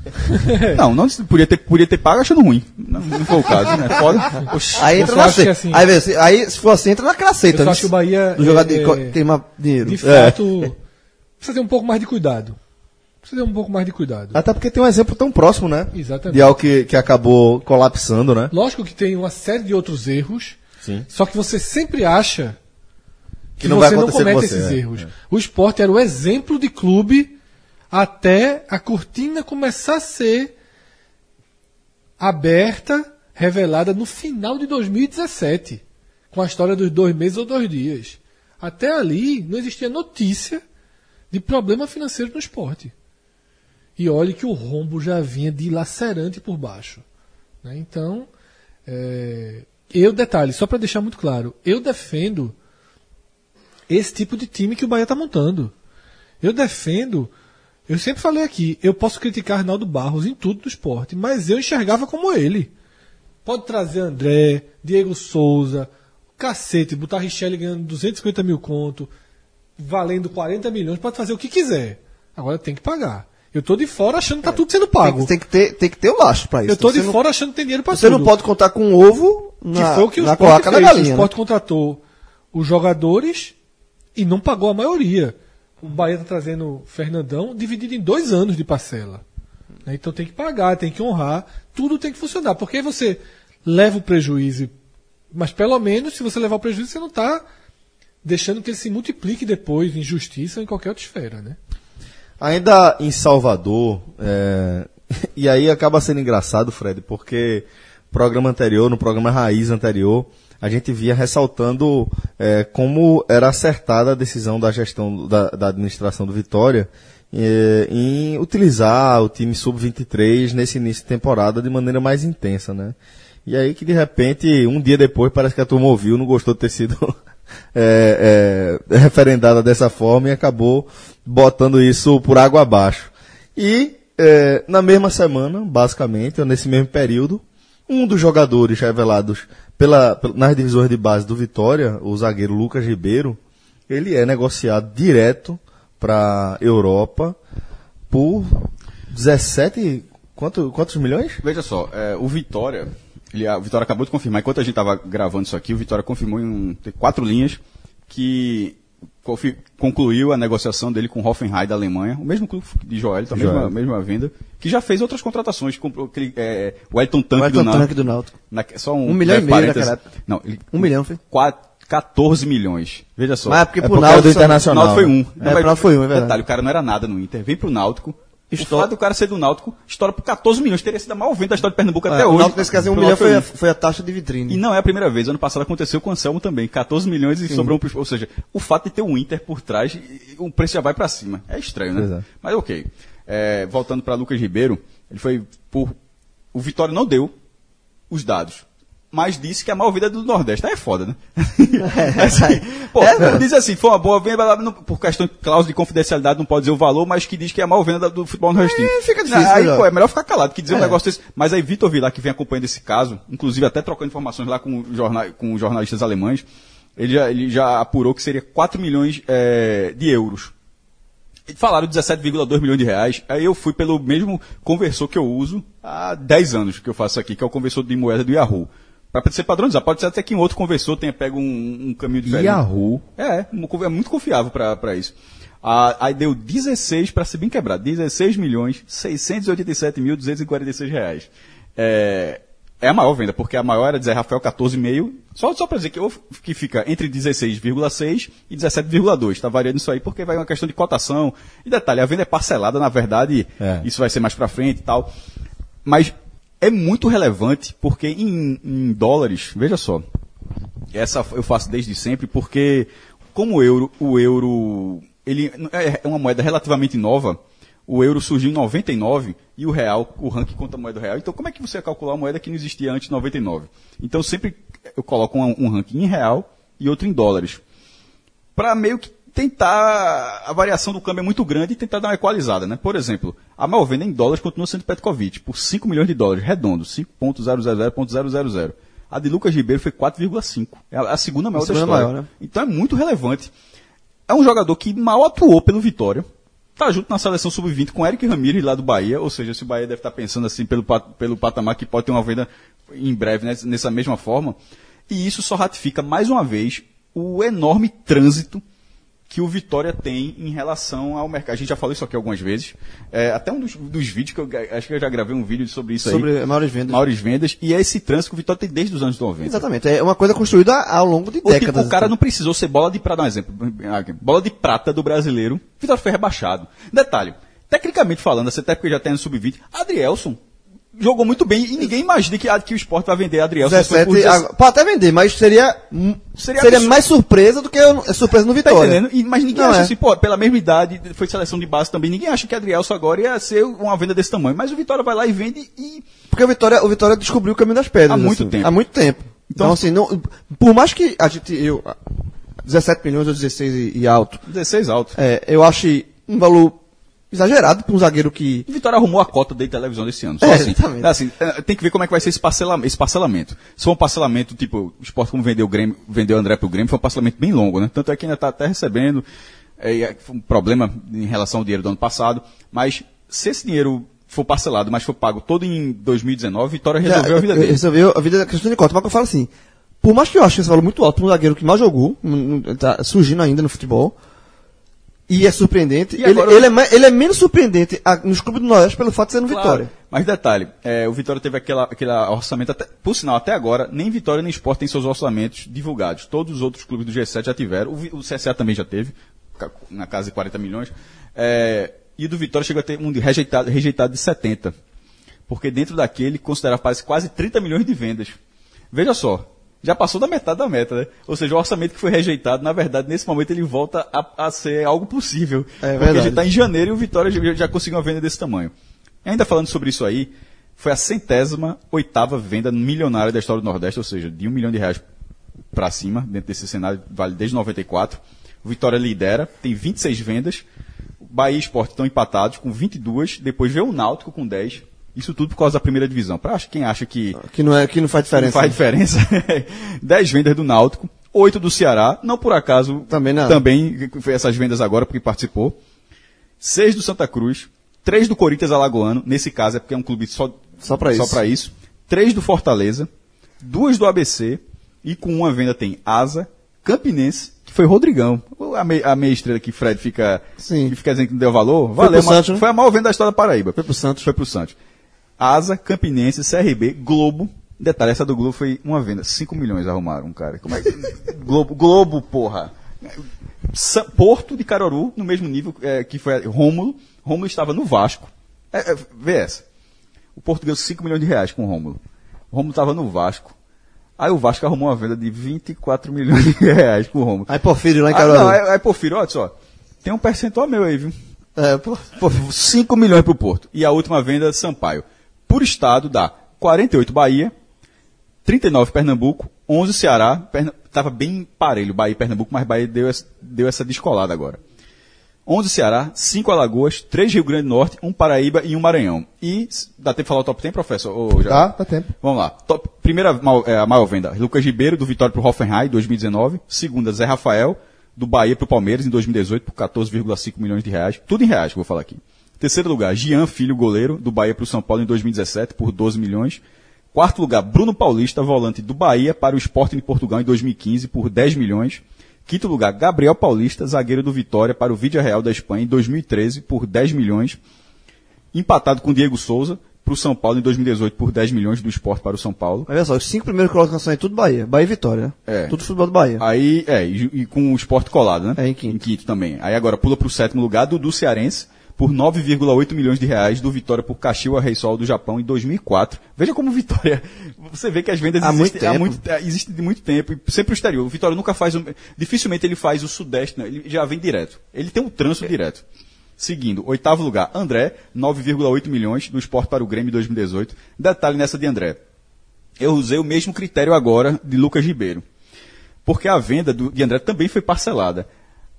[SPEAKER 4] Não, não podia ter, podia ter pago achando ruim. Não, não foi o caso, né? Foda. Oxi.
[SPEAKER 2] Aí
[SPEAKER 3] Eu
[SPEAKER 2] entra na
[SPEAKER 3] que
[SPEAKER 2] C.
[SPEAKER 3] assim-
[SPEAKER 2] aí, vê, se- aí, se for assim, entra naquela
[SPEAKER 3] Eu
[SPEAKER 2] seita.
[SPEAKER 3] só
[SPEAKER 2] né?
[SPEAKER 3] acho que o Bahia,
[SPEAKER 2] jogador
[SPEAKER 3] é,
[SPEAKER 2] de co-
[SPEAKER 3] é,
[SPEAKER 2] queimar dinheiro.
[SPEAKER 3] De fato, precisa ter um pouco mais de cuidado. Precisa ter um pouco mais de cuidado.
[SPEAKER 1] Até porque tem um exemplo tão próximo, né?
[SPEAKER 3] Exatamente.
[SPEAKER 1] De algo que, que acabou colapsando, né?
[SPEAKER 3] Lógico que tem uma série de outros erros,
[SPEAKER 1] Sim.
[SPEAKER 3] só que você sempre acha
[SPEAKER 1] Que não vai
[SPEAKER 3] você não comete
[SPEAKER 1] você,
[SPEAKER 3] esses
[SPEAKER 1] é,
[SPEAKER 3] erros. O esporte era o exemplo de clube até a cortina começar a ser aberta, revelada no final de 2017, com a história dos dois meses ou dois dias. Até ali não existia notícia de problema financeiro no esporte. E olhe que o rombo já vinha dilacerante por baixo. né? Então, é, eu, detalhe, só para deixar muito claro, eu defendo esse tipo de time que o Bahia está montando. Eu defendo, eu sempre falei aqui, eu posso criticar Arnaldo Barros em tudo do esporte, mas eu enxergava como ele. Pode trazer André, Diego Souza, cacete, botar Richelle ganhando 250 mil conto, valendo 40 milhões, pode fazer o que quiser. Agora tem que pagar. Eu tô de fora achando que tá tudo sendo
[SPEAKER 2] Tem,
[SPEAKER 3] pago.
[SPEAKER 2] que- tem que ter, tem que ter o laço pra isso.
[SPEAKER 3] eu tô
[SPEAKER 2] Você
[SPEAKER 3] de
[SPEAKER 2] não-
[SPEAKER 3] fora achando que tem dinheiro pra
[SPEAKER 2] Você
[SPEAKER 3] tudo.
[SPEAKER 2] não pode contar com um ovo
[SPEAKER 3] Que
[SPEAKER 2] na,
[SPEAKER 3] foi o que o
[SPEAKER 2] na cloaca da
[SPEAKER 3] fez. o
[SPEAKER 2] galinha.
[SPEAKER 3] Sport
[SPEAKER 2] né?
[SPEAKER 3] contratou os jogadores e não pagou a maioria. O Bahia está trazendo Fernandão dividido em dois anos de parcela. Né? Então tem que pagar, tem que honrar, tudo tem que funcionar. Porque aí você leva o prejuízo, mas pelo menos se você levar o prejuízo, você não está deixando que ele se multiplique depois em justiça ou em qualquer outra esfera. Né?
[SPEAKER 1] Ainda em Salvador, é, e aí acaba sendo engraçado, Fred, porque programa anterior, no programa Raiz anterior, a gente via ressaltando é, como era acertada a decisão da gestão da, da administração do Vitória é, em utilizar o time sub-23 nesse início de temporada de maneira mais intensa, né? E aí que de repente, um dia depois, parece que a turma ouviu, não gostou de ter sido é, é, referendada dessa forma e acabou botando isso por água abaixo. E é, na mesma semana, basicamente, ou nesse mesmo período, um dos jogadores revelados pela, nas divisões de base do Vitória, o zagueiro Lucas Ribeiro, ele é negociado direto para Europa por 17 quanto, quantos milhões?
[SPEAKER 4] Veja só, é, o Vitória, ele, a- o Vitória acabou de confirmar, enquanto a gente estava gravando isso aqui, o Vitória confirmou em um- quatro linhas que concluiu a negociação dele com o Hoffenheim da Alemanha, o mesmo clube de Joel, a mesma, mesma venda, que já fez outras contratações, comprou aquele, é, o Elton
[SPEAKER 2] Elton
[SPEAKER 4] do Náutico.
[SPEAKER 2] Tanque do Náutico.
[SPEAKER 4] Na- só um,
[SPEAKER 2] Um milhão e
[SPEAKER 4] breve
[SPEAKER 2] meio naquela época.
[SPEAKER 4] Não, ele,
[SPEAKER 2] Um milhão, foi?
[SPEAKER 4] quatro- 14 milhões. Veja só.
[SPEAKER 2] Mas é porque
[SPEAKER 1] É
[SPEAKER 2] pro Náutico...
[SPEAKER 1] do
[SPEAKER 2] só-
[SPEAKER 1] Internacional.
[SPEAKER 4] O Náutico foi um.
[SPEAKER 2] É, pro Náutico foi um, é verdade.
[SPEAKER 4] Detalhe, o cara não era nada no Inter. Vem pro Náutico. O
[SPEAKER 2] Estoura-
[SPEAKER 4] fato do cara ser do Náutico, estoura por 14 milhões. Teria sido a maior venda da história de Pernambuco
[SPEAKER 2] É,
[SPEAKER 4] até
[SPEAKER 2] o
[SPEAKER 4] hoje.
[SPEAKER 2] Náutico, nesse caso, um milhão foi a, foi a taxa de vitrine.
[SPEAKER 4] E não é a primeira vez. Ano passado aconteceu com o Anselmo também. 14 milhões e sobrou um. Ou seja, o fato de ter um Inter por trás, o preço já vai pra cima. É estranho, né?
[SPEAKER 1] É.
[SPEAKER 4] Mas ok. É, voltando para Lucas Ribeiro, ele foi por. O Vitória não deu os dados. Mas disse que a maior vida é do Nordeste. Aí é foda, né? assim, pô,
[SPEAKER 2] É,
[SPEAKER 4] diz assim, foi uma boa venda, não- por questão de cláusula de confidencialidade não pode dizer o valor, mas que diz que é a maior venda do futebol nordestino.
[SPEAKER 2] É, fica difícil,
[SPEAKER 4] Aí,
[SPEAKER 2] né,
[SPEAKER 4] pô, é melhor ficar calado que dizer um
[SPEAKER 2] É.
[SPEAKER 4] negócio desse. Mas aí Vitor Vilar, que vem acompanhando esse caso, inclusive até trocando informações lá com, jornal, com jornalistas alemães, ele já, ele já apurou que seria 4 milhões é, de euros. Falaram 17,2 milhões de reais. Aí eu fui pelo mesmo conversor que eu uso há 10 anos que eu faço aqui, que é o conversor de moeda do Yahoo. Para ser padronizar. Pode ser até que um outro conversor tenha pego um, um caminho diferente.
[SPEAKER 1] Yahoo.
[SPEAKER 4] É, é muito confiável para isso. Ah, aí deu 16, para ser bem quebrado, 16 milhões 687 mil 246 reais. É, é a maior venda, porque a maior era de Zé Rafael 14,5. Só, só para dizer que, que fica entre 16,6 e 17,2. Está variando isso aí, porque vai uma questão de cotação. E detalhe, a venda é parcelada, na verdade,
[SPEAKER 1] É.
[SPEAKER 4] isso vai ser mais para frente e tal. Mas é muito relevante, porque em, em dólares, veja só, essa eu faço desde sempre, porque como o euro, o euro ele é uma moeda relativamente nova, o euro surgiu em 99 e o real, o ranking conta a moeda real. Então como é que você vai calcular uma moeda que não existia antes de 99? Então sempre eu coloco um, um ranking em real e outro em dólares. Para meio que tentar a variação do câmbio é muito grande e tentar dar uma equalizada, né? Por exemplo, a maior venda em dólares continua sendo Petkovic, por 5 milhões de dólares, redondo, 5.000.000. A de Lucas Ribeiro foi 4,5. É a segunda maior
[SPEAKER 2] A
[SPEAKER 4] da
[SPEAKER 2] segunda
[SPEAKER 4] história.
[SPEAKER 2] maior, né?
[SPEAKER 4] Então é muito relevante. É um jogador que mal atuou pelo Vitória. Tá junto na seleção sub-20 com Eric Ramírez lá do Bahia, ou seja, se o Bahia deve estar pensando assim pelo, pelo patamar que pode ter uma venda em breve né, nessa mesma forma. E isso só ratifica mais uma vez o enorme trânsito que o Vitória tem em relação ao mercado. A gente já falou isso aqui algumas vezes. É, até um dos, dos vídeos que eu acho que eu já gravei um vídeo sobre isso aí.
[SPEAKER 2] Sobre maiores vendas.
[SPEAKER 4] Maiores vendas. E é esse trânsito que o Vitória tem desde os anos 90.
[SPEAKER 2] Exatamente. É uma coisa construída ao longo de
[SPEAKER 4] O, tipo,
[SPEAKER 2] décadas.
[SPEAKER 4] o cara não precisou ser bola de prata, um exemplo. Bola de prata do brasileiro. Vitória foi rebaixado. Detalhe, tecnicamente falando, até porque já tem no sub-20, Adrielson jogou muito bem e ninguém imagina que, que o esporte vai vender Adrielson.
[SPEAKER 2] 17,
[SPEAKER 4] por 17.
[SPEAKER 2] pode até vender, mas seria,
[SPEAKER 4] Seria
[SPEAKER 2] seria, mais surpresa do que é surpresa no
[SPEAKER 4] Tá
[SPEAKER 2] Vitória.
[SPEAKER 4] entendendo? E- mas ninguém
[SPEAKER 2] Não,
[SPEAKER 4] acha
[SPEAKER 2] é.
[SPEAKER 4] assim, pô, pela mesma idade, foi seleção de base também, ninguém acha que Adrielson agora ia ser uma venda desse tamanho. Mas o Vitória vai lá e vende e
[SPEAKER 2] Porque o Vitória, o Vitória descobriu o caminho das pedras.
[SPEAKER 4] Há muito
[SPEAKER 2] assim,
[SPEAKER 4] tempo.
[SPEAKER 2] Há muito tempo. Então,
[SPEAKER 4] Então-
[SPEAKER 2] assim, não, por mais que a gente, eu, 17 milhões ou 16 e, e alto,
[SPEAKER 4] 16 alto.
[SPEAKER 2] é, eu acho um valor exagerado para um zagueiro que
[SPEAKER 4] Vitória arrumou a cota de televisão desse ano. Só
[SPEAKER 2] É,
[SPEAKER 4] assim.
[SPEAKER 2] exatamente.
[SPEAKER 4] assim, é, tem que ver como é que vai ser esse parcelamento. Esse parcelamento. Se for um parcelamento, tipo, o esporte como vendeu o Grêmio, vendeu o André pro Grêmio, foi um parcelamento bem longo, né? Tanto é que ainda está até recebendo. É, é, foi um problema em relação ao dinheiro do ano passado. Mas se esse dinheiro for parcelado, mas for pago todo em 2019, Vitória resolveu a vida
[SPEAKER 2] Já,
[SPEAKER 4] dele.
[SPEAKER 2] Resolveu a vida da questão de cota. Mas eu falo assim, por mais que eu ache esse valor muito alto para um zagueiro que mais jogou, não- não- tá surgindo ainda no futebol, e é surpreendente,
[SPEAKER 4] E
[SPEAKER 2] ele,
[SPEAKER 4] agora-
[SPEAKER 2] ele é, ele é menos surpreendente a- nos clubes do Nordeste pelo fato de ser no
[SPEAKER 4] Claro.
[SPEAKER 2] Vitória.
[SPEAKER 4] Mas detalhe, é, o Vitória teve aquela, aquele orçamento, até, por sinal, até agora, nem Vitória nem Sport tem seus orçamentos divulgados. Todos os outros clubes do G7 já tiveram, o, o CSA também já teve, na casa de 40 milhões. É, e o do Vitória chegou a ter um rejeitado, rejeitado de 70. Porque dentro daquele considerava parece, quase 30 milhões de vendas. Veja só, já passou da metade da meta, né? Ou seja, o orçamento que foi rejeitado, na verdade, nesse momento ele volta a, a ser algo possível.
[SPEAKER 2] É
[SPEAKER 4] porque a
[SPEAKER 2] verdade.
[SPEAKER 4] gente tá em janeiro e o Vitória já, já conseguiu uma venda desse tamanho. E ainda falando sobre isso aí, foi a centésima oitava venda milionária da história do Nordeste, ou seja, de um milhão de reais para cima, dentro desse cenário, vale desde 94. O Vitória lidera, tem 26 vendas. O Bahia e Sport estão empatados com 22. Depois veio o Náutico com 10. Isso tudo por causa da primeira divisão. Pra quem acha que
[SPEAKER 2] Que não, é, que não faz diferença.
[SPEAKER 4] não faz diferença, 10 vendas do Náutico, 8 do Ceará, não por acaso
[SPEAKER 2] Também não.
[SPEAKER 4] também foi essas vendas agora porque participou. 6 do Santa Cruz, 3 do Corinthians Alagoano, nesse caso é porque é um clube só,
[SPEAKER 2] Só
[SPEAKER 4] só
[SPEAKER 2] isso.
[SPEAKER 4] pra isso. 3 do Fortaleza, 2 do ABC e com uma venda tem Asa, Campinense, que foi Rodrigão. A, mei- a meia estrela que Fred fica,
[SPEAKER 2] Sim.
[SPEAKER 4] que fica dizendo que não deu valor, valeu,
[SPEAKER 2] pro
[SPEAKER 4] mas
[SPEAKER 2] Santos, né?
[SPEAKER 4] foi a maior venda da história da Paraíba.
[SPEAKER 2] Foi pro Santos.
[SPEAKER 4] Foi pro Santos. Asa, Campinense, CRB, Globo. Detalhe, essa do Globo foi uma venda. 5 milhões arrumaram, cara. Como é que... Globo, Globo, porra. Porto de Caruaru, no mesmo nível é, que foi Rômulo. Rômulo estava no Vasco. É, é, vê essa. O Porto ganhou 5 milhões de reais com o Rômulo. O Rômulo estava no Vasco. Aí o Vasco arrumou uma venda de 24 milhões de reais com o Rômulo.
[SPEAKER 2] Aí Porfírio lá em
[SPEAKER 4] Ah,
[SPEAKER 2] Caruaru.
[SPEAKER 4] não, aí, aí Porfírio, olha só. Tem um percentual meu aí, viu?
[SPEAKER 2] É, pô,
[SPEAKER 4] Pô, 5 milhões para o Porto. E a última venda, Sampaio. Por estado, dá 48 Bahia, 39 Pernambuco, 11 Ceará. Perna... Tava bem parelho Bahia e Pernambuco, mas Bahia deu essa, deu essa descolada agora. 11 Ceará, 5 Alagoas, 3 Rio Grande do Norte, 1 Paraíba e 1 Maranhão. E dá tempo de falar o top 10, professor? Ou já?
[SPEAKER 1] Tá, tá tempo.
[SPEAKER 4] Vamos lá. Top- primeira é, a maior venda, Lucas Ribeiro, do Vitória para o Hoffenheim, 2019. Segunda, Zé Rafael, do Bahia para o Palmeiras, em 2018, por 14,5 milhões de reais. Tudo em reais que eu vou falar aqui. Terceiro lugar, Gian Filho, goleiro, do Bahia para o São Paulo, em 2017, por 12 milhões. Quarto lugar, Bruno Paulista, volante do Bahia para o Sporting de Portugal, em 2015, por 10 milhões. Quinto lugar, Gabriel Paulista, zagueiro do Vitória para o Vídeo Real da Espanha, em 2013, por 10 milhões empatado com Diego Souza para o São Paulo em 2018 por 10 milhões do esporte para o São Paulo.
[SPEAKER 2] Olha só, os cinco primeiros colocações é tudo Bahia. Bahia e Vitória, né?
[SPEAKER 4] É.
[SPEAKER 2] Tudo futebol do Bahia.
[SPEAKER 4] Aí, é, e, e com o esporte colado, né?
[SPEAKER 2] É, em quinto.
[SPEAKER 4] também. Aí agora pula para o sétimo lugar do Cearense por 9,8 milhões de reais do Vitória por Kashiwa Reysol do Japão em 2004. Veja como Vitória, você vê que as vendas
[SPEAKER 2] Há muito
[SPEAKER 4] existem, há
[SPEAKER 2] tempo.
[SPEAKER 4] muito, é, existem de muito tempo e sempre o exterior. O Vitória nunca faz, dificilmente ele faz o sudeste, né? ele já vem direto. Ele tem um trânsito direto. Seguindo, oitavo lugar, André, 9,8 milhões do esporte para o Grêmio em 2018. Detalhe nessa de André. Eu usei o mesmo critério agora de Lucas Ribeiro. Porque a venda do, de André também foi parcelada.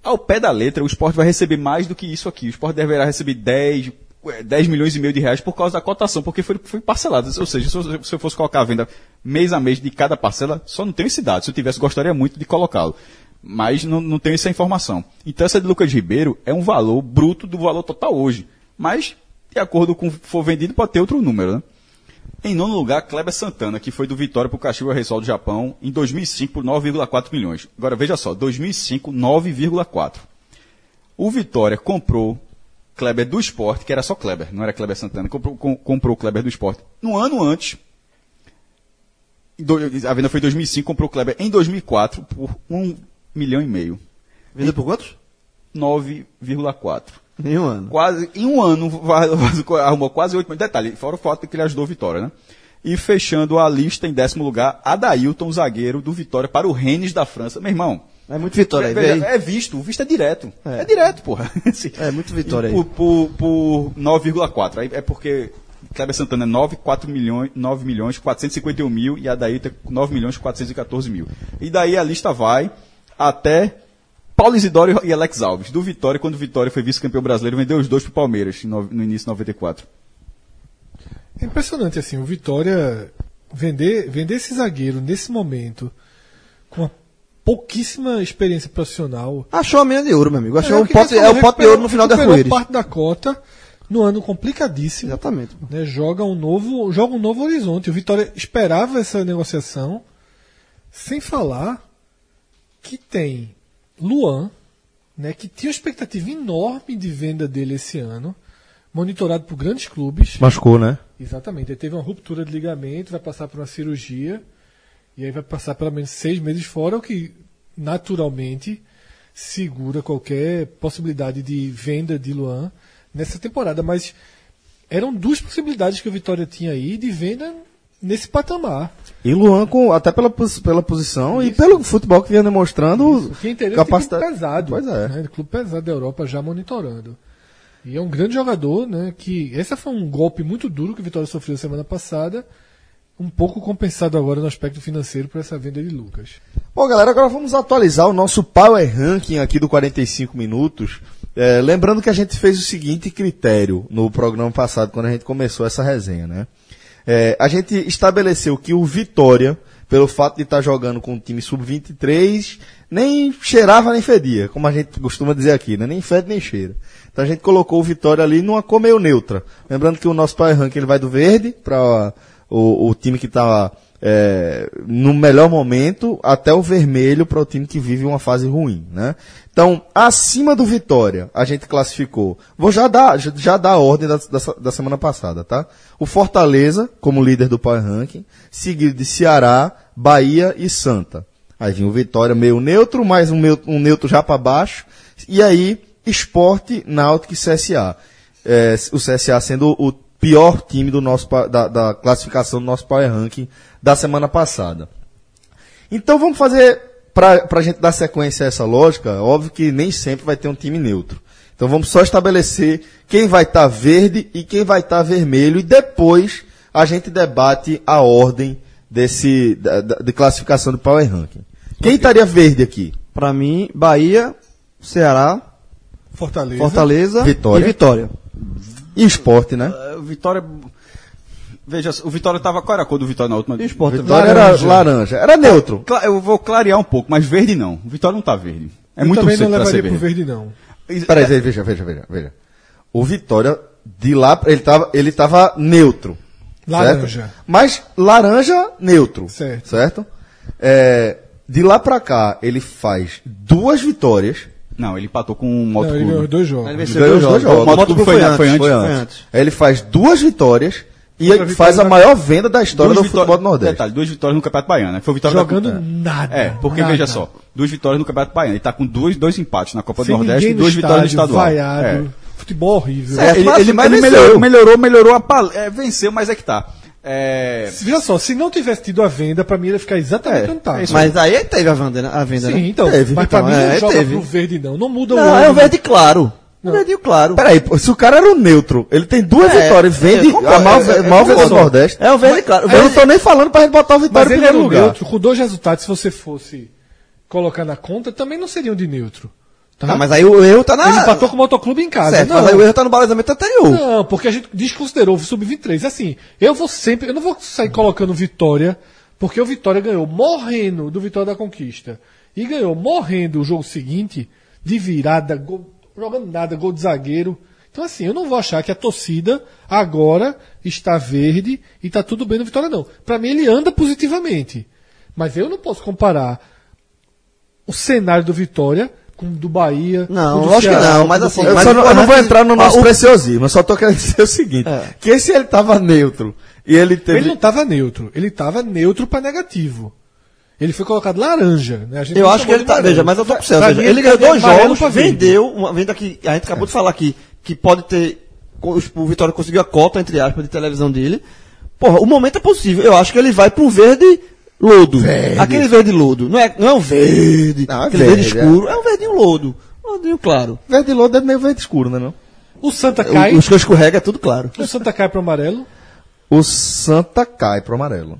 [SPEAKER 4] Ao pé da letra, o esporte vai receber mais do que isso aqui. O esporte deverá receber 10, eh, 10 milhões e meio de reais por causa da cotação, porque foi, foi parcelado. Ou seja, se eu, se eu fosse colocar a venda mês a mês de cada parcela, só não tenho esse dado. Se eu tivesse, gostaria muito de colocá-lo. Mas não, não tenho essa informação. Então essa de Lucas Ribeiro é um valor bruto do valor total hoje. Mas, de acordo com o que for vendido, pode ter outro número, né? Em nono lugar, Kleber Santana, que foi do Vitória para o Kashiwa Reysol do Japão em 2005 por 9,4 milhões. Agora veja só, 2005, 9,4. O Vitória comprou Kleber do Esporte, que era só Kleber, não era Kleber Santana, comprou, com- comprou o Kleber do Esporte. No ano antes, do- a venda foi em 2005, comprou Kleber em 2004 por um milhão e meio.
[SPEAKER 2] Vendeu por quantos?
[SPEAKER 4] 9,4.
[SPEAKER 2] Nenhum ano.
[SPEAKER 4] Quase, em um ano, arrumou quase 8 milhões. Detalhe, fora o fato de que ele ajudou o Vitória, né? E fechando a lista em décimo lugar, Adailton, zagueiro do Vitória para o Rennes da França. Meu irmão,
[SPEAKER 2] É muito vitória aí,
[SPEAKER 4] Veja, é visto, o visto é direto. É,
[SPEAKER 2] É.
[SPEAKER 4] direto, porra. Assim,
[SPEAKER 2] É, muito vitória
[SPEAKER 4] e
[SPEAKER 2] aí.
[SPEAKER 4] por, por, por 9,4. Aí é porque Kleber Santana é 9, 4 milhões, 9 milhões 451 mil e a daí tem 9 milhões 414 mil. E daí a lista vai até Paulo Isidoro e Alex Alves. Do Vitória, quando o Vitória foi vice-campeão brasileiro, vendeu os dois pro Palmeiras no, no início de 94.
[SPEAKER 3] É impressionante assim, o Vitória vender, vender esse zagueiro nesse momento com uma pouquíssima experiência profissional.
[SPEAKER 2] Achou a mina de ouro, meu amigo. Achou
[SPEAKER 3] É,
[SPEAKER 2] um
[SPEAKER 3] o que
[SPEAKER 2] pote, é o pote de ouro no final da arco-íris.
[SPEAKER 3] parte da cota no ano complicadíssimo.
[SPEAKER 2] Exatamente.
[SPEAKER 3] né, joga um novo joga um novo horizonte. O Vitória esperava essa negociação, sem falar que tem Luan, né, que tinha uma expectativa enorme de venda dele esse ano, monitorado por grandes clubes.
[SPEAKER 1] Machucou, né?
[SPEAKER 3] Exatamente. Ele teve uma ruptura de ligamento, vai passar por uma cirurgia e aí vai passar pelo menos seis meses fora, o que naturalmente segura qualquer possibilidade de venda de Luan nessa temporada. Mas eram duas possibilidades que o Vitória tinha aí de venda nesse patamar.
[SPEAKER 1] E Luan, com, até pela, pela posição e pelo futebol que vinha demonstrando.
[SPEAKER 3] Que é interesse
[SPEAKER 1] capacidade.
[SPEAKER 3] de clube pesado.
[SPEAKER 1] Pois é.
[SPEAKER 3] Né? Clube pesado da Europa já monitorando. E é um grande jogador, né? Que esse foi um golpe muito duro que o Vitória sofreu semana passada, um pouco compensado agora no aspecto financeiro por essa venda de Lucas.
[SPEAKER 1] Bom, galera, agora vamos atualizar o nosso Power Ranking aqui do 45 minutos. É, lembrando que a gente fez o seguinte critério no programa passado, quando a gente começou essa resenha, né? É, a gente estabeleceu que o Vitória, pelo fato de estar jogando com um time sub-23, nem cheirava nem fedia, como a gente costuma dizer aqui, né? Nem fede nem cheira. Então a gente colocou o Vitória ali numa cor meio neutra. Lembrando que o nosso Power Ranking ele vai do verde para o, o time que está é, no melhor momento até o vermelho para o time que vive uma fase ruim, né? Então, acima do Vitória, a gente classificou. Vou já dar, já, dar a ordem da, da, da semana passada, tá? O Fortaleza, como líder do Power Ranking, seguido de Ceará, Bahia e Santa. Aí vinha o Vitória meio neutro, mais um, meu- um neutro já para baixo. E aí, Esporte, Náutico e CSA. É, o CSA sendo o pior time do nosso, da, da classificação do nosso Power Ranking da semana passada. Então vamos fazer, para a gente dar sequência a essa lógica, óbvio que nem sempre vai ter um time neutro. Então vamos só estabelecer quem vai estar verde e quem vai estar vermelho e depois a gente debate a ordem desse, da, da- de classificação do Power Ranking. Quem estaria verde aqui?
[SPEAKER 2] Pra mim, Bahia, Ceará,
[SPEAKER 3] Fortaleza.
[SPEAKER 2] Fortaleza
[SPEAKER 1] Vitória.
[SPEAKER 2] e Vitória.
[SPEAKER 1] E esporte, né?
[SPEAKER 4] É, Vitória. Veja, o Vitória tava. Qual era a cor do Vitória na última?
[SPEAKER 2] E Sport
[SPEAKER 1] Vitória era laranja. Era neutro.
[SPEAKER 4] Eu vou clarear um pouco, mas verde não. O Vitória não tá verde. É
[SPEAKER 3] Eu
[SPEAKER 4] muito
[SPEAKER 3] também não
[SPEAKER 4] cedo pra ser
[SPEAKER 3] levaria pro
[SPEAKER 4] verde.
[SPEAKER 3] verde, não.
[SPEAKER 1] Peraí, veja, veja, veja, veja. O Vitória, de lá, ele tava, ele tava neutro.
[SPEAKER 3] Laranja.
[SPEAKER 1] certo? Mas laranja neutro.
[SPEAKER 3] Certo.
[SPEAKER 1] Certo? É, de lá pra cá, ele faz duas vitórias.
[SPEAKER 4] Não, ele empatou com um Moto
[SPEAKER 3] Não, ele ganhou dois jogos.
[SPEAKER 2] Ele venceu
[SPEAKER 1] ganhou
[SPEAKER 2] dois
[SPEAKER 1] os dois
[SPEAKER 2] jogos.
[SPEAKER 1] jogos.
[SPEAKER 2] O Moto Clube foi, antes.
[SPEAKER 4] foi antes.
[SPEAKER 2] Foi antes.
[SPEAKER 1] Aí ele faz duas vitórias e ele faz a
[SPEAKER 3] da-
[SPEAKER 1] maior venda da história
[SPEAKER 4] Duas
[SPEAKER 1] do futebol do Nordeste.
[SPEAKER 4] Detalhe, duas vitórias no Campeonato Baiano. Né? Foi vitória
[SPEAKER 3] Jogando
[SPEAKER 4] da...
[SPEAKER 3] nada.
[SPEAKER 4] É, porque
[SPEAKER 3] nada.
[SPEAKER 4] veja só, duas vitórias no Campeonato Baiano. Ele tá com dois, dois empates na Copa
[SPEAKER 3] Sem
[SPEAKER 4] do Nordeste e duas vitórias no
[SPEAKER 3] estádio,
[SPEAKER 4] estadual.
[SPEAKER 3] Vaiado,
[SPEAKER 4] É.
[SPEAKER 3] Futebol horrível.
[SPEAKER 4] É, ele,
[SPEAKER 1] mas-
[SPEAKER 4] ele-
[SPEAKER 1] mas
[SPEAKER 4] ele melhorou, melhorou, melhorou a pal... é, venceu, mas é que tá. É,
[SPEAKER 3] Veja só, se não tivesse tido a venda, pra mim ele ia ficar exatamente
[SPEAKER 4] É,
[SPEAKER 3] onde tá.
[SPEAKER 4] é
[SPEAKER 2] Mas aí teve a venda, né? A venda,
[SPEAKER 3] Sim,
[SPEAKER 2] né?
[SPEAKER 3] então.
[SPEAKER 1] Teve.
[SPEAKER 3] Mas pra
[SPEAKER 2] Então,
[SPEAKER 3] mim
[SPEAKER 2] é,
[SPEAKER 3] não joga
[SPEAKER 2] teve.
[SPEAKER 3] pro verde, não. Não muda o
[SPEAKER 2] Não, é o verde claro. O verdinho claro.
[SPEAKER 1] Peraí, se o cara era o neutro, ele tem duas
[SPEAKER 2] É,
[SPEAKER 1] vitórias, vende
[SPEAKER 2] é,
[SPEAKER 1] a maior,
[SPEAKER 2] é, é,
[SPEAKER 1] venda do. Nordeste.
[SPEAKER 2] É o verde claro. O
[SPEAKER 1] Eu não
[SPEAKER 2] verde-
[SPEAKER 1] tô nem falando pra gente botar o
[SPEAKER 3] Mas
[SPEAKER 1] Vitória em
[SPEAKER 3] ele
[SPEAKER 1] primeiro
[SPEAKER 3] era um
[SPEAKER 1] lugar.
[SPEAKER 3] neutro, com dois resultados, se você fosse colocar na conta, também não seriam de neutro. Tá?
[SPEAKER 2] Ah, mas aí o erro tá na.
[SPEAKER 3] Ele empatou com o motoclube em casa.
[SPEAKER 2] Certo,
[SPEAKER 3] não.
[SPEAKER 2] mas aí o erro tá no balizamento anterior.
[SPEAKER 3] Não, porque a gente desconsiderou o sub-23. Assim, eu vou sempre. Eu não vou sair colocando Vitória, porque o Vitória ganhou morrendo do Vitória da Conquista. E ganhou morrendo o jogo seguinte, de virada, gol, jogando nada, gol de zagueiro. Então, assim, eu não vou achar que a torcida agora está verde e está tudo bem no Vitória, não. Para mim, ele anda positivamente. Mas eu não posso comparar o cenário do Vitória, com do Bahia.
[SPEAKER 2] Não,
[SPEAKER 3] do
[SPEAKER 2] lógico que
[SPEAKER 3] Ceará,
[SPEAKER 2] não,
[SPEAKER 3] com
[SPEAKER 2] mas assim,
[SPEAKER 1] Eu,
[SPEAKER 2] mas
[SPEAKER 1] não, eu não vou
[SPEAKER 2] importante-
[SPEAKER 1] entrar no nosso preciosismo, eu só tô querendo dizer o seguinte:
[SPEAKER 2] É.
[SPEAKER 1] que se ele tava neutro e ele teve.
[SPEAKER 3] Ele não estava neutro, ele estava neutro para negativo. Ele foi colocado laranja. Né? A gente
[SPEAKER 2] Eu
[SPEAKER 3] não
[SPEAKER 2] acho que ele
[SPEAKER 3] de
[SPEAKER 2] tá.
[SPEAKER 3] amarelo.
[SPEAKER 2] Veja, mas eu tô com
[SPEAKER 3] mim,
[SPEAKER 2] ele ganhou
[SPEAKER 3] tá de
[SPEAKER 2] dois jogos, vendeu. Uma venda que a gente acabou de falar aqui, que pode ter. O Vitória conseguiu a cota, entre aspas, de televisão dele. Porra, o momento é possível. Eu acho que ele vai pro verde lodo.
[SPEAKER 1] Verde.
[SPEAKER 2] Aquele verde lodo. Não é, não é um verde.
[SPEAKER 1] Não, é
[SPEAKER 2] aquele verde,
[SPEAKER 1] verde,
[SPEAKER 2] escuro. É. um verdinho lodo. Um verdinho claro.
[SPEAKER 1] Verde lodo é meio verde escuro, né? Não?
[SPEAKER 3] O Santa cai.
[SPEAKER 2] O, os que eu escorrega é tudo claro.
[SPEAKER 3] O Santa cai pro amarelo.
[SPEAKER 1] O Santa cai pro amarelo.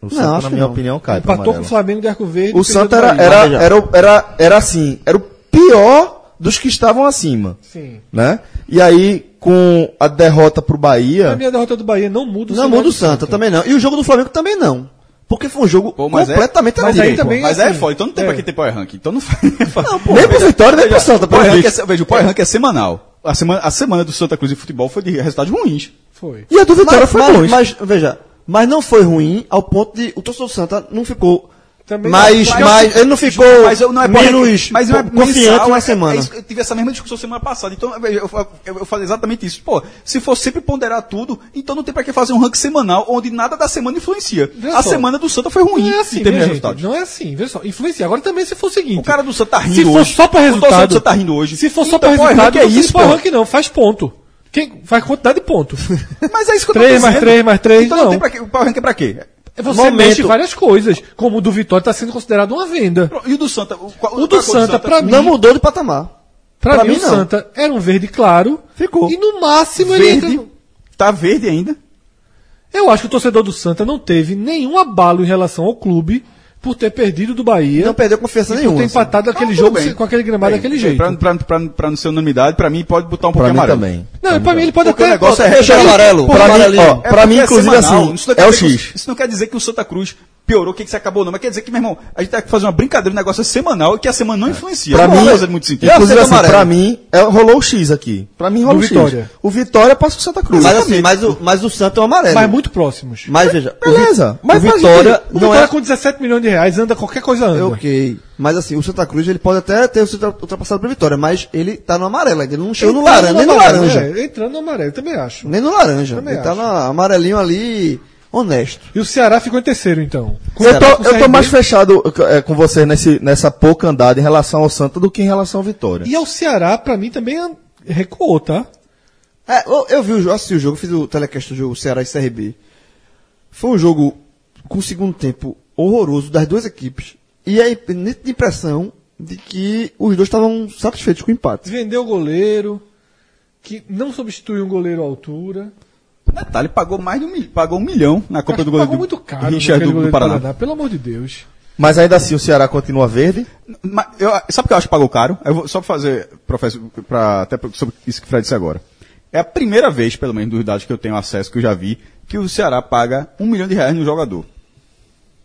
[SPEAKER 1] O Santa,
[SPEAKER 2] acho
[SPEAKER 1] na minha
[SPEAKER 2] não.
[SPEAKER 1] opinião, cai pro
[SPEAKER 3] Empatou com o
[SPEAKER 1] amarelo.
[SPEAKER 3] Flamengo de Arco Verde.
[SPEAKER 1] O Santa era, era, era, era, era assim, era o pior dos que estavam acima,
[SPEAKER 3] Sim.
[SPEAKER 1] né? E aí, com a derrota pro
[SPEAKER 3] A
[SPEAKER 1] Bahia,
[SPEAKER 3] minha derrota do Bahia não muda o
[SPEAKER 2] Não muda o
[SPEAKER 3] do
[SPEAKER 2] Santa, também não. E o jogo do Flamengo também não. Porque foi um jogo
[SPEAKER 4] Pô, mas é-
[SPEAKER 2] completamente
[SPEAKER 3] mas
[SPEAKER 2] atípico.
[SPEAKER 3] aí também-
[SPEAKER 4] Mas
[SPEAKER 3] assim,
[SPEAKER 4] é foda, então não tem
[SPEAKER 3] é.
[SPEAKER 4] pra que ter power ranking. Então não faz.
[SPEAKER 2] Não, pô,
[SPEAKER 1] nem pro Vitória, nem pro Santa,
[SPEAKER 4] power ranking é, veja, o power ranking é semanal. A semana, a semana do Santa Cruz de futebol foi de resultados ruins.
[SPEAKER 3] Foi.
[SPEAKER 1] E a do Vitória
[SPEAKER 2] mas,
[SPEAKER 1] foi
[SPEAKER 2] mas,
[SPEAKER 1] longe.
[SPEAKER 2] mas, veja, mas não foi ruim ao ponto de o torcedor do Santa não ficou
[SPEAKER 3] Também
[SPEAKER 2] mais,
[SPEAKER 3] não,
[SPEAKER 2] mais, ele não ficou
[SPEAKER 4] Mas eu- não é
[SPEAKER 2] menos
[SPEAKER 4] mas não é
[SPEAKER 2] confiante na
[SPEAKER 4] é-
[SPEAKER 2] semana.
[SPEAKER 4] é isso, eu tive essa mesma discussão semana passada. Então, eu, eu, eu falei exatamente isso. Pô, se for sempre ponderar tudo, então não tem pra que fazer um ranking semanal onde nada da semana influencia.
[SPEAKER 3] Veja
[SPEAKER 4] a
[SPEAKER 3] só.
[SPEAKER 4] semana do Santa foi ruim
[SPEAKER 3] Não é assim,
[SPEAKER 4] em termos de resultados.
[SPEAKER 3] Não é assim, veja só. Influencia. Agora também se for o seguinte.
[SPEAKER 4] O cara do Santa tá rindo
[SPEAKER 3] se for
[SPEAKER 4] hoje.
[SPEAKER 3] só pra
[SPEAKER 4] O torcedor do
[SPEAKER 3] resultado.
[SPEAKER 4] Santa tá rindo hoje.
[SPEAKER 3] Se for só
[SPEAKER 4] Então,
[SPEAKER 3] pra
[SPEAKER 4] power
[SPEAKER 3] resultado,
[SPEAKER 4] ranking é
[SPEAKER 3] não
[SPEAKER 4] isso, pô.
[SPEAKER 3] ranking não, faz ponto. Quem faz quantidade de ponto.
[SPEAKER 4] Mas é isso que eu tô
[SPEAKER 3] Três
[SPEAKER 4] dizendo.
[SPEAKER 3] mais três mais três,
[SPEAKER 4] Então não,
[SPEAKER 3] não.
[SPEAKER 4] tem pra quê? O power ranking é pra quê?
[SPEAKER 3] Você
[SPEAKER 2] Momento.
[SPEAKER 3] mexe várias coisas, como o do Vitória está sendo considerado uma venda.
[SPEAKER 4] E o do Santa? O, qual-
[SPEAKER 3] O do
[SPEAKER 4] é
[SPEAKER 3] Santa, pra mim,
[SPEAKER 2] Não mudou de patamar.
[SPEAKER 3] pra,
[SPEAKER 2] pra
[SPEAKER 3] mim,
[SPEAKER 2] mim,
[SPEAKER 3] o
[SPEAKER 2] não.
[SPEAKER 3] Santa era um verde claro.
[SPEAKER 2] Ficou.
[SPEAKER 3] E no máximo ele
[SPEAKER 4] Verde.
[SPEAKER 3] entra-
[SPEAKER 4] Tá verde ainda.
[SPEAKER 3] Eu acho que o torcedor do Santa não teve nenhum abalo em relação ao clube por ter perdido do Bahia.
[SPEAKER 2] Não perdeu confiança
[SPEAKER 3] por
[SPEAKER 2] nenhuma.
[SPEAKER 3] ter
[SPEAKER 2] assim.
[SPEAKER 3] empatado aquele
[SPEAKER 4] Ah,
[SPEAKER 3] jogo
[SPEAKER 4] bem.
[SPEAKER 3] com aquele gramado
[SPEAKER 4] Bem,
[SPEAKER 3] daquele
[SPEAKER 4] bem,
[SPEAKER 3] jeito.
[SPEAKER 4] Pra, pra, pra, pra não ser unanimidade, pra mim pode botar um
[SPEAKER 1] Pra
[SPEAKER 4] pouquinho
[SPEAKER 1] mim
[SPEAKER 4] amarelo.
[SPEAKER 1] também.
[SPEAKER 3] Não, pra mim ele pode
[SPEAKER 4] Porque
[SPEAKER 3] até.
[SPEAKER 4] o negócio é
[SPEAKER 2] Deixa
[SPEAKER 4] Porque-
[SPEAKER 2] amarelo.
[SPEAKER 1] Pra mim,
[SPEAKER 2] amarelinho.
[SPEAKER 1] ó,
[SPEAKER 4] É
[SPEAKER 1] pra mim,
[SPEAKER 4] é
[SPEAKER 1] inclusive,
[SPEAKER 4] semanal.
[SPEAKER 1] assim, é o X.
[SPEAKER 4] Isso não quer dizer que o Santa Cruz piorou, que, que se acabou, não. Mas quer dizer que, meu irmão, a gente tem que fazer uma brincadeira, um negócio é semanal e que a semana não influencia.
[SPEAKER 1] Pra
[SPEAKER 4] não
[SPEAKER 1] mim,
[SPEAKER 4] fazer muito sentido.
[SPEAKER 1] Inclusive
[SPEAKER 2] aceito
[SPEAKER 1] assim, pra mim, é, rolou o X aqui. Pra mim rolou o X.
[SPEAKER 3] Vitória.
[SPEAKER 1] O Vitória passa o Santa Cruz.
[SPEAKER 2] Mas assim, mas o, mas o Santa é um amarelo.
[SPEAKER 3] Mas muito próximos.
[SPEAKER 2] Mas veja, o
[SPEAKER 1] Beleza,
[SPEAKER 2] o
[SPEAKER 1] mas pra
[SPEAKER 2] Vitória
[SPEAKER 3] O
[SPEAKER 2] não
[SPEAKER 3] Vitória
[SPEAKER 2] é
[SPEAKER 3] com 17 milhões de reais anda qualquer coisa anda.
[SPEAKER 2] É ok. Mas assim, o Santa Cruz ele pode até ter sido ultrapassado pela vitória, mas ele tá no amarelo ainda. Ele não chegou no laranja, nem no laranja.
[SPEAKER 3] é, entrando no amarelo, também acho.
[SPEAKER 2] Nem no laranja.
[SPEAKER 3] Também
[SPEAKER 2] ele tá
[SPEAKER 3] acho.
[SPEAKER 2] no amarelinho ali, honesto.
[SPEAKER 3] E o Ceará ficou em terceiro, então. Com
[SPEAKER 1] Eu tô, eu tô mais fechado é, com você nesse, nessa pouca andada em relação ao Santa do que em relação ao Vitória.
[SPEAKER 3] E ao Ceará, pra mim, também recuou, tá?
[SPEAKER 2] É, eu, eu vi o jogo, assisti o jogo, fiz o telecast do jogo Ceará e CRB. Foi um jogo com o segundo tempo horroroso das duas equipes. E a nítida impressão de que os dois estavam satisfeitos com o empate.
[SPEAKER 3] Vendeu o goleiro, que não substituiu um goleiro à altura.
[SPEAKER 4] Detalhe, pagou mais de um milhão, pagou um milhão na Copa
[SPEAKER 3] Acho
[SPEAKER 4] do Goleiro
[SPEAKER 3] pagou
[SPEAKER 4] do
[SPEAKER 3] muito caro
[SPEAKER 4] Richard
[SPEAKER 3] naquele
[SPEAKER 4] do,
[SPEAKER 3] goleiro
[SPEAKER 4] do Paraná.
[SPEAKER 3] Pelo amor de Deus.
[SPEAKER 1] Mas ainda assim o Ceará continua verde.
[SPEAKER 4] Mas eu, sabe o que eu acho que pagou caro? Eu vou só pra fazer, professor, pra, até pra- sobre isso que o Fred disse agora. É a primeira vez, pelo menos, dos dados que eu tenho acesso, que eu já vi, que o Ceará paga um milhão de reais no jogador.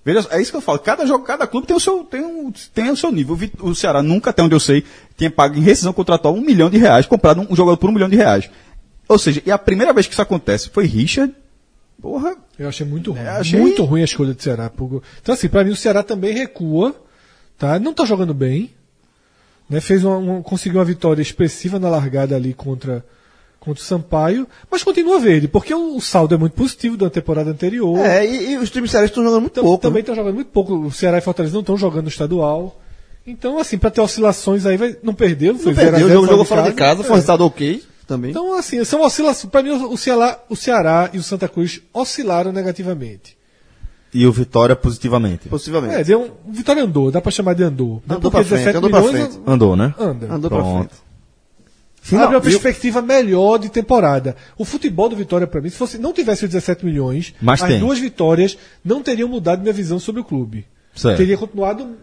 [SPEAKER 4] Veja, é isso que eu falo. Cada jogo, cada clube tem o seu, tem um, tem o seu nível. O Ceará nunca, até onde eu sei, tinha pago em rescisão contratual um milhão de reais, comprado um, um jogador por um milhão de reais. Ou seja, e a primeira vez que isso acontece foi Richard. Porra,
[SPEAKER 3] Eu achei muito ruim.
[SPEAKER 4] achei-
[SPEAKER 3] Muito ruim a escolha do Ceará. Então, assim, pra mim o Ceará também recua, tá? Não tá jogando bem. Né? Fez uma, uma- conseguiu uma vitória expressiva na largada ali contra, contra o Sampaio, mas continua verde, porque o, o saldo é muito positivo da temporada anterior.
[SPEAKER 2] É, e, e os times cearenses estão jogando muito
[SPEAKER 3] Tam-
[SPEAKER 2] pouco.
[SPEAKER 3] também
[SPEAKER 2] né?
[SPEAKER 3] estão jogando muito pouco. O Ceará e Fortaleza não estão jogando no estadual. Então, assim, pra ter oscilações aí, vai, não perdeu.
[SPEAKER 2] Não
[SPEAKER 3] Foi 0 a
[SPEAKER 2] perdeu,
[SPEAKER 3] 0
[SPEAKER 2] jogou, jogou fora de casa, foi um
[SPEAKER 3] É.
[SPEAKER 2] resultado ok também.
[SPEAKER 3] Então, assim, são oscilações. Pra mim, o Ceará, o Ceará e o Santa Cruz oscilaram negativamente.
[SPEAKER 1] E o Vitória positivamente.
[SPEAKER 2] Possivelmente.
[SPEAKER 3] É, deu um, o Vitória andou, dá pra chamar de andou.
[SPEAKER 2] Andou
[SPEAKER 3] porque
[SPEAKER 2] pra frente, andou pra frente.
[SPEAKER 1] Andou, né?
[SPEAKER 3] anda.
[SPEAKER 2] Andou pra
[SPEAKER 1] Pronto.
[SPEAKER 2] frente.
[SPEAKER 1] Final-
[SPEAKER 3] Abre uma
[SPEAKER 1] viu?
[SPEAKER 3] perspectiva melhor de temporada. O futebol do Vitória, pra mim, se fosse, não tivesse os 17 milhões,
[SPEAKER 1] Mas
[SPEAKER 3] as
[SPEAKER 1] tem.
[SPEAKER 3] duas vitórias não teriam mudado minha visão sobre o clube.
[SPEAKER 1] Certo.
[SPEAKER 3] Teria continuado.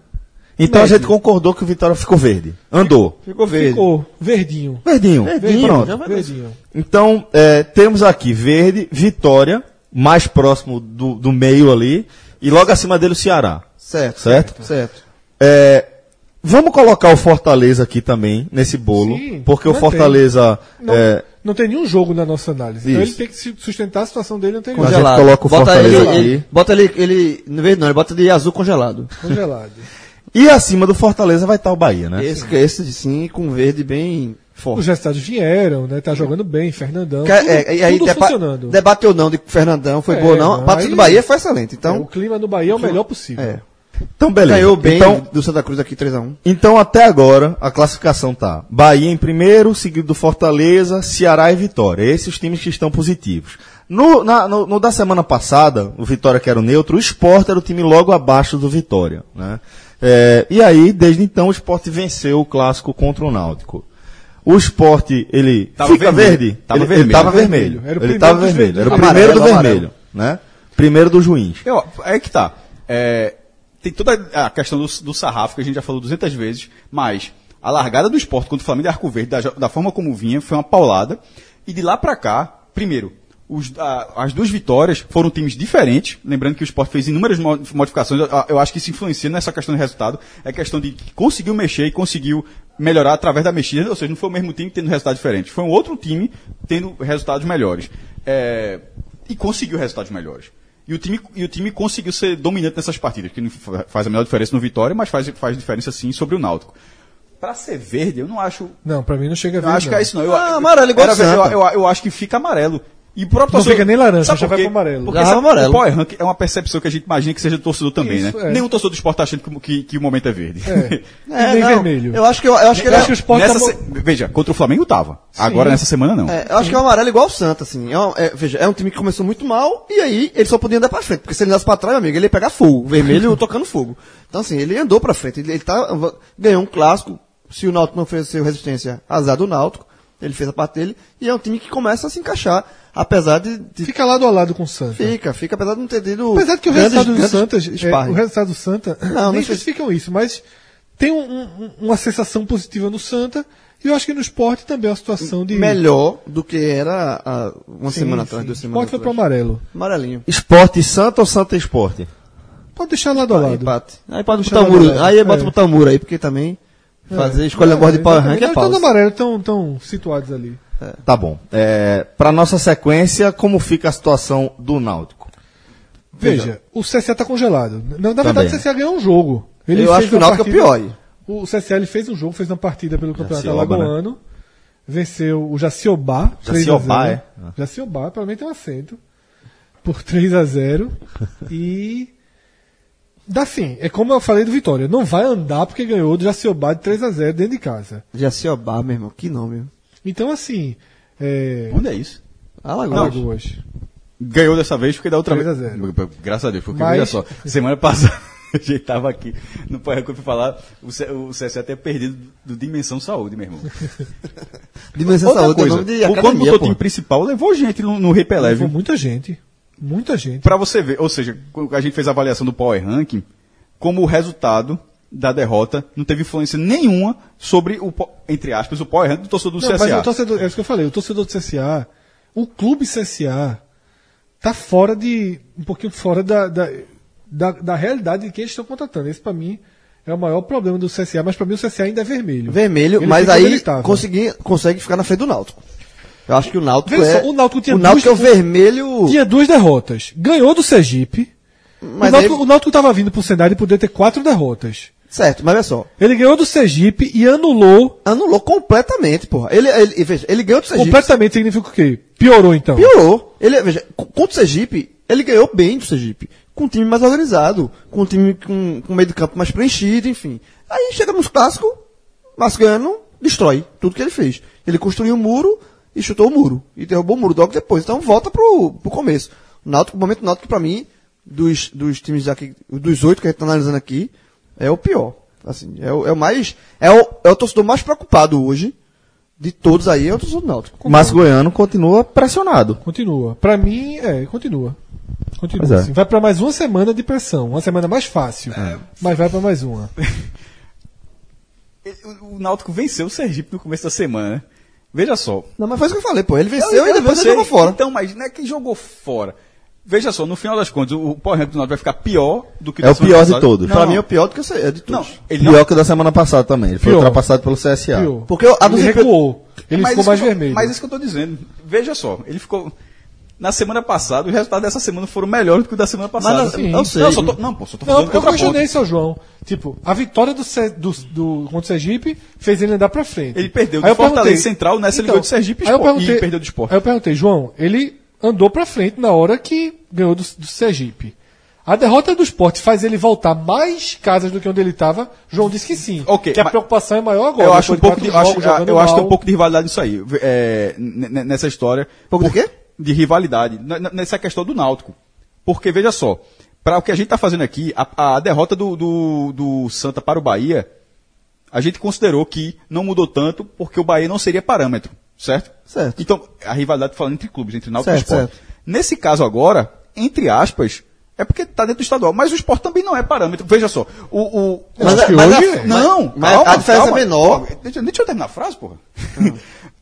[SPEAKER 1] Então a gente concordou que o Vitória ficou verde. Andou.
[SPEAKER 2] Ficou verde.
[SPEAKER 3] Ficou verdinho.
[SPEAKER 1] Verdinho.
[SPEAKER 2] Verdinho,
[SPEAKER 1] Pronto.
[SPEAKER 3] Verdinho.
[SPEAKER 1] Então, é, temos aqui verde, Vitória, mais próximo do, do meio ali, e logo acima dele o Ceará.
[SPEAKER 2] Certo.
[SPEAKER 1] Certo?
[SPEAKER 2] Certo.
[SPEAKER 1] É, vamos colocar o Fortaleza aqui também, nesse bolo,
[SPEAKER 3] Sim,
[SPEAKER 1] porque o. Fortaleza.
[SPEAKER 3] Não,
[SPEAKER 1] é,
[SPEAKER 3] não tem nenhum jogo na nossa análise. Então
[SPEAKER 1] Isso.
[SPEAKER 3] ele tem que sustentar a situação dele anterior.
[SPEAKER 1] Conge-
[SPEAKER 2] Congelado.
[SPEAKER 1] coloca o
[SPEAKER 2] bota
[SPEAKER 1] Fortaleza
[SPEAKER 2] ele,
[SPEAKER 1] aqui.
[SPEAKER 2] ele- bota ele, ele, no verde não, ele bota de azul congelado.
[SPEAKER 3] Congelado.
[SPEAKER 1] E acima do Fortaleza vai estar o Bahia, né?
[SPEAKER 2] Esse, esse sim, com verde bem
[SPEAKER 3] Os
[SPEAKER 2] forte.
[SPEAKER 3] resultados vieram, né? Tá jogando bem, Fernandão.
[SPEAKER 2] Que-
[SPEAKER 3] tudo,
[SPEAKER 2] é, e aí,
[SPEAKER 3] tudo
[SPEAKER 2] deba-
[SPEAKER 3] funcionando.
[SPEAKER 2] debate ou não de Fernandão, foi
[SPEAKER 3] É,
[SPEAKER 2] boa não. A partida do Bahia foi excelente.
[SPEAKER 3] É, o
[SPEAKER 2] Então,
[SPEAKER 3] clima no Bahia é o melhor possível.
[SPEAKER 2] é,
[SPEAKER 1] Então, beleza.
[SPEAKER 2] ganhou bem
[SPEAKER 1] Então,
[SPEAKER 2] do Santa Cruz aqui 3x1.
[SPEAKER 1] então, até agora, a classificação tá Bahia em primeiro, seguido do Fortaleza, Ceará e Vitória. Esses os times que estão positivos. No, na- no- no da semana passada, o Vitória que era o neutro, o Sport era o time logo abaixo do Vitória. Né? É, e aí, desde então, o Sport venceu o clássico contra o Náutico. O Sport, ele
[SPEAKER 4] Tava
[SPEAKER 1] fica
[SPEAKER 4] vermelho.
[SPEAKER 1] verde?
[SPEAKER 4] Tava
[SPEAKER 1] ele,
[SPEAKER 4] vermelho.
[SPEAKER 1] Ele tava
[SPEAKER 3] Vermelho.
[SPEAKER 1] vermelho.
[SPEAKER 3] Era o
[SPEAKER 1] ele
[SPEAKER 3] primeiro
[SPEAKER 1] tava vermelho. Era o primeiro do
[SPEAKER 2] Amarelo,
[SPEAKER 1] vermelho. Né? Primeiro do juiz.
[SPEAKER 4] Eu, é que tá. É, tem toda a questão do, do sarrafo, que a gente já falou 200 vezes, mas a largada do esporte contra o Flamengo e Arco Verde, da, da forma como vinha, foi uma paulada. E de lá pra cá, primeiro, os- a- as duas vitórias foram times diferentes. Lembrando que o esporte fez inúmeras mo- modificações. Eu, eu acho que isso influencia nessa questão de resultado. É questão de que conseguiu mexer e conseguiu melhorar através da mexida. Ou seja, não foi o mesmo time tendo resultados diferentes. Foi um outro time tendo resultados melhores. É, e conseguiu resultados melhores. E o, time, e o time conseguiu ser dominante nessas partidas, que não fa- faz a menor diferença no Vitória, mas faz, faz diferença sim sobre o Náutico. Pra ser verde, eu não acho.
[SPEAKER 3] Não, pra mim não chega a
[SPEAKER 4] Eu
[SPEAKER 3] ver.
[SPEAKER 4] acho que é isso não. Eu,
[SPEAKER 2] Ah, amarelo igual
[SPEAKER 4] era eu, eu, eu acho que fica amarelo. E o próprio
[SPEAKER 3] Não
[SPEAKER 4] torcedor-
[SPEAKER 3] fica nem laranja,
[SPEAKER 4] Sabe
[SPEAKER 3] já vai pro amarelo.
[SPEAKER 4] Porque
[SPEAKER 2] Já
[SPEAKER 4] sabe,
[SPEAKER 2] amarelo.
[SPEAKER 4] o power rank é uma percepção que a gente imagina que seja do torcedor também,
[SPEAKER 3] Isso,
[SPEAKER 4] né?
[SPEAKER 3] é.
[SPEAKER 4] Nenhum torcedor do esporte tá achando que, que, que o momento é verde.
[SPEAKER 3] É.
[SPEAKER 2] É,
[SPEAKER 3] nem
[SPEAKER 2] não,
[SPEAKER 3] vermelho.
[SPEAKER 2] Eu acho que, eu, eu acho que
[SPEAKER 3] Eu
[SPEAKER 2] ele
[SPEAKER 3] acho que o Sport
[SPEAKER 4] Nessa
[SPEAKER 3] tá
[SPEAKER 4] se- Veja, contra o Flamengo tava. Agora nessa semana não.
[SPEAKER 2] É, eu acho que é um amarelo igual o Santa, assim. É, um- é, veja, é um time que começou muito mal e aí ele só podia andar pra frente. Porque se ele andasse pra trás, meu amigo, ele ia pegar fogo. Vermelho tocando fogo. Então, assim, ele andou pra frente. Ele, ele tá, ganhou um clássico. Se o Náutico não ofereceu resistência, azar do Náutico. Ele fez a parte dele. E é um time que começa a se encaixar. Apesar de. de-
[SPEAKER 3] Fica lado a lado com o Santa.
[SPEAKER 2] fica, fica, apesar de não ter tido.
[SPEAKER 3] Apesar de que o
[SPEAKER 2] grandes-
[SPEAKER 3] resultado do Santa, é, o resultado do Santa,
[SPEAKER 2] Não,
[SPEAKER 3] nem especificam isso, mas tem um- um- uma sensação positiva no Santa e eu acho que no esporte também é uma situação de
[SPEAKER 2] Melhor do que era há uma
[SPEAKER 3] Sim,
[SPEAKER 2] semana
[SPEAKER 3] sim.
[SPEAKER 2] atrás, duas
[SPEAKER 3] O
[SPEAKER 2] semanas
[SPEAKER 3] esporte foi pro
[SPEAKER 2] atrás.
[SPEAKER 3] amarelo.
[SPEAKER 2] Amarelinho.
[SPEAKER 1] Esporte Santa ou Santa Esporte?
[SPEAKER 3] Pode deixar lado a
[SPEAKER 2] Aí,
[SPEAKER 3] lado.
[SPEAKER 2] empate. Aí pode botar o muro. Aí bota
[SPEAKER 3] É.
[SPEAKER 2] botar o muro aí, porque também fazer escolha a borda de power rank é
[SPEAKER 3] Então,
[SPEAKER 2] pausa.
[SPEAKER 3] no amarelo estão tão situados ali.
[SPEAKER 1] Tá bom. É, para nossa sequência, como fica a situação do Náutico?
[SPEAKER 3] Veja, o CSA tá congelado. Na, na verdade, o CSA ganhou um jogo. Ele
[SPEAKER 2] Eu
[SPEAKER 3] fez
[SPEAKER 2] acho que o Náutico é o
[SPEAKER 3] partida-
[SPEAKER 2] pior aí.
[SPEAKER 3] O CSA ele fez um jogo, fez uma partida pelo Campeonato
[SPEAKER 1] Jacioba,
[SPEAKER 3] Alagoano. Venceu o Jaciobá. 3 a
[SPEAKER 1] Jaciobá,
[SPEAKER 3] 0.
[SPEAKER 1] é?
[SPEAKER 3] Jaciobá, pelo menos tem um acento. Por 3 a 0 E. Dá sim, é como eu falei do Vitória. Não vai andar porque ganhou do Jaciobá de 3 a 0 dentro de casa.
[SPEAKER 2] Jaciobá, meu irmão. Que nome.
[SPEAKER 3] Então, assim. É,
[SPEAKER 4] Onde é isso?
[SPEAKER 2] Alagoas.
[SPEAKER 3] Alagoas.
[SPEAKER 4] Ganhou dessa vez porque da outra
[SPEAKER 3] 3 a
[SPEAKER 4] vez.
[SPEAKER 3] 0.
[SPEAKER 4] Graças a Deus, porque
[SPEAKER 3] Mas-
[SPEAKER 4] veja só, semana passada a gente tava aqui no Power Rank pra falar, o, C, o CSA até perdido do Dimensão Saúde, meu irmão.
[SPEAKER 2] Dimensão
[SPEAKER 4] Outra
[SPEAKER 2] Saúde é
[SPEAKER 4] coisa,
[SPEAKER 2] nome de
[SPEAKER 4] o
[SPEAKER 2] academia,
[SPEAKER 4] o time principal, levou gente no, no Rap
[SPEAKER 3] Levou muita gente. Muita gente.
[SPEAKER 4] Pra você ver, ou seja, a gente fez a avaliação do Power Ranking, como o resultado da derrota não teve influência nenhuma sobre o, entre aspas, o Power do torcedor do
[SPEAKER 3] Não,
[SPEAKER 4] CSA.
[SPEAKER 3] mas o torcedor, é isso que eu falei, o torcedor do CSA, o clube CSA tá fora de, um pouquinho fora da, da, da, da realidade de quem eles estão contratando. Esse pra mim é o maior problema do CSA, mas pra mim o CSA ainda é vermelho.
[SPEAKER 2] Vermelho,
[SPEAKER 3] Ele
[SPEAKER 2] mas aí consegui, consegue ficar na frente do Náutico. Eu acho que o Náutico
[SPEAKER 3] Veja
[SPEAKER 2] é...
[SPEAKER 3] só, o Náutico tinha
[SPEAKER 2] o Náutico
[SPEAKER 3] duas-
[SPEAKER 2] é o vermelho...
[SPEAKER 3] Tinha duas derrotas. Ganhou do Sergipe.
[SPEAKER 2] Mas
[SPEAKER 3] o, Náutico,
[SPEAKER 2] aí-
[SPEAKER 3] o Náutico tava vindo pro cenário de poder ter quatro derrotas.
[SPEAKER 2] Certo, mas olha só.
[SPEAKER 3] Ele ganhou do Sergipe e anulou.
[SPEAKER 2] Anulou completamente, porra. Ele, ele, veja, ele ganhou do Sergipe.
[SPEAKER 3] Completamente significa o quê? Piorou então.
[SPEAKER 2] Piorou. Ele, veja, co- contra o Sergipe, ele ganhou bem do Sergipe. Com um time mais organizado, com um time com, com meio de campo mais preenchido, enfim. Aí chega nos clássicos, Mascano destrói tudo que ele fez. Ele construiu um muro e chutou o muro. E derrubou o muro logo depois. Então volta pro, pro começo. O Náutico, o momento Náutico, pra mim, dos, dos times aqui, dos oito que a gente tá analisando aqui, é o pior. Assim, é o, é o mais. É o, é o torcedor mais preocupado hoje. De todos aí, é o torcedor do Náutico.
[SPEAKER 1] Mas Goiano continua pressionado.
[SPEAKER 3] Continua. Pra mim, é, continua. Continua.
[SPEAKER 1] É.
[SPEAKER 3] assim. Vai pra mais uma semana de pressão. Uma semana mais fácil.
[SPEAKER 2] É.
[SPEAKER 3] Mas vai pra mais uma.
[SPEAKER 4] O, Náutico venceu o Sergipe no começo da semana, né? Veja só.
[SPEAKER 2] Não, mas foi isso que eu falei, pô. Ele venceu
[SPEAKER 4] Eu-
[SPEAKER 2] e depois ele jogou fora.
[SPEAKER 4] Então, mas não é quem jogou fora. Veja só, no final das contas, o, Power Ranking do Náutico vai ficar pior do que o
[SPEAKER 1] É
[SPEAKER 4] da
[SPEAKER 1] o
[SPEAKER 4] semana
[SPEAKER 1] pior de
[SPEAKER 4] passada.
[SPEAKER 1] todos.
[SPEAKER 4] Não,
[SPEAKER 2] pra
[SPEAKER 4] não.
[SPEAKER 2] mim é o pior do que o C- é de
[SPEAKER 4] Não,
[SPEAKER 2] todos.
[SPEAKER 4] ele
[SPEAKER 1] Pior
[SPEAKER 4] não,
[SPEAKER 1] que o da semana passada também. Ele foi
[SPEAKER 3] Pior.
[SPEAKER 1] ultrapassado pelo CSA.
[SPEAKER 3] Pior.
[SPEAKER 2] Porque a
[SPEAKER 3] Ele
[SPEAKER 2] desempenho-
[SPEAKER 3] recuou. Ele ficou
[SPEAKER 4] isso
[SPEAKER 3] mais
[SPEAKER 4] que eu
[SPEAKER 3] vermelho.
[SPEAKER 4] Mas isso que eu tô dizendo. Veja só, ele ficou. Na semana passada, os resultados dessa semana foram melhores do que o da semana passada.
[SPEAKER 2] Mas não- eu sei.
[SPEAKER 4] Não, só tô, não, pô, só tô
[SPEAKER 3] Não,
[SPEAKER 4] falando
[SPEAKER 3] porque eu questionei, seu João. Tipo, a vitória do, Ce- do, do, contra o Sergipe fez ele andar pra frente.
[SPEAKER 4] Ele perdeu
[SPEAKER 3] Aí
[SPEAKER 4] do
[SPEAKER 3] eu perguntei-
[SPEAKER 4] Fortaleza Central, nessa ele ganhou do Sergipe
[SPEAKER 3] aí eu
[SPEAKER 4] Sport- e
[SPEAKER 3] perguntei-
[SPEAKER 4] perdeu do Sport.
[SPEAKER 3] Aí eu perguntei, João, ele andou pra frente na hora que ganhou do, do Sergipe. A derrota do esporte faz ele voltar mais casas do que onde ele estava? João disse que sim.
[SPEAKER 4] Ok,
[SPEAKER 3] que a preocupação é maior agora.
[SPEAKER 4] Eu acho um
[SPEAKER 3] depois
[SPEAKER 4] pouco
[SPEAKER 3] de
[SPEAKER 4] acho, eu acho que tem um pouco de rivalidade nisso aí. É, nessa história.
[SPEAKER 2] Um pouco de quê?
[SPEAKER 4] De rivalidade. Nessa questão do Náutico. Porque, veja só, para o que a gente está fazendo aqui, a, a derrota do, do, do Santa para o Bahia, a gente considerou que não mudou tanto porque o Bahia não seria parâmetro, certo?
[SPEAKER 2] Certo.
[SPEAKER 4] Então, a rivalidade falando entre clubes, entre Náutico
[SPEAKER 2] Certo,
[SPEAKER 4] e Sport.
[SPEAKER 2] certo.
[SPEAKER 4] Nesse caso agora, entre aspas, é porque está dentro do estadual. Mas o Sport também não é parâmetro. Veja só, o... o
[SPEAKER 2] Mas
[SPEAKER 3] acho
[SPEAKER 2] a-
[SPEAKER 3] que
[SPEAKER 2] mas
[SPEAKER 3] hoje
[SPEAKER 2] a-
[SPEAKER 3] é.
[SPEAKER 4] não,
[SPEAKER 2] mas
[SPEAKER 4] calma,
[SPEAKER 2] a diferença
[SPEAKER 4] calma.
[SPEAKER 2] é menor.
[SPEAKER 4] Deixa, deixa eu terminar a frase, porra.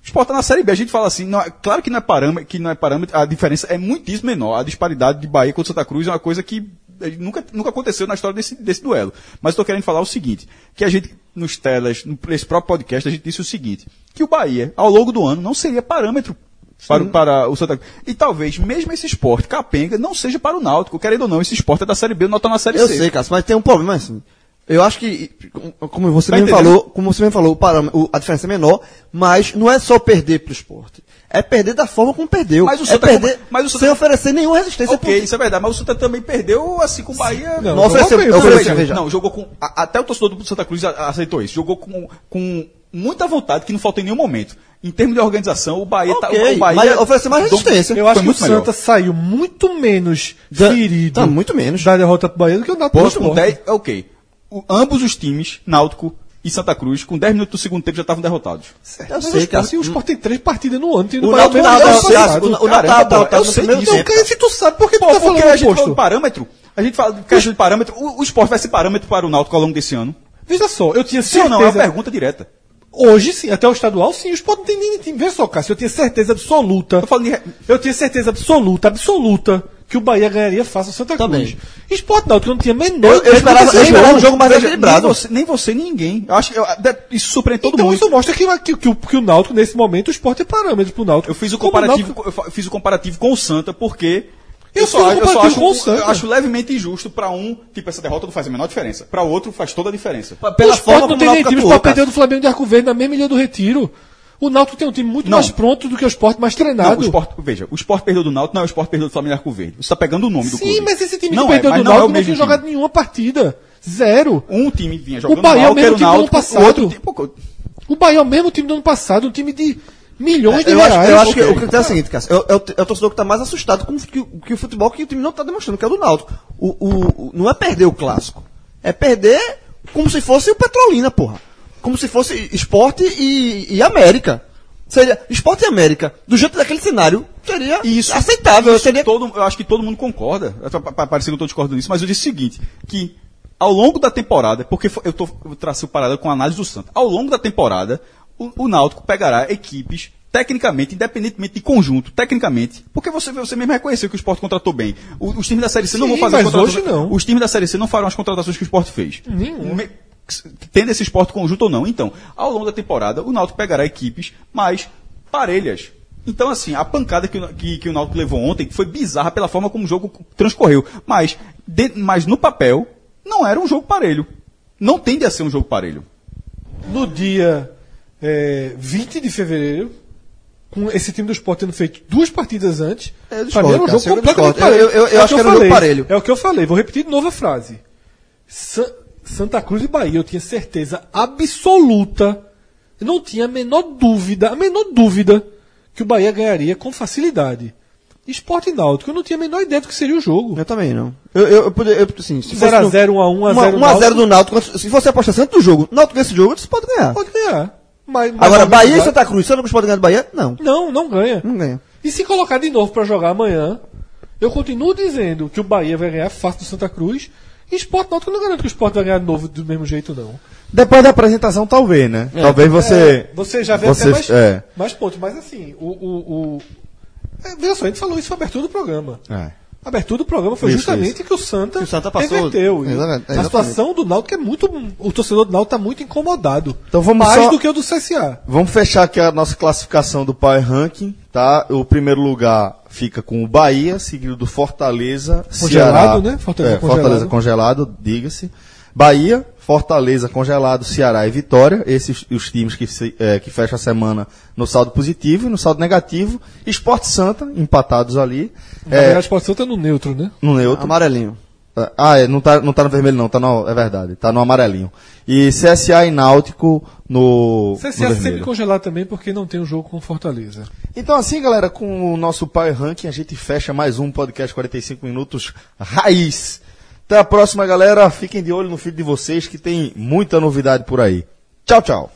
[SPEAKER 4] O Sport tá na Série B, a gente fala assim, não é- claro que não é parâmetro, que não é parâmetro, a diferença é muitíssimo menor. A disparidade de Bahia contra Santa Cruz é uma coisa que eh, nunca, nunca aconteceu na história desse, desse duelo. Mas estou querendo falar o seguinte, que a gente, nos telas, nesse próprio podcast, a gente disse o seguinte, que o Bahia, ao longo do ano, não seria parâmetro para, o- para o Santa Cruz. E talvez, mesmo esse esporte capenga, não seja para o Náutico. Querendo ou não, esse esporte é da Série B, o Náutico tá na Série
[SPEAKER 2] Eu
[SPEAKER 4] C.
[SPEAKER 2] sei, Cássio, mas tem um problema assim. Eu acho que, como você
[SPEAKER 4] Tá
[SPEAKER 2] mesmo
[SPEAKER 4] entendendo?
[SPEAKER 2] falou, como você mesmo falou, o parâmetro- o- a diferença é menor, mas não é só perder pro esporte. É perder da forma como perdeu.
[SPEAKER 4] Mas o
[SPEAKER 2] é
[SPEAKER 4] Santa-
[SPEAKER 2] perder
[SPEAKER 4] mas o Santa-
[SPEAKER 2] sem oferecer nenhuma resistência.
[SPEAKER 4] Ok, isso é verdade, mas o Santa também perdeu assim com o Bahia.
[SPEAKER 3] Não,
[SPEAKER 2] Não ofereceu, ofereci,
[SPEAKER 3] ofereceu.
[SPEAKER 2] veja.
[SPEAKER 4] Não, jogou com. até o torcedor do Santa Cruz aceitou isso. Jogou com, com muita vontade, que não faltou em nenhum momento. Em termos de organização, o Bahia tá.
[SPEAKER 2] Ok,
[SPEAKER 4] O Bahia
[SPEAKER 2] mas ofereceu mais resistência.
[SPEAKER 3] Eu acho que o
[SPEAKER 4] melhor.
[SPEAKER 3] Santa saiu muito menos
[SPEAKER 2] Da-
[SPEAKER 3] ferido
[SPEAKER 2] tá, muito menos.
[SPEAKER 3] da derrota pro Bahia do que o Náutico.
[SPEAKER 4] Posto com. 10. Ok. O- ambos os times, Náutico e Santa Cruz, com 10 minutos do segundo tempo já estavam derrotados.
[SPEAKER 2] Eu
[SPEAKER 3] Mas o
[SPEAKER 2] sei,
[SPEAKER 3] Sport,
[SPEAKER 2] Cássio.
[SPEAKER 3] o Sport tem três partidas no ano. No
[SPEAKER 2] O Náutico eu sei,
[SPEAKER 3] passado.
[SPEAKER 2] o- Náutico
[SPEAKER 4] pô,
[SPEAKER 2] derrotado
[SPEAKER 4] eu
[SPEAKER 2] no
[SPEAKER 4] sei
[SPEAKER 2] primeiro
[SPEAKER 3] se tu sabe, por que tu
[SPEAKER 4] Pô,
[SPEAKER 3] tá
[SPEAKER 4] porque
[SPEAKER 3] falando
[SPEAKER 4] a gente falou parâmetro. A gente fala de questão de parâmetro. O, o esporte vai ser parâmetro para o Náutico ao longo desse ano.
[SPEAKER 3] Veja só, eu tinha
[SPEAKER 4] Sim ou
[SPEAKER 3] certeza...
[SPEAKER 4] não? É uma pergunta direta.
[SPEAKER 3] Hoje sim, até o estadual sim, o Sport não tem nem time. Veja só, Cássio, eu tinha certeza absoluta.
[SPEAKER 4] Tô falando de.
[SPEAKER 3] Eu tinha certeza absoluta, absoluta, que o Bahia ganharia fácil o Santa
[SPEAKER 2] Também.
[SPEAKER 3] Cruz. Sport Náutico não tinha menor
[SPEAKER 2] Eu- eu esperava-
[SPEAKER 3] que
[SPEAKER 2] eu esperava um jogo mais
[SPEAKER 4] Veja,
[SPEAKER 2] equilibrado.
[SPEAKER 4] Nem você, nem você, nem ninguém. Eu acho que eu- isso surpreende todo
[SPEAKER 3] Então
[SPEAKER 4] mundo.
[SPEAKER 3] isso mostra que, que, que, o- que o Náutico, nesse momento, o Sport é parâmetro pro Náutico.
[SPEAKER 4] Eu fiz o comparativo,
[SPEAKER 3] Náutico-
[SPEAKER 4] eu fiz o comparativo com o Santa porque
[SPEAKER 3] Eu
[SPEAKER 4] só,
[SPEAKER 3] o
[SPEAKER 4] eu só
[SPEAKER 3] comparativo
[SPEAKER 4] acho,
[SPEAKER 3] com o Santa.
[SPEAKER 4] eu acho levemente injusto para um, tipo essa derrota não faz a menor diferença. Para outro faz toda a diferença.
[SPEAKER 2] Pela
[SPEAKER 3] o
[SPEAKER 2] forma
[SPEAKER 3] não tem
[SPEAKER 2] o
[SPEAKER 3] nem
[SPEAKER 2] Náutico
[SPEAKER 3] time, o
[SPEAKER 2] atuou,
[SPEAKER 3] Sport perdeu
[SPEAKER 2] Cássio.
[SPEAKER 3] do Flamengo de Arco Verde na mesma ilha do Retiro. O Náutico tem um time muito
[SPEAKER 4] Não.
[SPEAKER 3] mais pronto do que o Sport, mais
[SPEAKER 4] Não,
[SPEAKER 3] treinado.
[SPEAKER 4] o Sport, veja, o Sport perdeu do Náutico, não é o Sport perdeu do Flamengo e Arco Verde. Você está pegando o nome do clube.
[SPEAKER 3] Sim, mas esse time
[SPEAKER 4] não
[SPEAKER 3] que perdeu
[SPEAKER 4] é, mas
[SPEAKER 3] do
[SPEAKER 4] não é o
[SPEAKER 3] Náutico não
[SPEAKER 4] mesmo
[SPEAKER 3] tinha jogado nenhuma partida. Zero.
[SPEAKER 4] Um time vinha jogando
[SPEAKER 3] Bahia é o
[SPEAKER 4] mal, que era
[SPEAKER 3] mesmo
[SPEAKER 4] o
[SPEAKER 3] time do ano
[SPEAKER 4] Náutico,
[SPEAKER 3] passado.
[SPEAKER 4] o outro time,
[SPEAKER 3] O Bahia é o mesmo time do ano passado, um time de milhões de
[SPEAKER 2] Eu acho,
[SPEAKER 3] reais.
[SPEAKER 2] eu acho que o critério é o seguinte, Cássio. É, o- é o, é o torcedor que está mais assustado com o que, que o futebol que o time não está demonstrando, que é o do Náutico. O, o- o- não é perder o clássico. É perder como se fosse o Petrolina, porra. Como se fosse esporte e, e América. Seria esporte e América. Do jeito daquele cenário, seria
[SPEAKER 4] Isso,
[SPEAKER 2] aceitável.
[SPEAKER 4] isso
[SPEAKER 2] seria...
[SPEAKER 4] todo, eu acho que todo mundo concorda. Pa- pa- Parece que eu estou discordando nisso, mas eu disse o seguinte: que ao longo da temporada, porque eu, tô, eu tracei o paralelo com a análise do Santos, ao longo da temporada, o, o Náutico pegará equipes, tecnicamente, independentemente de conjunto, tecnicamente, porque você, você mesmo reconheceu que o Sport contratou bem. O- os times da Série C não
[SPEAKER 3] Sim,
[SPEAKER 4] vão fazer
[SPEAKER 3] mas
[SPEAKER 4] as contratações-
[SPEAKER 3] hoje não.
[SPEAKER 4] Os times da Série C não farão as contratações que o Sport fez.
[SPEAKER 3] Nenhum.
[SPEAKER 4] Me- Tendo esse esporte conjunto ou não. Então, ao longo da temporada, o Náutico pegará equipes mais parelhas. Então, assim, a pancada que, o- que, que o Náutico levou ontem foi bizarra pela forma como o jogo transcorreu. Mas, de- mas no papel, não era um jogo parelho. Não tende a ser um jogo parelho.
[SPEAKER 3] No dia é, 20 de fevereiro, com esse time do Sport tendo feito duas partidas antes,
[SPEAKER 2] É, eu
[SPEAKER 3] pra mim era um jogo completamente
[SPEAKER 2] discordo. Eu- eu- eu
[SPEAKER 3] É o
[SPEAKER 2] acho
[SPEAKER 3] que
[SPEAKER 2] que era um jogo
[SPEAKER 3] falei.
[SPEAKER 2] parelho.
[SPEAKER 3] É o que eu falei, vou repetir de novo a frase. Sa- Santa Cruz e Bahia, eu tinha certeza absoluta, não tinha a menor dúvida, a menor dúvida, que o Bahia ganharia com facilidade. Esporte Náutico, eu não tinha a menor ideia do que seria o jogo.
[SPEAKER 2] Eu também não. Eu, eu, eu, eu, assim, se
[SPEAKER 3] 0 a
[SPEAKER 2] fosse
[SPEAKER 3] 0, 1 a 1 a 0
[SPEAKER 2] 1 a 0 do Náutico, se você apostar tanto do jogo, Náutico esse jogo, você pode ganhar.
[SPEAKER 3] Pode ganhar. Mas, mas
[SPEAKER 2] Agora, Bahia e Santa Cruz, Santa Cruz pode ganhar do Bahia? Não.
[SPEAKER 3] Não, não ganha.
[SPEAKER 2] Não ganha.
[SPEAKER 3] E se colocar de novo pra jogar amanhã, eu continuo dizendo que o Bahia vai ganhar fácil do Santa Cruz. E Sport Náutico eu não garanto que o Sport vai ganhar de novo do mesmo jeito, não.
[SPEAKER 1] Depois da apresentação, talvez, né? Talvez você.
[SPEAKER 3] É, você já vê
[SPEAKER 1] você-
[SPEAKER 3] até mais,
[SPEAKER 1] é.
[SPEAKER 3] mais pontos. Mas assim, o. o, o é, veja só, a gente falou isso na abertura do programa.
[SPEAKER 1] É.
[SPEAKER 3] A abertura do programa foi
[SPEAKER 1] Isso,
[SPEAKER 3] justamente que o Santa,
[SPEAKER 2] Que o Santa passou.
[SPEAKER 3] reverteu.
[SPEAKER 2] Exatamente,
[SPEAKER 3] A situação do Náutico é muito. O torcedor do Náutico está muito incomodado.
[SPEAKER 1] Então vamos
[SPEAKER 3] mais
[SPEAKER 1] só-
[SPEAKER 3] do que o do CSA.
[SPEAKER 1] Vamos fechar aqui a nossa classificação do Power Ranking, tá? O primeiro lugar fica com o Bahia, seguido do Fortaleza,
[SPEAKER 3] Congelado,
[SPEAKER 1] Ceará.
[SPEAKER 3] né? Fortaleza
[SPEAKER 1] é, Fortaleza congelado, diga-se. Bahia, Fortaleza congelado, Ceará e Vitória. Esses os times que, se- é, que fecham a semana no saldo positivo e no saldo negativo. Esporte Santa, empatados ali.
[SPEAKER 3] Na
[SPEAKER 1] É,
[SPEAKER 3] verdade, o Sport Santa no neutro, né?
[SPEAKER 1] no neutro.
[SPEAKER 2] Amarelinho.
[SPEAKER 1] Ah, é, não tá, não tá no vermelho não, tá no, é verdade, tá no amarelinho. E CSA e Náutico no, no
[SPEAKER 3] CSA sempre
[SPEAKER 1] vermelho.
[SPEAKER 3] congelado também porque não tem o jogo com Fortaleza.
[SPEAKER 1] Então assim, galera, com o nosso Power Ranking, a gente fecha mais um podcast 45 minutos raiz. Até a próxima, galera. Fiquem de olho no feed de vocês que tem muita novidade por aí. Tchau, tchau.